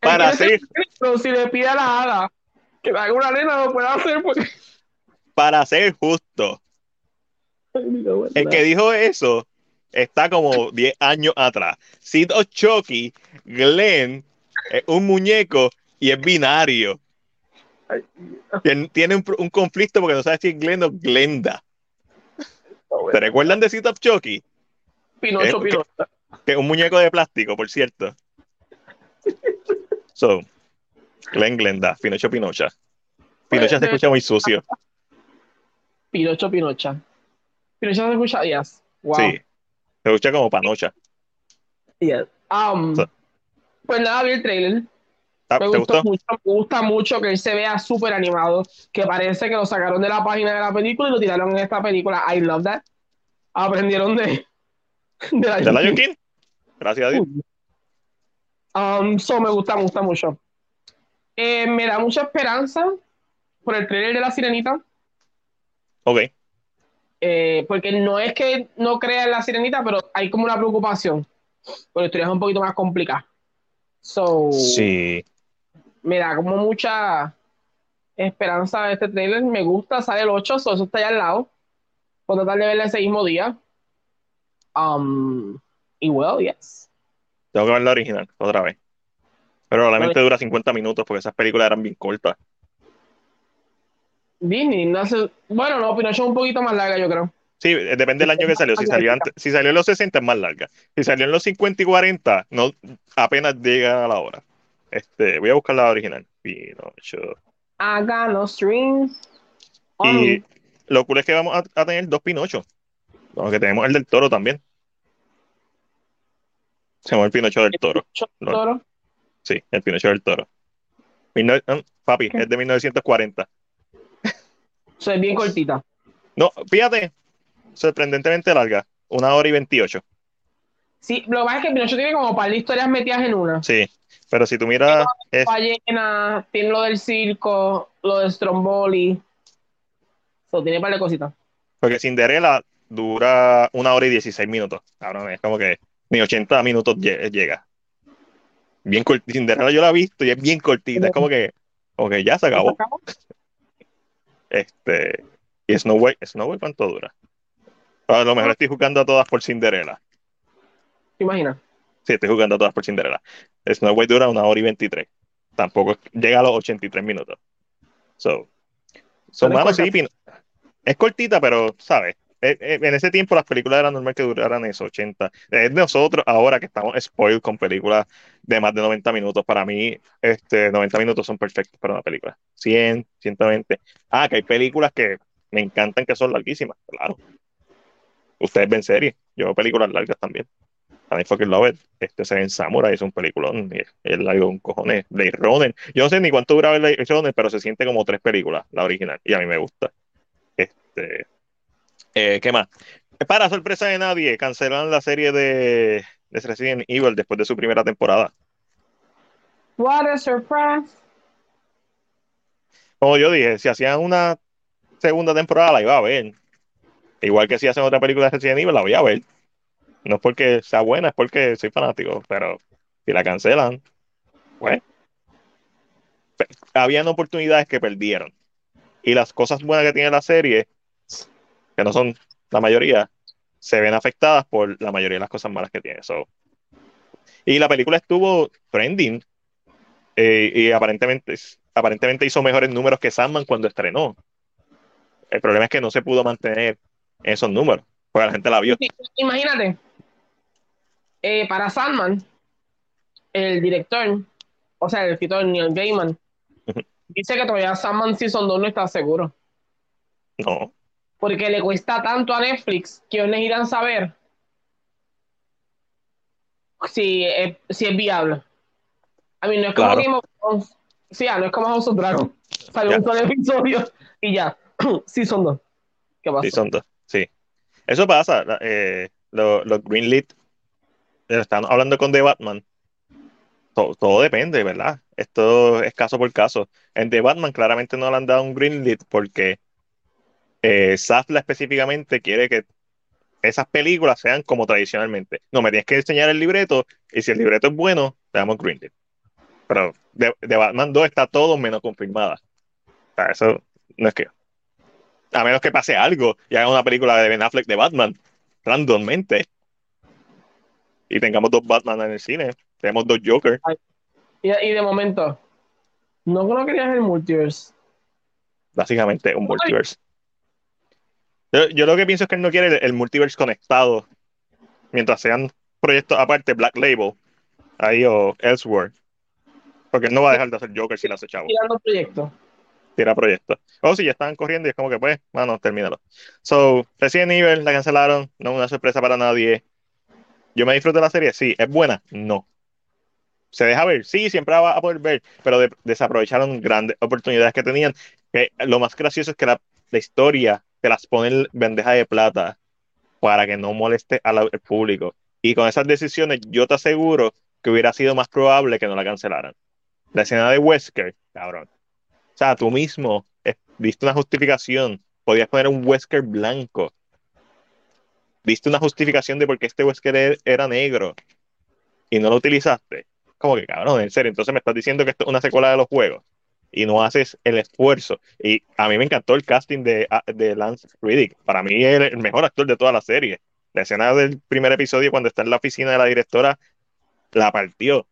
para hacer, pero si le pide a la hada que haga una nena lo puede hacer porque para ser justo, el que dijo eso está como 10 años atrás. Sid of Chucky, Glenn, es un muñeco y es binario. Tien- Tiene un, un conflicto porque no sabe si es Glenn o Glenda. ¿Se recuerdan de Sid of Chucky? Pinocho, ¿Qué- Pinocho. Que es un muñeco de plástico, por cierto. So, Glenn Glenda, Pinocho Pinocha. Pinocha se escucha muy sucio. Pinocho, Pinocha. Pinocha se escucha, yes. Wow. Sí. Se escucha como panocha. Yes. Um, So- pues nada, vi el trailer. ¿Te Me gustó, gustó? mucho, me gusta mucho que él se vea súper animado, que parece que lo sacaron de la página de la película y lo tiraron en esta película. I love that. Aprendieron de, de la ¿De Lion King? Gracias a Dios. Um, so me gusta, me gusta mucho. Eh, me da mucha esperanza por el trailer de la sirenita, Ok. Eh, porque no es que no crea en la sirenita, pero hay como una preocupación, porque la historia es un poquito más complicada. So, Sí. me da como mucha esperanza de este trailer. Me gusta, sale el 8, so eso está allá al lado. Puedo tratar de verla ese mismo día. Um, y well, yes. Tengo que ver la original otra vez. Pero probablemente dura 50 minutos porque esas películas eran bien cortas. Disney, no sé. Bueno, no, Pinocho es un poquito más larga, yo creo. Sí, eh, depende del año que salió. Si salió, antes- si salió en los 60 es más larga. Si salió en los 50 y 40, no, apenas llega a la hora. Este, voy a buscar la original. Pinocho. Got no strings. Y me. lo cool es que vamos a, a tener dos Pinochos. Aunque tenemos el del toro también. Se llama el Pinocho del toro. no. Toro. Sí, el Pinocho del toro. Mil nove- ah, papi, ¿Qué? es de 1940. So, es bien cortita. No, fíjate, sorprendentemente larga. Una hora y 28. Sí, lo que pasa es que Pinocho tiene como par de historias metidas en una. Sí, pero si tú miras, es, Ballena, tiene lo del circo, lo de Stromboli. So, tiene par de cositas. porque Cinderella dura una hora y 16 minutos. Cabrón, es como que ni 80 minutos lle- llega. bien cortita. Cinderella yo la he visto y es bien cortita. Es como que, que ya se acabó. Este, y Snow White, Snow White ¿cuánto dura? A lo mejor estoy jugando a todas por Cinderella. ¿Te imaginas? Sí, estoy jugando a todas por Cinderella. Snow White dura una hora y 23. Tampoco llega a los 83 minutos. So, son malos, sí, es cortita, pero, ¿sabes? Eh, eh, en ese tiempo las películas eran normal que duraran eso, 80. Es nosotros ahora que estamos spoiled con películas de más de 90 minutos. Para mí, este, 90 minutos son perfectos para una película. 100, 120. Ah, que hay películas que me encantan que son larguísimas, claro. Ustedes ven series, yo veo películas largas también. También fue que lo ve. Este se ven Samurai, es un peliculón. Es largo un cojones. Blade Runner. Yo no sé ni cuánto dura Blade Runner, pero se siente como tres películas, la original. Y a mí me gusta. Este, eh, ¿Qué más? Para sorpresa de nadie, cancelaron la serie de, de Resident Evil después de su primera temporada. What a surprise. Como yo dije, si hacían una segunda temporada, la iba a ver. Igual que si hacen otra película de Resident Evil, la voy a ver. No es porque sea buena, es porque soy fanático, pero si la cancelan, pues. Habían oportunidades que perdieron. Y las cosas buenas que tiene la serie que no son la mayoría, se ven afectadas por la mayoría de las cosas malas que tiene. Y la película estuvo trending eh, y aparentemente, aparentemente hizo mejores números que Sandman cuando estrenó. El problema es que no se pudo mantener esos números, porque la gente la vio. Imagínate, eh, para Sandman, el director, o sea, el escritor Neil Gaiman, dice que todavía Sandman Season 2 no está seguro. No porque le cuesta tanto a Netflix que ellos irán a saber si es, si es viable. A mí no es como Game of Sí, no es como House of un solo episodio y ya. sí, son dos. ¿Qué pasa? Sí, son dos. Sí. Eso pasa. Eh, los lo Greenlit están hablando con The Batman. Todo, todo, depende, ¿verdad? Esto es caso por caso. En The Batman claramente no le han dado un Greenlit porque eh, Safla específicamente quiere que esas películas sean como tradicionalmente. No, me tienes que enseñar el libreto y si el libreto es bueno, te damos Green Pero de, Batman 2 está todo menos confirmada. O sea, eso no es que. A menos que pase algo y haga una película de Ben Affleck de Batman, randommente. Y tengamos dos Batman en el cine. Tenemos dos Jokers. Y, y, de momento, no creo que querías el multiverse. Básicamente, un multiverse. Yo, lo que pienso es que él no quiere el, multiverse conectado mientras sean proyectos aparte, Black Label, ahí o Elsewhere. Porque él no va a dejar de hacer Joker si lo hace chavo. Tirando proyectos. Tira proyectos. O oh, si ya estaban corriendo y es como que pues, mano, termínalo. So, Resident Evil la cancelaron, no es una sorpresa para nadie. Yo me disfruto de la serie, sí. ¿Es buena? No. ¿Se deja ver? Sí, siempre va a poder ver, pero desaprovecharon grandes oportunidades que tenían. Que lo más gracioso es que la, la historia te las ponen bandeja de plata para que no moleste al público. Y con esas decisiones, yo te aseguro que hubiera sido más probable que no la cancelaran. La escena de Wesker, cabrón. O sea, tú mismo viste una justificación. Podías poner un Wesker blanco. Viste una justificación de por qué este Wesker e-, era negro. Y no lo utilizaste. Como que, cabrón, en serio. Entonces me estás diciendo que esto es una secuela de los juegos y no haces el esfuerzo. Y a mí me encantó el casting de, de Lance Riddick. Para mí es el mejor actor de toda la serie. La escena del primer episodio cuando está en la oficina de la directora la partió.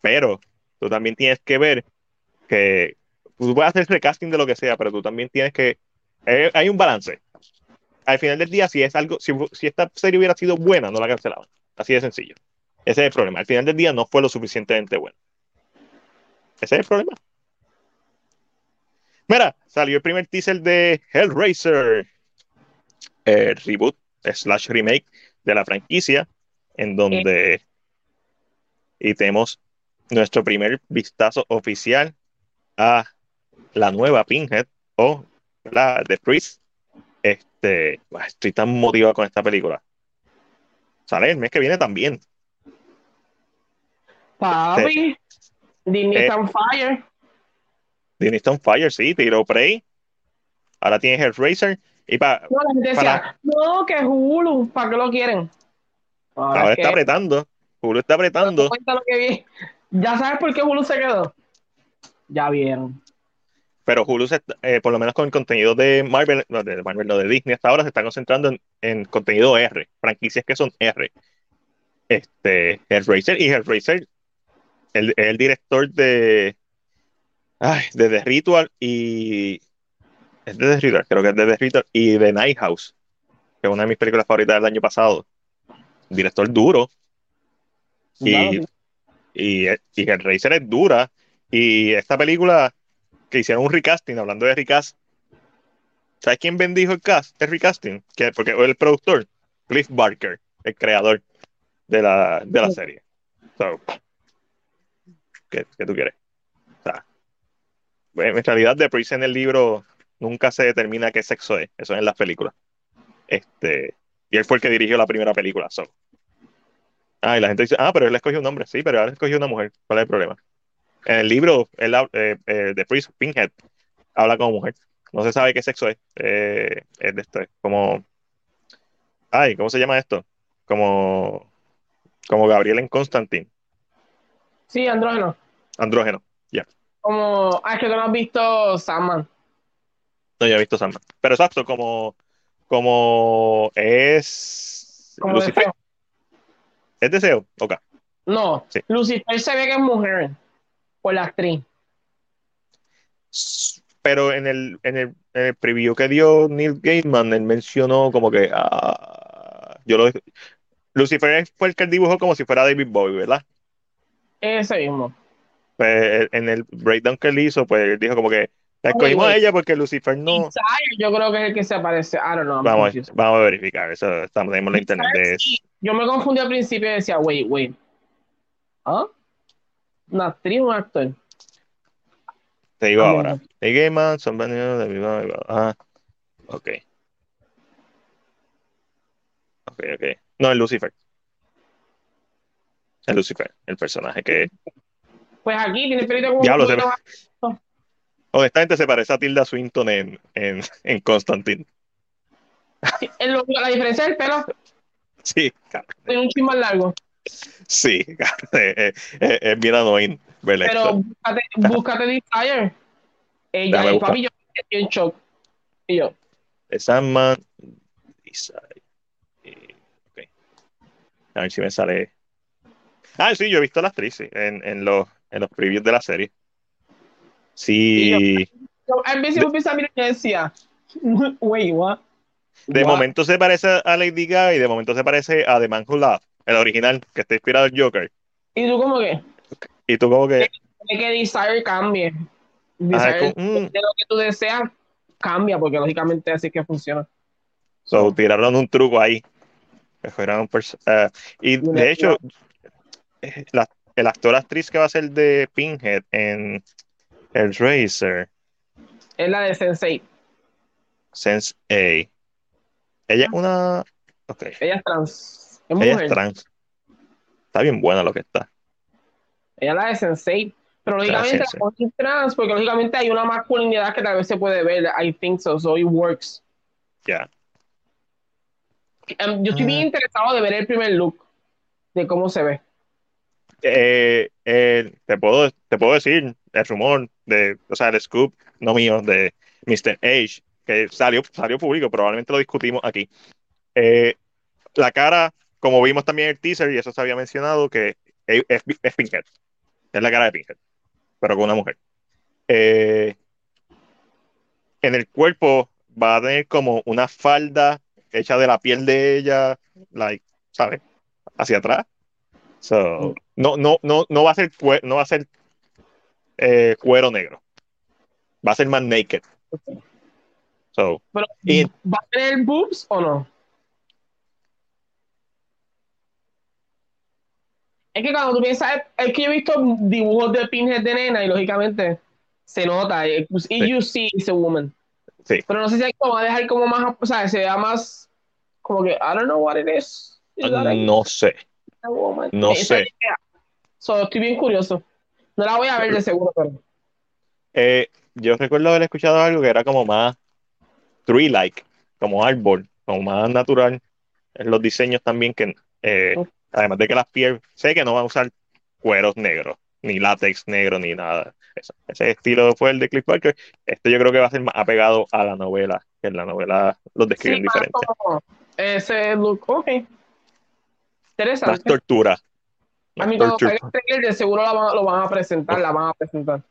Pero tú también tienes que ver que tú puedes hacer el casting de lo que sea, pero tú también tienes que... Eh, hay un balance. Al final del día, si es algo, si, si esta serie hubiera sido buena, no la cancelaban. Así de sencillo. Ese es el problema. Al final del día no fue lo suficientemente bueno. Ese es el problema. Mira, salió el primer teaser de Hellraiser, el reboot slash remake de la franquicia, en donde y tenemos nuestro primer vistazo oficial a la nueva Pinhead o la de Priest. Este, estoy tan motivado con esta película. Sale el mes que viene también. Papi, Disney eh, Fire. Disney Stone Fire, sí, tiró Prey. Ahora tiene Hellraiser. Y pa, no, la gente decía, no, que Hulu, ¿para qué lo quieren? Ahora, está apretando. Hulu está apretando. Lo que vi. ¿Ya sabes por qué Hulu se quedó? Ya vieron. Pero Hulu, se, eh, por lo menos con el contenido de Marvel, no, de Marvel, no, de Disney hasta ahora, se están concentrando en, en contenido R, franquicias que son R. Este, Hellraiser y Hellraiser, el, el director de, ay, de The Ritual y. Es de The Ritual, creo que es de The Ritual y de Night House, que es una de mis películas favoritas del año pasado. Director duro. Y, Claro, y, y Hellraiser es dura. Y esta película que hicieron un recasting, hablando de recast, ¿sabes quién bendijo el cast? El recasting, que, porque el productor, Cliff Barker, el creador de la, de la serie. So, ¿qué, qué tú quieres? En realidad, The Priest en el libro nunca se determina qué sexo es, eso es en las películas. Este, y él fue el que dirigió la primera película. So. Ah, y la gente dice, ah, pero él escogió un hombre. Sí, pero él escogió una mujer. ¿Cuál es el problema? En el libro, él, eh, eh, The Priest, Pinhead, habla como mujer. No se sabe qué sexo es. Eh, es de este, como. Ay, ¿cómo se llama esto? Como. Como Gabriel en Constantine. Sí, andrógeno. Andrógeno. Como, ah, es que tú no has visto Sandman. No, ya he visto Sandman. Pero exacto, como. Como es. Como Lucifer. deseo. ¿Es deseo? Ok. No, Sí. Lucifer se ve que es mujer por la actriz. Pero en el, en el, en el preview que dio Neil Gaiman, él mencionó como que ah, yo lo Lucifer fue el que dibujó como si fuera David Bowie, ¿verdad? Ese mismo. Pues en el breakdown que él hizo, pues él dijo como que la escogimos a ella porque Lucifer no. Yo creo que es el que se aparece. I don't know. I'm Vamos, vamos a verificar, eso estamos en la internet. De-. Yo me confundí al principio y decía, wait, wait. ¿Ah? Una actriz, un actor. Te digo Ah, ahora. mira. Neil Gaiman, son venidos de viva. Ah, ok. Ok, ok. No, es Lucifer. Es Lucifer, el personaje que Pues aquí tiene el pelito como Diablo, se más- Honestamente se parece a Tilda Swinton en, en, en Constantine. Sí, es lo- La diferencia del pelo Sí, cabrón. tiene un chin más largo. Sí, es bien annoying Pero búscate, búscate Desire. Ella, el papi, yo estoy en shock. Y yo, Sandman. Desire. Eh, ok. A ver si me sale. Ah, sí, yo he visto a la actriz sí, en, en, los, en los previews de la serie. Sí, yo al principio pensaba, mira, yo decía, wait, what? de What? momento se parece a Lady Gaga y de momento se parece a The Man Who Laughs, el original, que está inspirado en Joker. Y tú como que, Y tú como que, de que Desire cambie. Desire, mm, de lo que tú deseas, cambia, porque lógicamente así es que funciona. So, tiraron un truco ahí. Ah, y de hecho, eh, la- el actor actriz que va a ser de Pinhead en El Racer, Es la de Sensei. Sense A. Ella es una. Ok, Ella es trans. Es ella mujer. es trans. Está bien buena lo que está. Ella es la de Sensei. Pero lógicamente la Sensei. ponen trans, porque lógicamente hay una masculinidad que tal vez se puede ver. I think so, so it works. Ya. Um, yo estoy bien Ah. interesado de ver el primer look, de cómo se ve. Eh, eh, te puedo, te puedo decir el rumor de, o sea, el scoop, no mío, de Mr. H, que salió, salió público, probablemente lo discutimos aquí. Eh, la cara, como vimos también en el teaser, y eso se había mencionado, que es, es, es Pinhead. Es la cara de Pinhead, pero con una mujer. Eh, en el cuerpo va a tener como una falda hecha de la piel de ella, like, ¿sabes? Hacia atrás. So, no, no, no, no va a ser, cue- no va a ser eh, cuero negro. Va a ser más naked. So, Pero, Y- ¿va a tener boobs o no? Es que cuando tú piensas, es que yo he visto dibujos de Pinhead de nena y lógicamente se nota. Y Sí. you see it's a woman. Sí. Pero no sé si hay como va a dejar como más, o sea, se vea más como que, I don't know what it is. No sé. Woman? no Esa sé. So, estoy bien curioso. No la voy a ver de seguro, pero Eh, yo recuerdo haber escuchado algo que era como más tree-like, como árbol, como más natural. En los diseños también que, eh, además de que las pieles, sé que no van a usar cueros negros, ni látex negro, ni nada. Ese, ese estilo fue el de Cliff Barker. Este yo creo que va a ser más apegado a la novela, que en la novela los describen Sí, diferente. ese look. Ok. Interesante. tortura. A Más mí cuando salga el trailer de seguro la van- lo van a presentar, la van a presentar.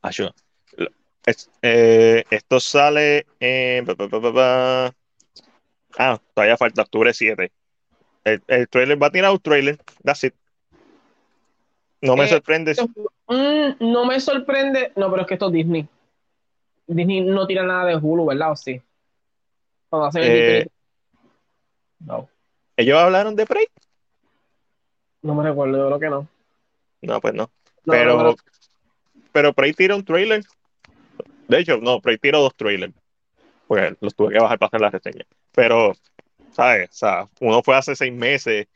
Ah, yo- lo- es- eh, esto sale en. Ah, todavía falta octubre 7. El, el trailer va a tirar un trailer. That's it. No me Eh, sorprende. Mm, no me sorprende. No, pero es que esto es Disney. Disney no tira nada de Hulu, ¿verdad? ¿O sí? Cuando hacen el Eh, No, ¿Ellos hablaron de Prey? No me recuerdo, yo creo que no. No, pues no. No, pero, no, pero Prey tira un trailer. De hecho, no, Prey tiró dos trailers. Porque los tuve que bajar para hacer la reseña. Pero, ¿sabes? O sea, uno fue hace seis meses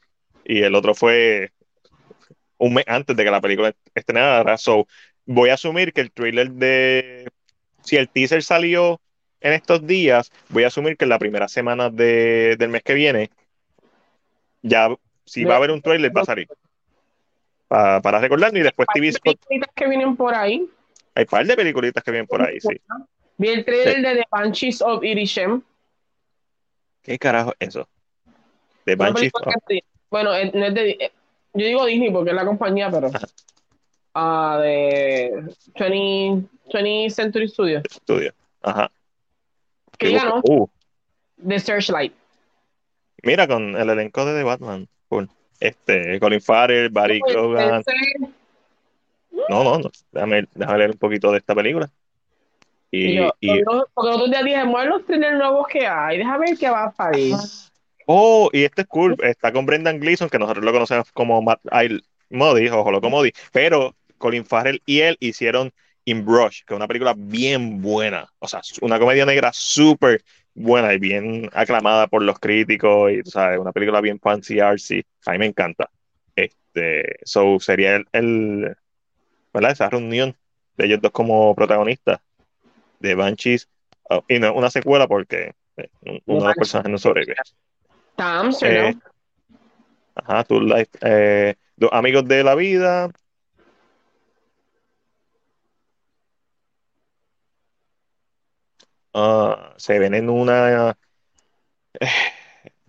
y el otro fue un mes antes de que la película estrenara. So, voy a asumir que el trailer de. Si el teaser salió en estos días, voy a asumir que en la primera semana de- del mes que viene, ya, si va a haber un trailer, va a salir. Pa- para recordarlo y después TV Hay Spot. películas que vienen por ahí. Hay un par de peliculitas que vienen por ahí, sí. Vi el trailer de The Banshees of Irishem. ¿Qué carajo es eso? De Una Banshees Bueno, es- no es de, eh, yo digo Disney porque es la compañía, pero. Ah, de 20, 20th Century Studios. Studio. Ajá. Que Qué ya no, Uh, de Searchlight. mira, con el elenco de The Batman. Cool. Este, Colin Farrell, Barry. Ese- No, no, no. Déjame, déjame leer un poquito de esta película. Y Y, yo, y- porque otros días dije, mueve los trailers nuevos que hay, déjame ver qué va a salir. oh, y este es cool. Está con Brendan Gleeson, que nosotros lo conocemos como Matt Modi, o Loco Modi. Pero Colin Farrell y él hicieron In Brush, que es una película bien buena. O sea, una comedia negra súper buena y bien aclamada por los críticos. Y, tú sabes, una película bien fancy, artsy. A mí me encanta. Este, so sería el, el- ¿verdad? Esa reunión de ellos dos como protagonistas de Banshees. Oh, y no es una secuela porque eh, uno de los personajes no sobrevive. Amsterdam. Eh, Ajá, tu life. eh, dos amigos de la vida. Ah, se ven en una,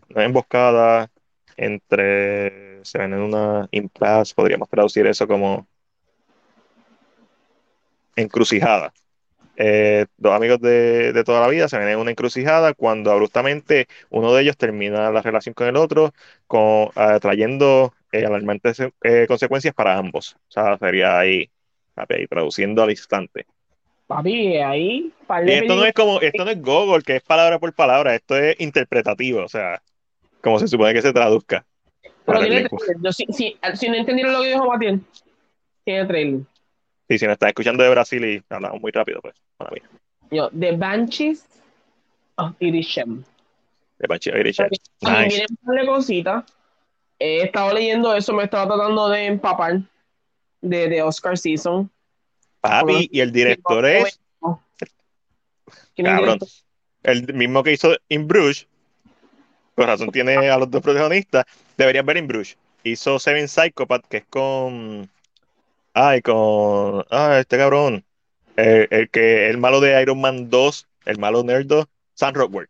emboscada entre. Se ven en una impasse, podríamos traducir eso como encrucijada. Eh, dos amigos de, de toda la vida se ven en una encrucijada cuando abruptamente uno de ellos termina la relación con el otro, con, ah, trayendo eh, alarmantes eh, consecuencias para ambos. O sea, sería ahí, ahí traduciendo al instante. Papi, ahí, Y esto no es como, esto no es Google, que es palabra por palabra, esto es interpretativo, o sea, como se supone que se traduzca. Pero tiene. Yo, si, si, si no entendieron lo que dijo Matiel, tiene trailer. Y si nos están escuchando de Brasil y hablamos muy rápido, pues, para mí. Yo, The Banshees of Irishem. De Banshee of mí Nice. de cositas. He estado leyendo eso, me estaba tratando de empapar de, de Oscar Season. Papi, y el director es, ¿Quién es el cabrón, el mismo que hizo In Bruges, con razón tiene a los dos protagonistas, deberías ver In Bruges. Hizo Seven Psychopath, que es con, ay, con, ah, este cabrón, el, el que, el malo de Iron Man 2, el malo nerdo, Sam Rockwell.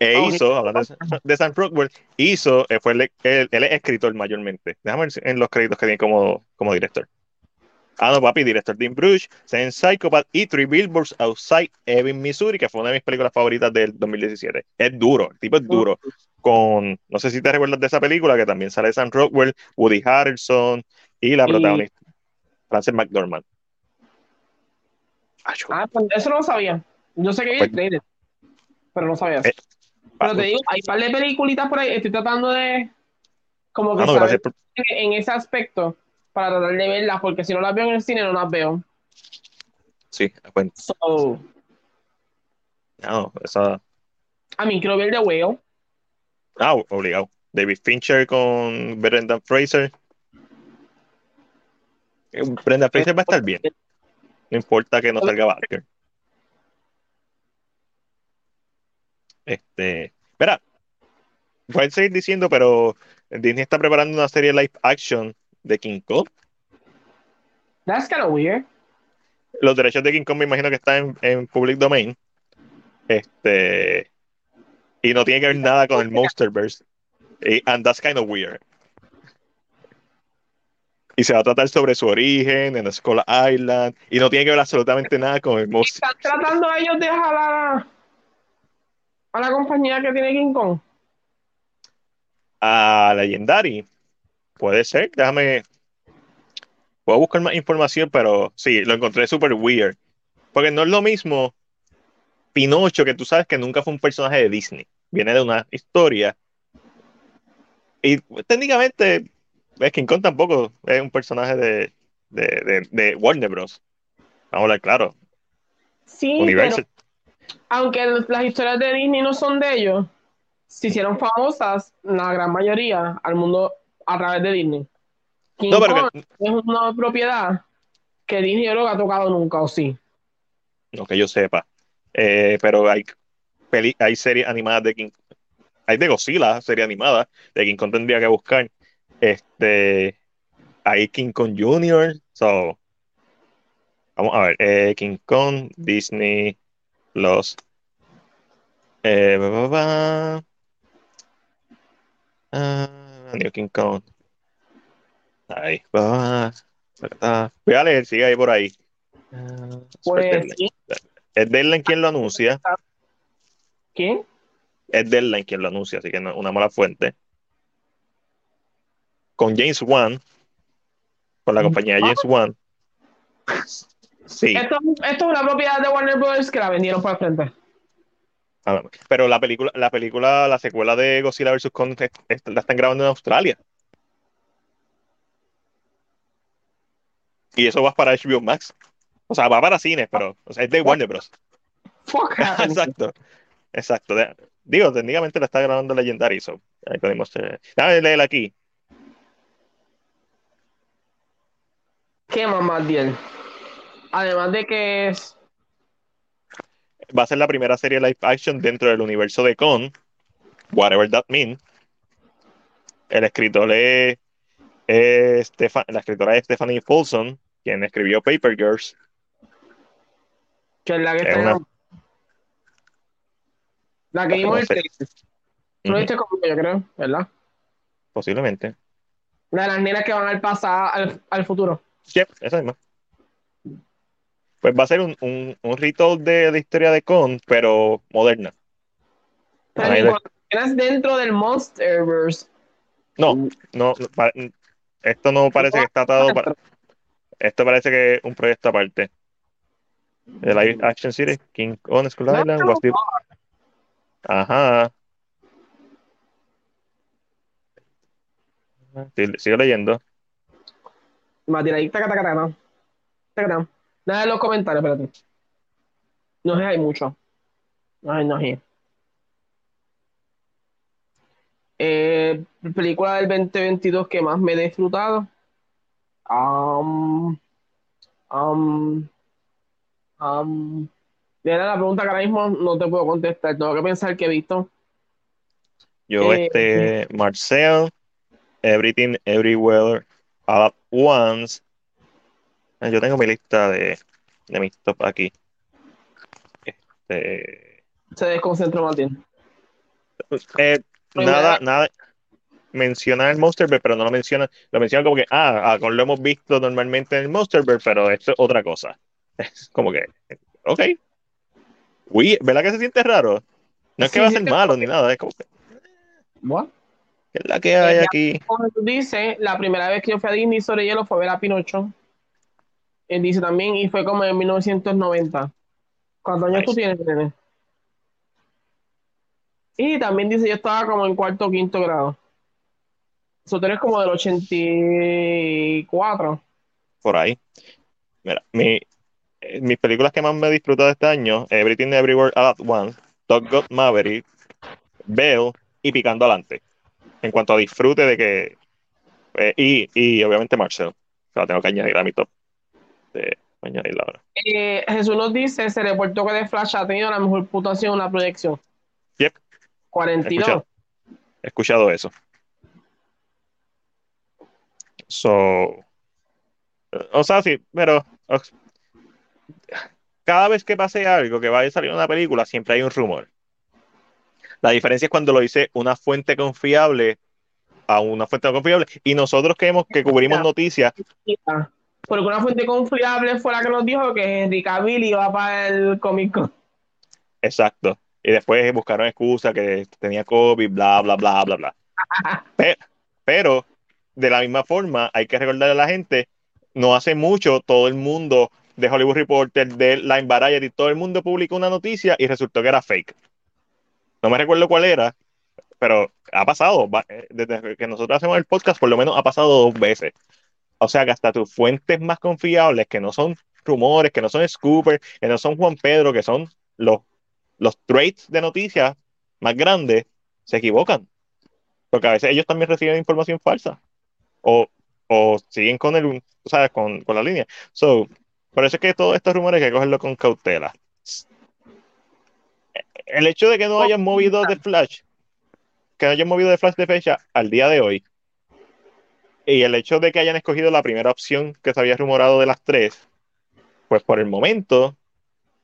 E Ok. hizo, hablando de, de Sam Rockwell, hizo, eh, fue el, el- él es escritor mayormente. Déjame ver en los créditos que tiene como, como director. Ah, no, papi, director de In Bruges, Seven Psychopath y Three Billboards Outside Ebbing, Missouri, que fue una de mis películas favoritas del 2017. Es duro, el tipo es duro. Con, no sé si te recuerdas de esa película, que también sale Sam Rockwell, Woody Harrelson y la Y- protagonista, Frances McDormand. Ah, pues eso no lo sabía. Yo sé que vi Pues- el trailer, pero no sabía eso. Eh, pero te digo, hay un par de peliculitas por ahí. Estoy tratando de como que Ah, no, saber gracias por- en ese aspecto para tratar de verlas, porque si no las veo en el cine, no las veo. Sí, bueno, So, no, esa, a mí quiero ver The Whale. ah, obligado. David Fincher con Brendan Fraser. Eh, Brendan Fraser va a estar bien, no importa que no salga Barker. Este, espera, puedes seguir diciendo, pero Disney está preparando una serie live action de King Kong. That's kind of weird. Los derechos de King Kong me imagino que están en, en public domain. Este. Y no tiene que ver nada con el Monsterverse. Y, and that's kind of weird. Y se va a tratar sobre su origen en Skull Island. Y no tiene que ver absolutamente nada con el Monster. ¿Están tratando ellos de jalar a, a la compañía que tiene King Kong? A Legendary. Puede ser. Déjame. Puedo buscar más información, pero sí, lo encontré súper weird. Porque no es lo mismo Pinocho, que tú sabes que nunca fue un personaje de Disney. Viene de una historia. Y técnicamente, es King Kong tampoco es un personaje de, de, de, de Warner Bros. Vamos a hablar claro. Sí, Universal. pero aunque las historias de Disney no son de ellos, se hicieron famosas la gran mayoría al mundo a través de Disney. King No, pero Kong que- es una propiedad que Disney no lo ha tocado nunca, ¿o sí? no que yo sepa. Eh, pero hay, peli- hay series animadas de King Hay de Godzilla, serie animada, de King Kong tendría que buscar. Este, hay King Kong Jr. So, vamos a ver. eh, King Kong, Disney, los. Eh. Ah, New King Kong. Ahí va. Voy a leer, sigue ahí por ahí. Ah, Pues sí. Es Deadline quien lo anuncia. ¿Quién? Es Deadline quien lo anuncia, así que no, una mala fuente. Con James Wan, con la compañía de James Wan. Sí, Esto, esto es una propiedad de Warner Bros. que la vendieron por el frente. Pero la película, la película, la secuela de Godzilla vs. Kong la están grabando en Australia. Y eso va para HBO Max. O sea, va para cines, pero o sea, es de Warner Bros. Fuck. Exacto, exacto. Digo, técnicamente la está grabando Legendary, so ahí podemos. Eh, déjame leer aquí. ¿Qué más, Matiel? Además de que es. Va a ser la primera serie live action dentro del universo de Con, whatever that means. El escritor es, la escritora es Stephanie Paulson, quien escribió Paper Girls. que es la que Es está. una- La que vimos trailer. Tú lo viste conmigo, yo creo, ¿verdad? posiblemente. La de las nenas que van al pasado, al, al futuro. Yep, esa misma. Pues va a ser un, un, un retold de la historia de Con, pero moderna. Pero eras dentro del Monsterverse. No, no, esto no parece que está atado para. Esto parece que es un proyecto aparte. De Live Action Series, King Kong Skull Island, was the- Ajá. Sigo leyendo. Matiel ahí, taca, Nada en los comentarios, espérate. No sé, hay mucho. Ay, no sé. Eh, película del 2022 que más me he disfrutado. Um, um, um, era la pregunta que ahora mismo no te puedo contestar. Tengo que pensar que he visto. Yo, Eh, este, Marcel, Everything, Everywhere, All at Once. Yo tengo mi lista de, de mis top aquí. Este, Se desconcentró Martín. eh, nada, nada. Menciona el Monsterverse, pero no lo menciona. Lo menciona como que, ah, ah, lo hemos visto normalmente en el Monsterverse, pero esto es otra cosa. Es como que, ok. Uy, ¿verdad que se siente raro? No es que Sí, va a ser sí. malo ni nada, es como que, What? ¿qué es la que hay Eh, aquí? Como tú dices, la primera vez que yo fui a Disney sobre hielo fue ver a Pinocho. Él dice también, y fue como en 1990. ¿Cuántos años tú tienes, nene? Y también dice, yo estaba como en cuarto o quinto grado. Eso tú eres como del 84. Por ahí. Mira, mi, eh, mis películas que más me he disfrutado este año, Everything Everywhere All at Once, Top Gun Maverick, Belle y Picando Adelante. En cuanto a disfrute de que. eh, y, y obviamente Marcel. Que la tengo que añadir a mi top. Eh, Jesús nos dice, se reportó que The Flash ha tenido la mejor puntuación en la proyección. Yep. 42. Escucha. He escuchado eso. So. O sea, sí, pero cada vez que pase algo, que vaya a salir una película, siempre hay un rumor. La diferencia es cuando lo dice una fuente confiable a una fuente no confiable. Y nosotros que, hemos, que cubrimos noticias. Porque una fuente confiable fue la que nos dijo que Henry Cavill iba para el cómico. Exacto. Y después buscaron excusa que tenía COVID, bla, bla, bla, bla, bla. pero, de la misma forma, hay que recordarle a la gente, no hace mucho todo el mundo de Hollywood Reporter, de Line Variety, todo el mundo publicó una noticia y resultó que era fake. No me recuerdo cuál era, pero ha pasado, eh, desde que nosotros hacemos el podcast, por lo menos ha pasado dos veces. O sea que hasta tus fuentes más confiables, que no son rumores, que no son Scooper, que no son Juan Pedro, que son los, los trades de noticias más grandes, se equivocan. Porque a veces ellos también reciben información falsa. O, o siguen con el, ¿sabes? Con, con la línea. So, por eso es que todos estos rumores hay que cogerlo con cautela. El hecho de que no hayan movido de Flash que hayan movido de Flash de fecha al día de hoy y el hecho de que hayan escogido la primera opción que se había rumorado de las tres, pues por el momento,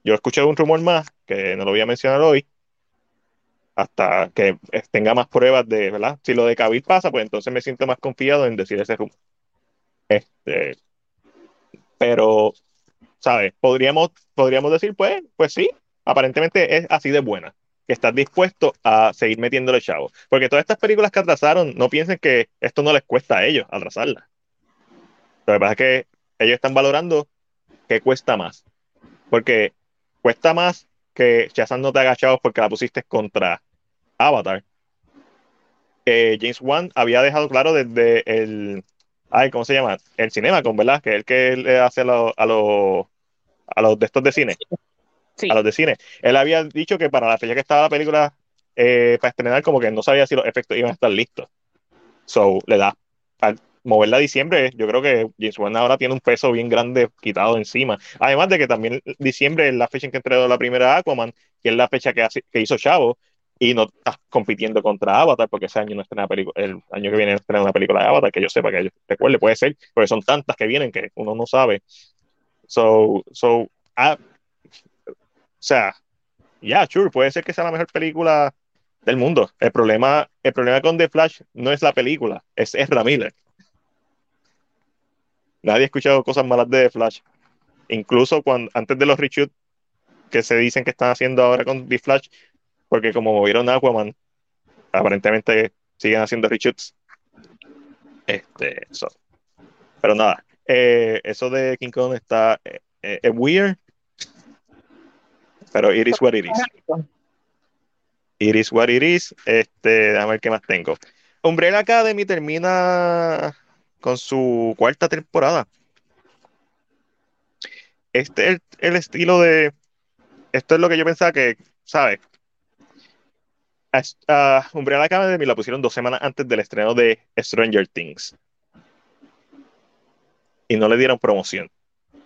yo escuché un rumor más que no lo voy a mencionar hoy, hasta que tenga más pruebas de, ¿verdad? Si lo de Cabil pasa, pues entonces me siento más confiado en decir ese rumor. Este, pero, ¿sabes? Podríamos, podríamos decir, pues, pues sí, aparentemente es así de buena que estás dispuesto a seguir metiéndole chavo. Porque todas estas películas que atrasaron, no piensen que esto no les cuesta a ellos atrasarlas. Lo que pasa es que ellos están valorando qué cuesta más. Porque cuesta más que Shazam no te haga chavos porque la pusiste contra Avatar. Eh, James Wan había dejado claro desde el. Ay, ¿cómo se llama? El cinema, con verdad, que es el que le hace a los a a los de estos de cine a los de cine. Él había dicho que para la fecha que estaba la película eh, para estrenar, como que no sabía si los efectos iban a estar listos. So, le da. Al moverla a diciembre, yo creo que James Wan ahora tiene un peso bien grande quitado encima. Además de que también diciembre es la fecha en que entregó la primera Aquaman, que es la fecha que, que hizo Chavo, y no está compitiendo contra Avatar, porque ese año no estrena película, el año que viene no estrena una película de Avatar, que yo sepa, que yo recuerde, puede ser, porque son tantas que vienen que uno no sabe. So, so ah, sea, ya, sure, puede ser que sea la mejor película del mundo. El problema, el problema con The Flash no es la película, es Ezra Miller. Nadie ha escuchado cosas malas de The Flash. Incluso cuando, antes de los reshoots que se dicen que están haciendo ahora con The Flash, porque como movieron Aquaman, aparentemente siguen haciendo reshoots. Este, Pero nada, eh, eso de King Kong está eh, eh, weird, pero it is what it is. It is what it is. Este, déjame ver qué más tengo. Umbrella Academy termina con su cuarta temporada. Este es el, estilo de. Esto es lo que yo pensaba que, ¿sabes? A Umbrella Academy la pusieron dos semanas antes del estreno de Stranger Things. Y no le dieron promoción.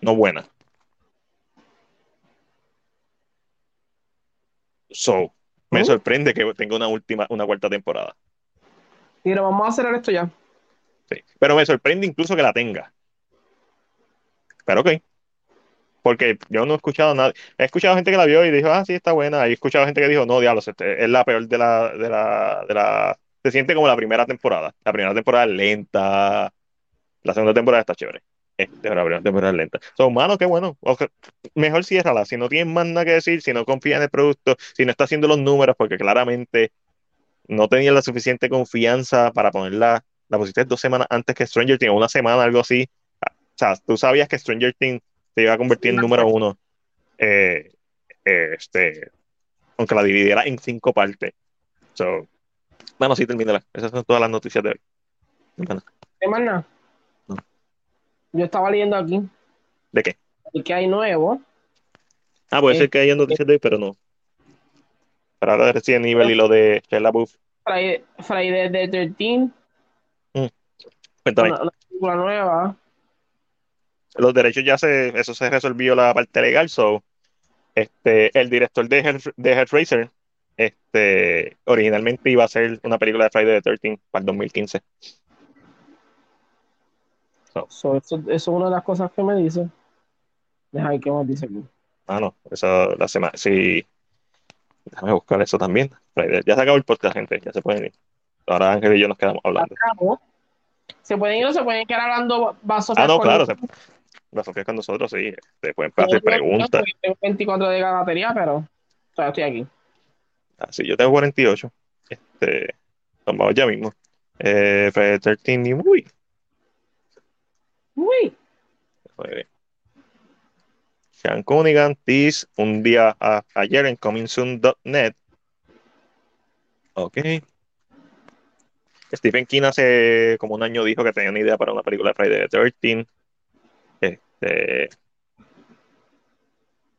No buena. So, me sorprende que tenga una última, una cuarta temporada. Mira, vamos a hacer esto ya. Sí, pero me sorprende incluso que la tenga. Pero ok. Porque yo no he escuchado nada. He escuchado gente que la vio y dijo, ah, sí, está buena. Y he escuchado gente que dijo, no, diablos, este, es la peor de la, de la, de la. Se siente como la primera temporada. La primera temporada es lenta. La segunda temporada está chévere. Este, temporada lenta. Son humanos, qué bueno. mejor ciérrala. Si no tienes más nada que decir, si no confías en el producto, si no está haciendo los números, porque claramente no tenías la suficiente confianza para ponerla. La pusiste dos semanas antes que Stranger Things, una semana, algo así. O sea, tú sabías que Stranger Things se iba a convertir en número uno. Eh, eh, este, aunque la dividiera en cinco partes. So, bueno, sí, termínala. Esas son todas las noticias de hoy. Bueno. Yo estaba leyendo aquí. ¿De qué? que hay nuevo. Ah, puede ser que haya noticias de hoy, pero no. Para hablar de Resident Evil y lo de Shella Buff. Friday, Friday the 13. Mm. Cuéntame. Una, película nueva. Los derechos ya se, eso se resolvió la parte legal, so, este, el director de, Head, de Hellraiser, este, originalmente iba a ser una película de Friday the 13 para el 2015. So. So, eso, eso, es una de las cosas que me dice. Deja ver qué más dice aquí. Ah, no, eso la semana. Sí. Déjame buscar eso también. Ya se acabó el podcast, gente. Ya se pueden ir. Ahora Ángel y yo nos quedamos hablando. Se pueden ir o se pueden quedar hablando vasos. Ah, no, claro. Se, vasos con nosotros, sí. Se pueden hacer preguntas. Tengo 24 de batería, pero todavía estoy aquí. Ah, sí, yo tengo 48. Este, vamos ya mismo. Eh, Fred 13 y muy. Muy. Sean Cunningham, Tis, un día ayer en comingsoon.net. Ok. Stephen King hace como un año dijo que tenía una idea para una película de Friday the 13. Este,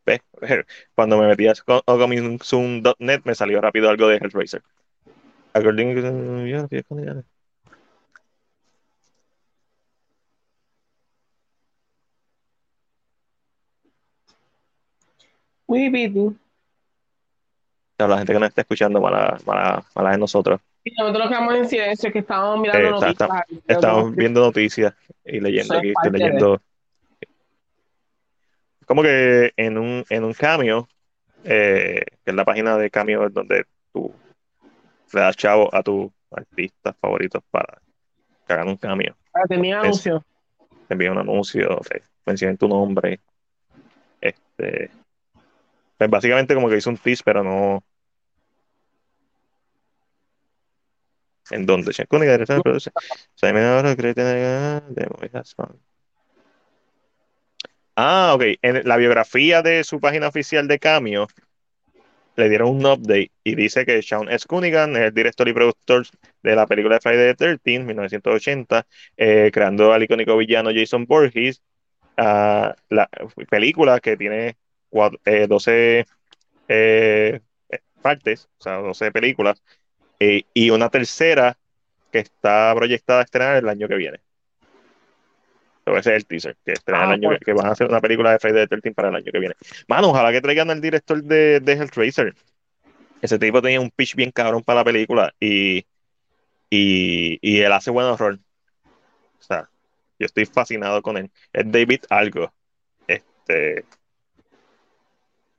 cuando me metí a comingsoon.net me salió rápido algo de Hellraiser. According Muy bien. La gente que nos está escuchando, mala, mala, mala de nosotros. Y nosotros quedamos en silencio, que estábamos mirando eh, noticias. estamos viendo noticias y leyendo aquí, estoy leyendo. Como que en un, en un cameo, eh, que es la página de cameo donde tú le das chavo a tus artistas favoritos para que hagan un cameo. Ah, te envían un anuncio. Te envían un anuncio, mencionen tu nombre. Este, pues básicamente como que hizo un tease, pero no. ¿En dónde? Ah, ok. En la biografía de su página oficial de Cameo le dieron un update y dice que Sean S. Cunningham es el director y productor de la película de Friday the 13, 1980, eh, creando al icónico villano Jason Borges. Uh, la película que tiene 12 eh, eh, partes, o sea, 12 películas, eh, y una tercera que está proyectada a estrenar el año que viene. Ese es el teaser, que, estrena el ah, año pues. que, van a hacer una película de Friday the 13 para el año que viene. Mano, ojalá que traigan al director de, de Hellraiser. Ese tipo tenía un pitch bien cabrón para la película y, y, y él hace buen horror. O sea, yo estoy fascinado con él. Es David Algo. Este,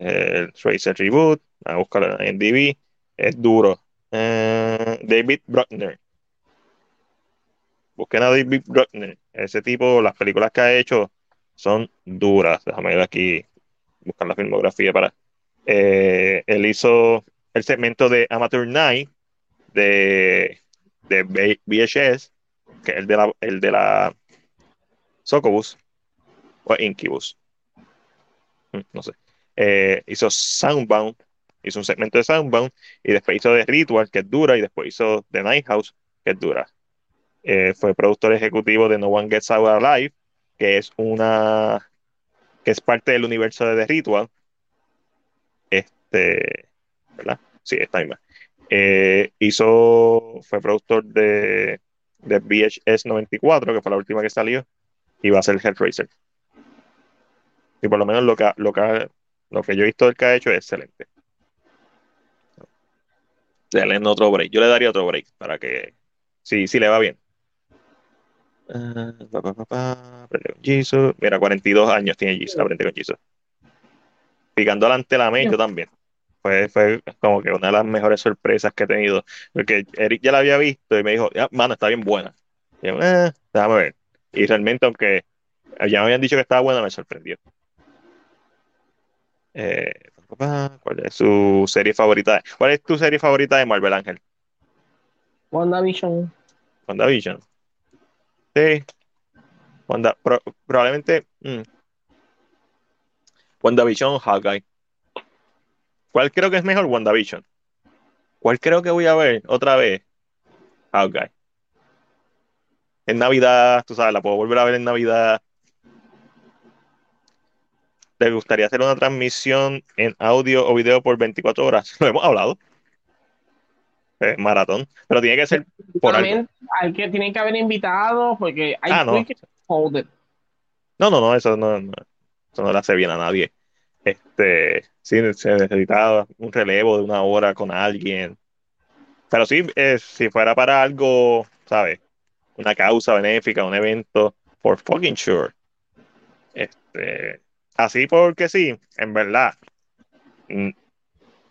el Tracer Reboot, a buscar en DB, es duro. Eh, David Bruckner. Busquen a David Bruckner. Ese tipo, las películas que ha hecho son duras. Déjame ver aquí, buscar la filmografía para. Eh, él hizo el segmento de Amateur Night de, de VHS, que es el de la, el de la Socobus o Incubus. Mm, no sé. Eh, hizo Soundbound, hizo un segmento de Soundbound, y después hizo The Ritual, que es dura, y después hizo The Night House, que es dura. Eh, fue productor ejecutivo de No One Gets Out Alive, que es una que es parte del universo de The Ritual. Este, ¿verdad? Sí, esta misma. Eh, hizo, fue productor de, de VHS 94, que fue la última que salió, y va a ser Hellraiser. Y por lo menos lo que, lo que, lo que yo he visto del que ha hecho es excelente. Denle otro break. Yo le daría otro break para que. Sí, sí le va bien. Uh, Mira, 42 años tiene Jesus. Aprende con Jesus. Picando delante la mente también. Fue, fue como que una de las mejores sorpresas que he tenido. Porque Eric ya la había visto y me dijo, ya, mano, está bien buena. Y yo, eh, déjame ver. Y realmente, aunque ya me habían dicho que estaba buena, me sorprendió. Eh, ¿Cuál es su serie favorita? ¿Cuál es tu serie favorita de Marvel Ángel? WandaVision. WandaVision. Sí. Wanda, probablemente. Mm. WandaVision o Hawkeye. ¿Cuál creo que es mejor? WandaVision. ¿Cuál creo que voy a ver otra vez? Hawkeye. En Navidad, tú sabes, la puedo volver a ver en Navidad ¿Le gustaría hacer una transmisión en audio o video por 24 horas? Lo hemos hablado. Eh, maratón. Pero tiene que ser por algo. Hay que, tienen que haber invitados porque hay ah, no. que hold No, no, no, eso no, eso no le hace bien a nadie. Este, sí, se necesita un relevo de una hora con alguien. Pero sí, eh, si fuera para algo, ¿sabes? Una causa benéfica, un evento, for fucking sure. Este, así porque sí, en verdad,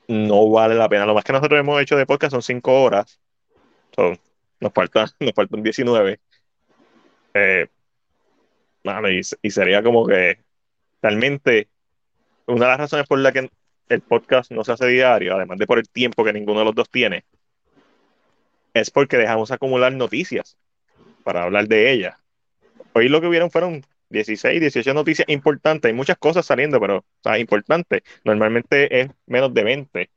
no vale la pena. Lo más que nosotros hemos hecho de podcast son cinco horas. nos, faltan, nos faltan 19. Eh, y, sería como que realmente una de las razones por la que el podcast no se hace diario, además de por el tiempo que ninguno de los dos tiene, es porque dejamos acumular noticias para hablar de ellas. Hoy lo que hubieron fueron 16, 18 noticias importantes. Hay muchas cosas saliendo, pero o importantes. Normalmente es menos de 20.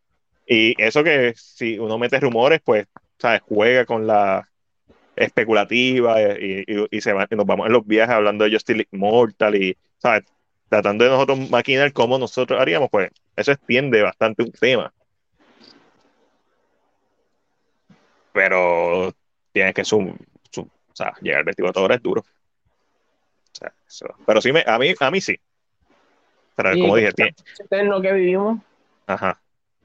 Y eso que si uno mete rumores, pues, ¿sabes? Juega con la especulativa y, se va, nos vamos en los viajes hablando de Justice Mortal y, ¿sabes? Tratando de nosotros maquinar cómo nosotros haríamos, pues eso extiende bastante un tema. Pero tienes que sum, o sea, llegar 24 horas es duro. Pero sí, me, a, mí, a mí sí. Pero como dije, tiene, lo que vivimos. Ajá.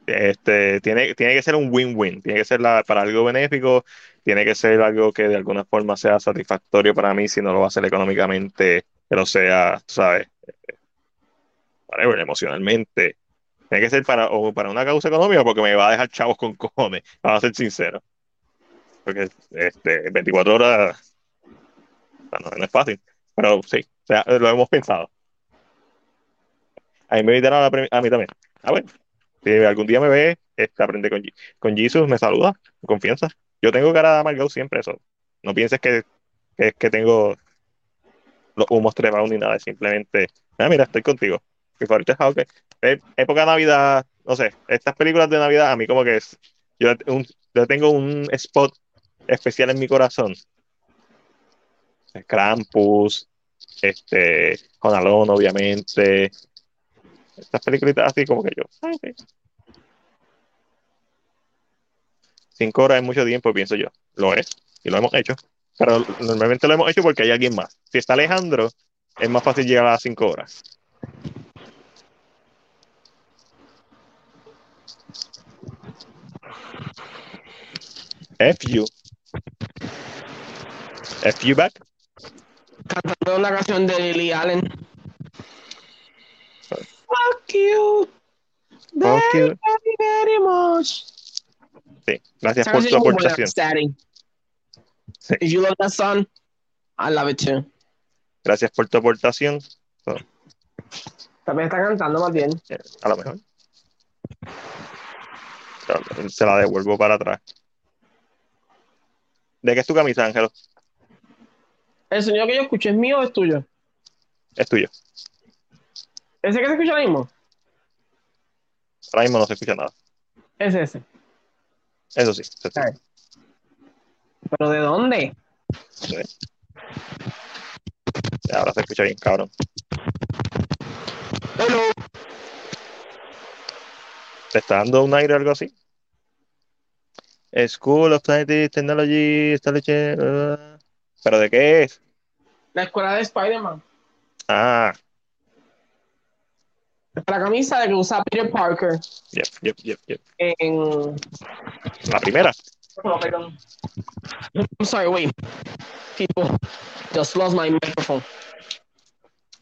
Este, tiene, tiene que ser un win-win, tiene que ser la, para algo benéfico, tiene que ser algo que de alguna forma sea satisfactorio para mí, si no lo va a hacer económicamente, pero sea, ¿sabes? Whatever, emocionalmente. Tiene que ser para, o para una causa económica porque me va a dejar chavos con cojones, vamos a ser sinceros. Porque este, 24 horas no es fácil. Pero sí, o sea, lo hemos pensado. A mí me invitaron a, a mí también. A ver, si algún día me ve, este, aprende con, con Jesus, me saluda, confianza. Yo tengo cara de amargado siempre, eso. No pienses que, que, que tengo los humos trepados ni nada, simplemente, ah, mira, estoy contigo. Mi favorito es okay. época de Navidad, no sé, estas películas de Navidad a mí como que es, yo, yo tengo un spot especial en mi corazón Krampus, este, Alone, obviamente. Estas películas así como que yo. Cinco horas es mucho tiempo, pienso yo. Lo es, y lo hemos hecho. Pero normalmente lo hemos hecho porque hay alguien más. Si está Alejandro, es más fácil llegar a las cinco horas. F you. F you back cantando una canción de Lily Allen. Fuck you. Very, very, very much. Sí, gracias por tu aportación. Sí. If you love that song, I love it too. Gracias por tu aportación. También está cantando más bien. A lo mejor. Se la devuelvo para atrás. ¿De qué es tu camisa, Ángelo? ¿El sonido que yo escuché es mío o es tuyo? Es tuyo. ¿Ese que se escucha ahora mismo? Ahora mismo no se escucha nada. Es ese. Eso sí. ¿Pero de dónde? Sí. Ahora se escucha bien, cabrón. Hello. ¿Te está dando un aire o algo así? School of Science Technology, esta leche. Uh, ¿Pero de qué es? La escuela de Spider-Man. Ah. La camisa de que usa Peter Parker. Yep, yep, yep, yep. En... La primera. No, perdón. I'm sorry, wait. People just lost my microphone.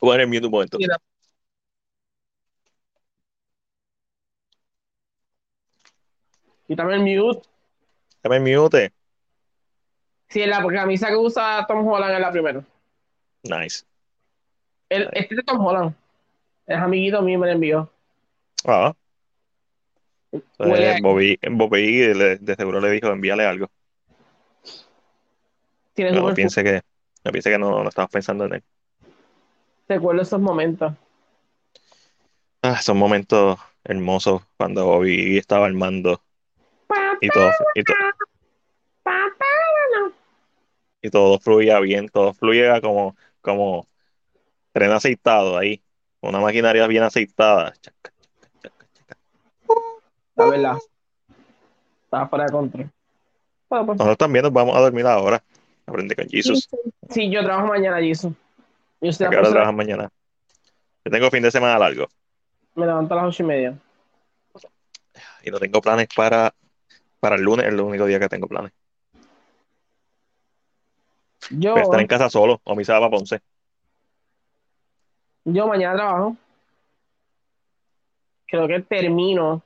Voy a mute un momento. Mira. Quítame el mute. Quítame el mute. Sí, la camisa que usa Tom Holland es la primera. Nice. El, Este es de Tom Holland. Es amiguito mío, me lo envió. Ah. Pues, Bobby, Bobby de seguro le dijo envíale algo. no piense que no piense que no, no estamos pensando en él. Recuerdo esos momentos. Ah, son momentos hermosos cuando Bobby estaba armando y todo, y todo y todo fluía bien, todo fluía como, como tren aceitado ahí, una maquinaria bien aceitada. La verdad, estaba fuera de control. Pues. Nosotros también nos vamos a dormir ahora. Aprende con Jesus. Sí, yo trabajo mañana, Jesus. ¿Y usted ¿A qué hora trabajas mañana? Yo tengo fin de semana largo. Me levanto a las ocho y media. Y no tengo planes para, para el lunes, es el único día que tengo planes. Yo, a estar en casa solo, o mi se va para Ponce. yo mañana trabajo. Creo que termino.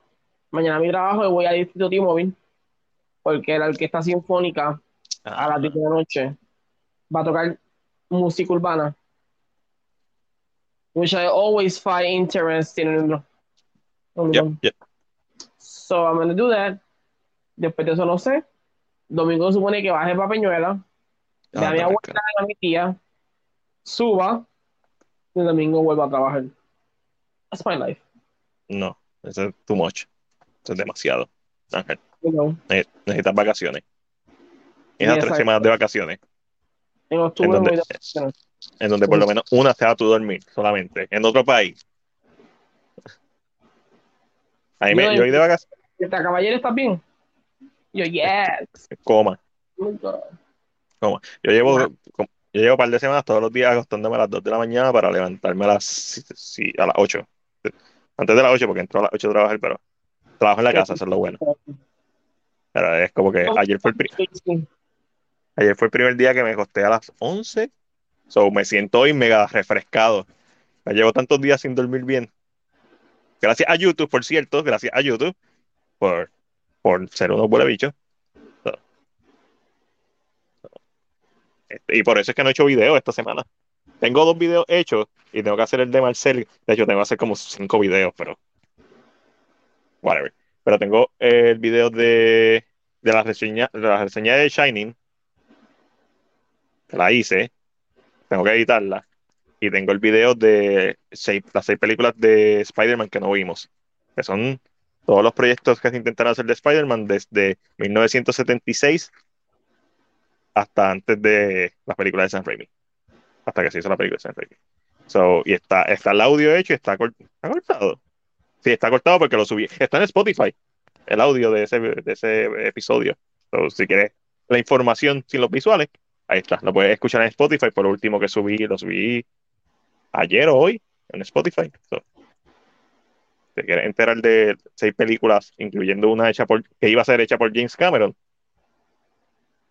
Mañana mi trabajo y voy al Distrito T-Mobile. Porque la orquesta sinfónica a Ah, las 10 de la noche va a tocar música urbana. Which I always find interesting. yep, yep. So I'm gonna do that. Después de eso no sé. Domingo supone que baje para Peñuela. A Ah, abuela, claro. a mi tía. Suba. Y el domingo vuelvo a trabajar. That's my life. No, eso es too much. Eso es demasiado. Ángel, You know. ne- necesitas vacaciones. Esas esa- tres semanas de vacaciones, En en octubre donde, voy de vacaciones. en donde por lo menos una sea tú dormir solamente. En otro país. Ahí me, Yo- ido de vacaciones, ¿Esta caballero está bien? Yo, yes. coma. Oh Yo llevo, yo llevo un par de semanas todos los días acostándome a las 2 de la mañana para levantarme a las, sí, a las 8. Antes de las 8, porque entro a las 8 a trabajar, pero trabajo en la casa, eso es lo bueno. Pero es como que ayer fue el, pri- Sí, sí. ayer fue el primer día que me acosté a las 11. So, me siento hoy mega refrescado. Ya llevo tantos días sin dormir bien. Gracias a YouTube, por cierto, gracias a YouTube por, por ser unos buenos bichos. So, este, y por eso es que no he hecho video esta semana. Tengo dos videos hechos y tengo que hacer el de Marcel. De hecho, tengo que hacer como cinco videos, pero. Whatever. Pero tengo el video de, de la reseña, de la reseña de Shining. La hice. Tengo que editarla. Y tengo el video de seis- las seis películas de Spider-Man que no vimos. Que son todos los proyectos que se intentaron hacer de Spider-Man desde 1976 hasta antes de las películas de Sam Raimi. Hasta que se hizo la película de Sam Raimi. So, y está, está el audio hecho y está cortado. Sí, está cortado porque lo subí. Está en Spotify, el audio de ese, de ese episodio. So, si quieres la información sin los visuales, ahí está. Lo puedes escuchar en Spotify. Por lo último que subí, lo subí ayer o hoy en Spotify. So, si quieres enterar de seis películas, incluyendo una hecha por, que iba a ser hecha por James Cameron,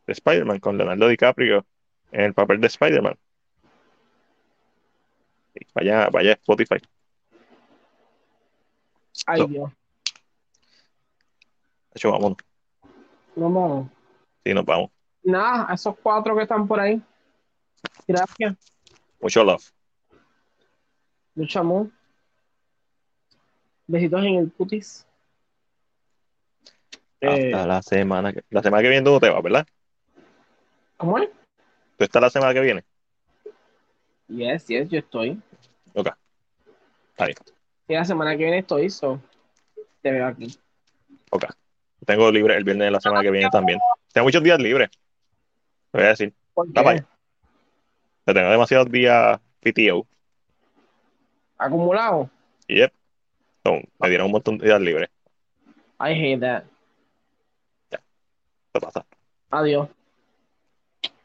de Spider-Man, con Leonardo DiCaprio en el papel de Spider-Man. Vaya, vaya Spotify. Ay, No. Dios. De hecho, vámonos. No vamos. Sí, nos vamos. Nada, a esos cuatro que están por ahí. Gracias. Mucho love. Mucho amor. Besitos en el putis. Eh, Hasta la semana que, la semana que viene tú no te vas, ¿verdad? ¿Cómo es? ¿Tú estás la semana que viene? Yes, yes, yo estoy. Ok. Está bien. Y la semana que viene estoy, so te veo aquí. Ok. Tengo libre el viernes de la semana que viene también. Tengo muchos días libres. Te voy a decir. Que tengo demasiados días PTO. Acumulado. Yep. So, me dieron un montón de días libres. I hate that. ¿Qué pasa? Adiós.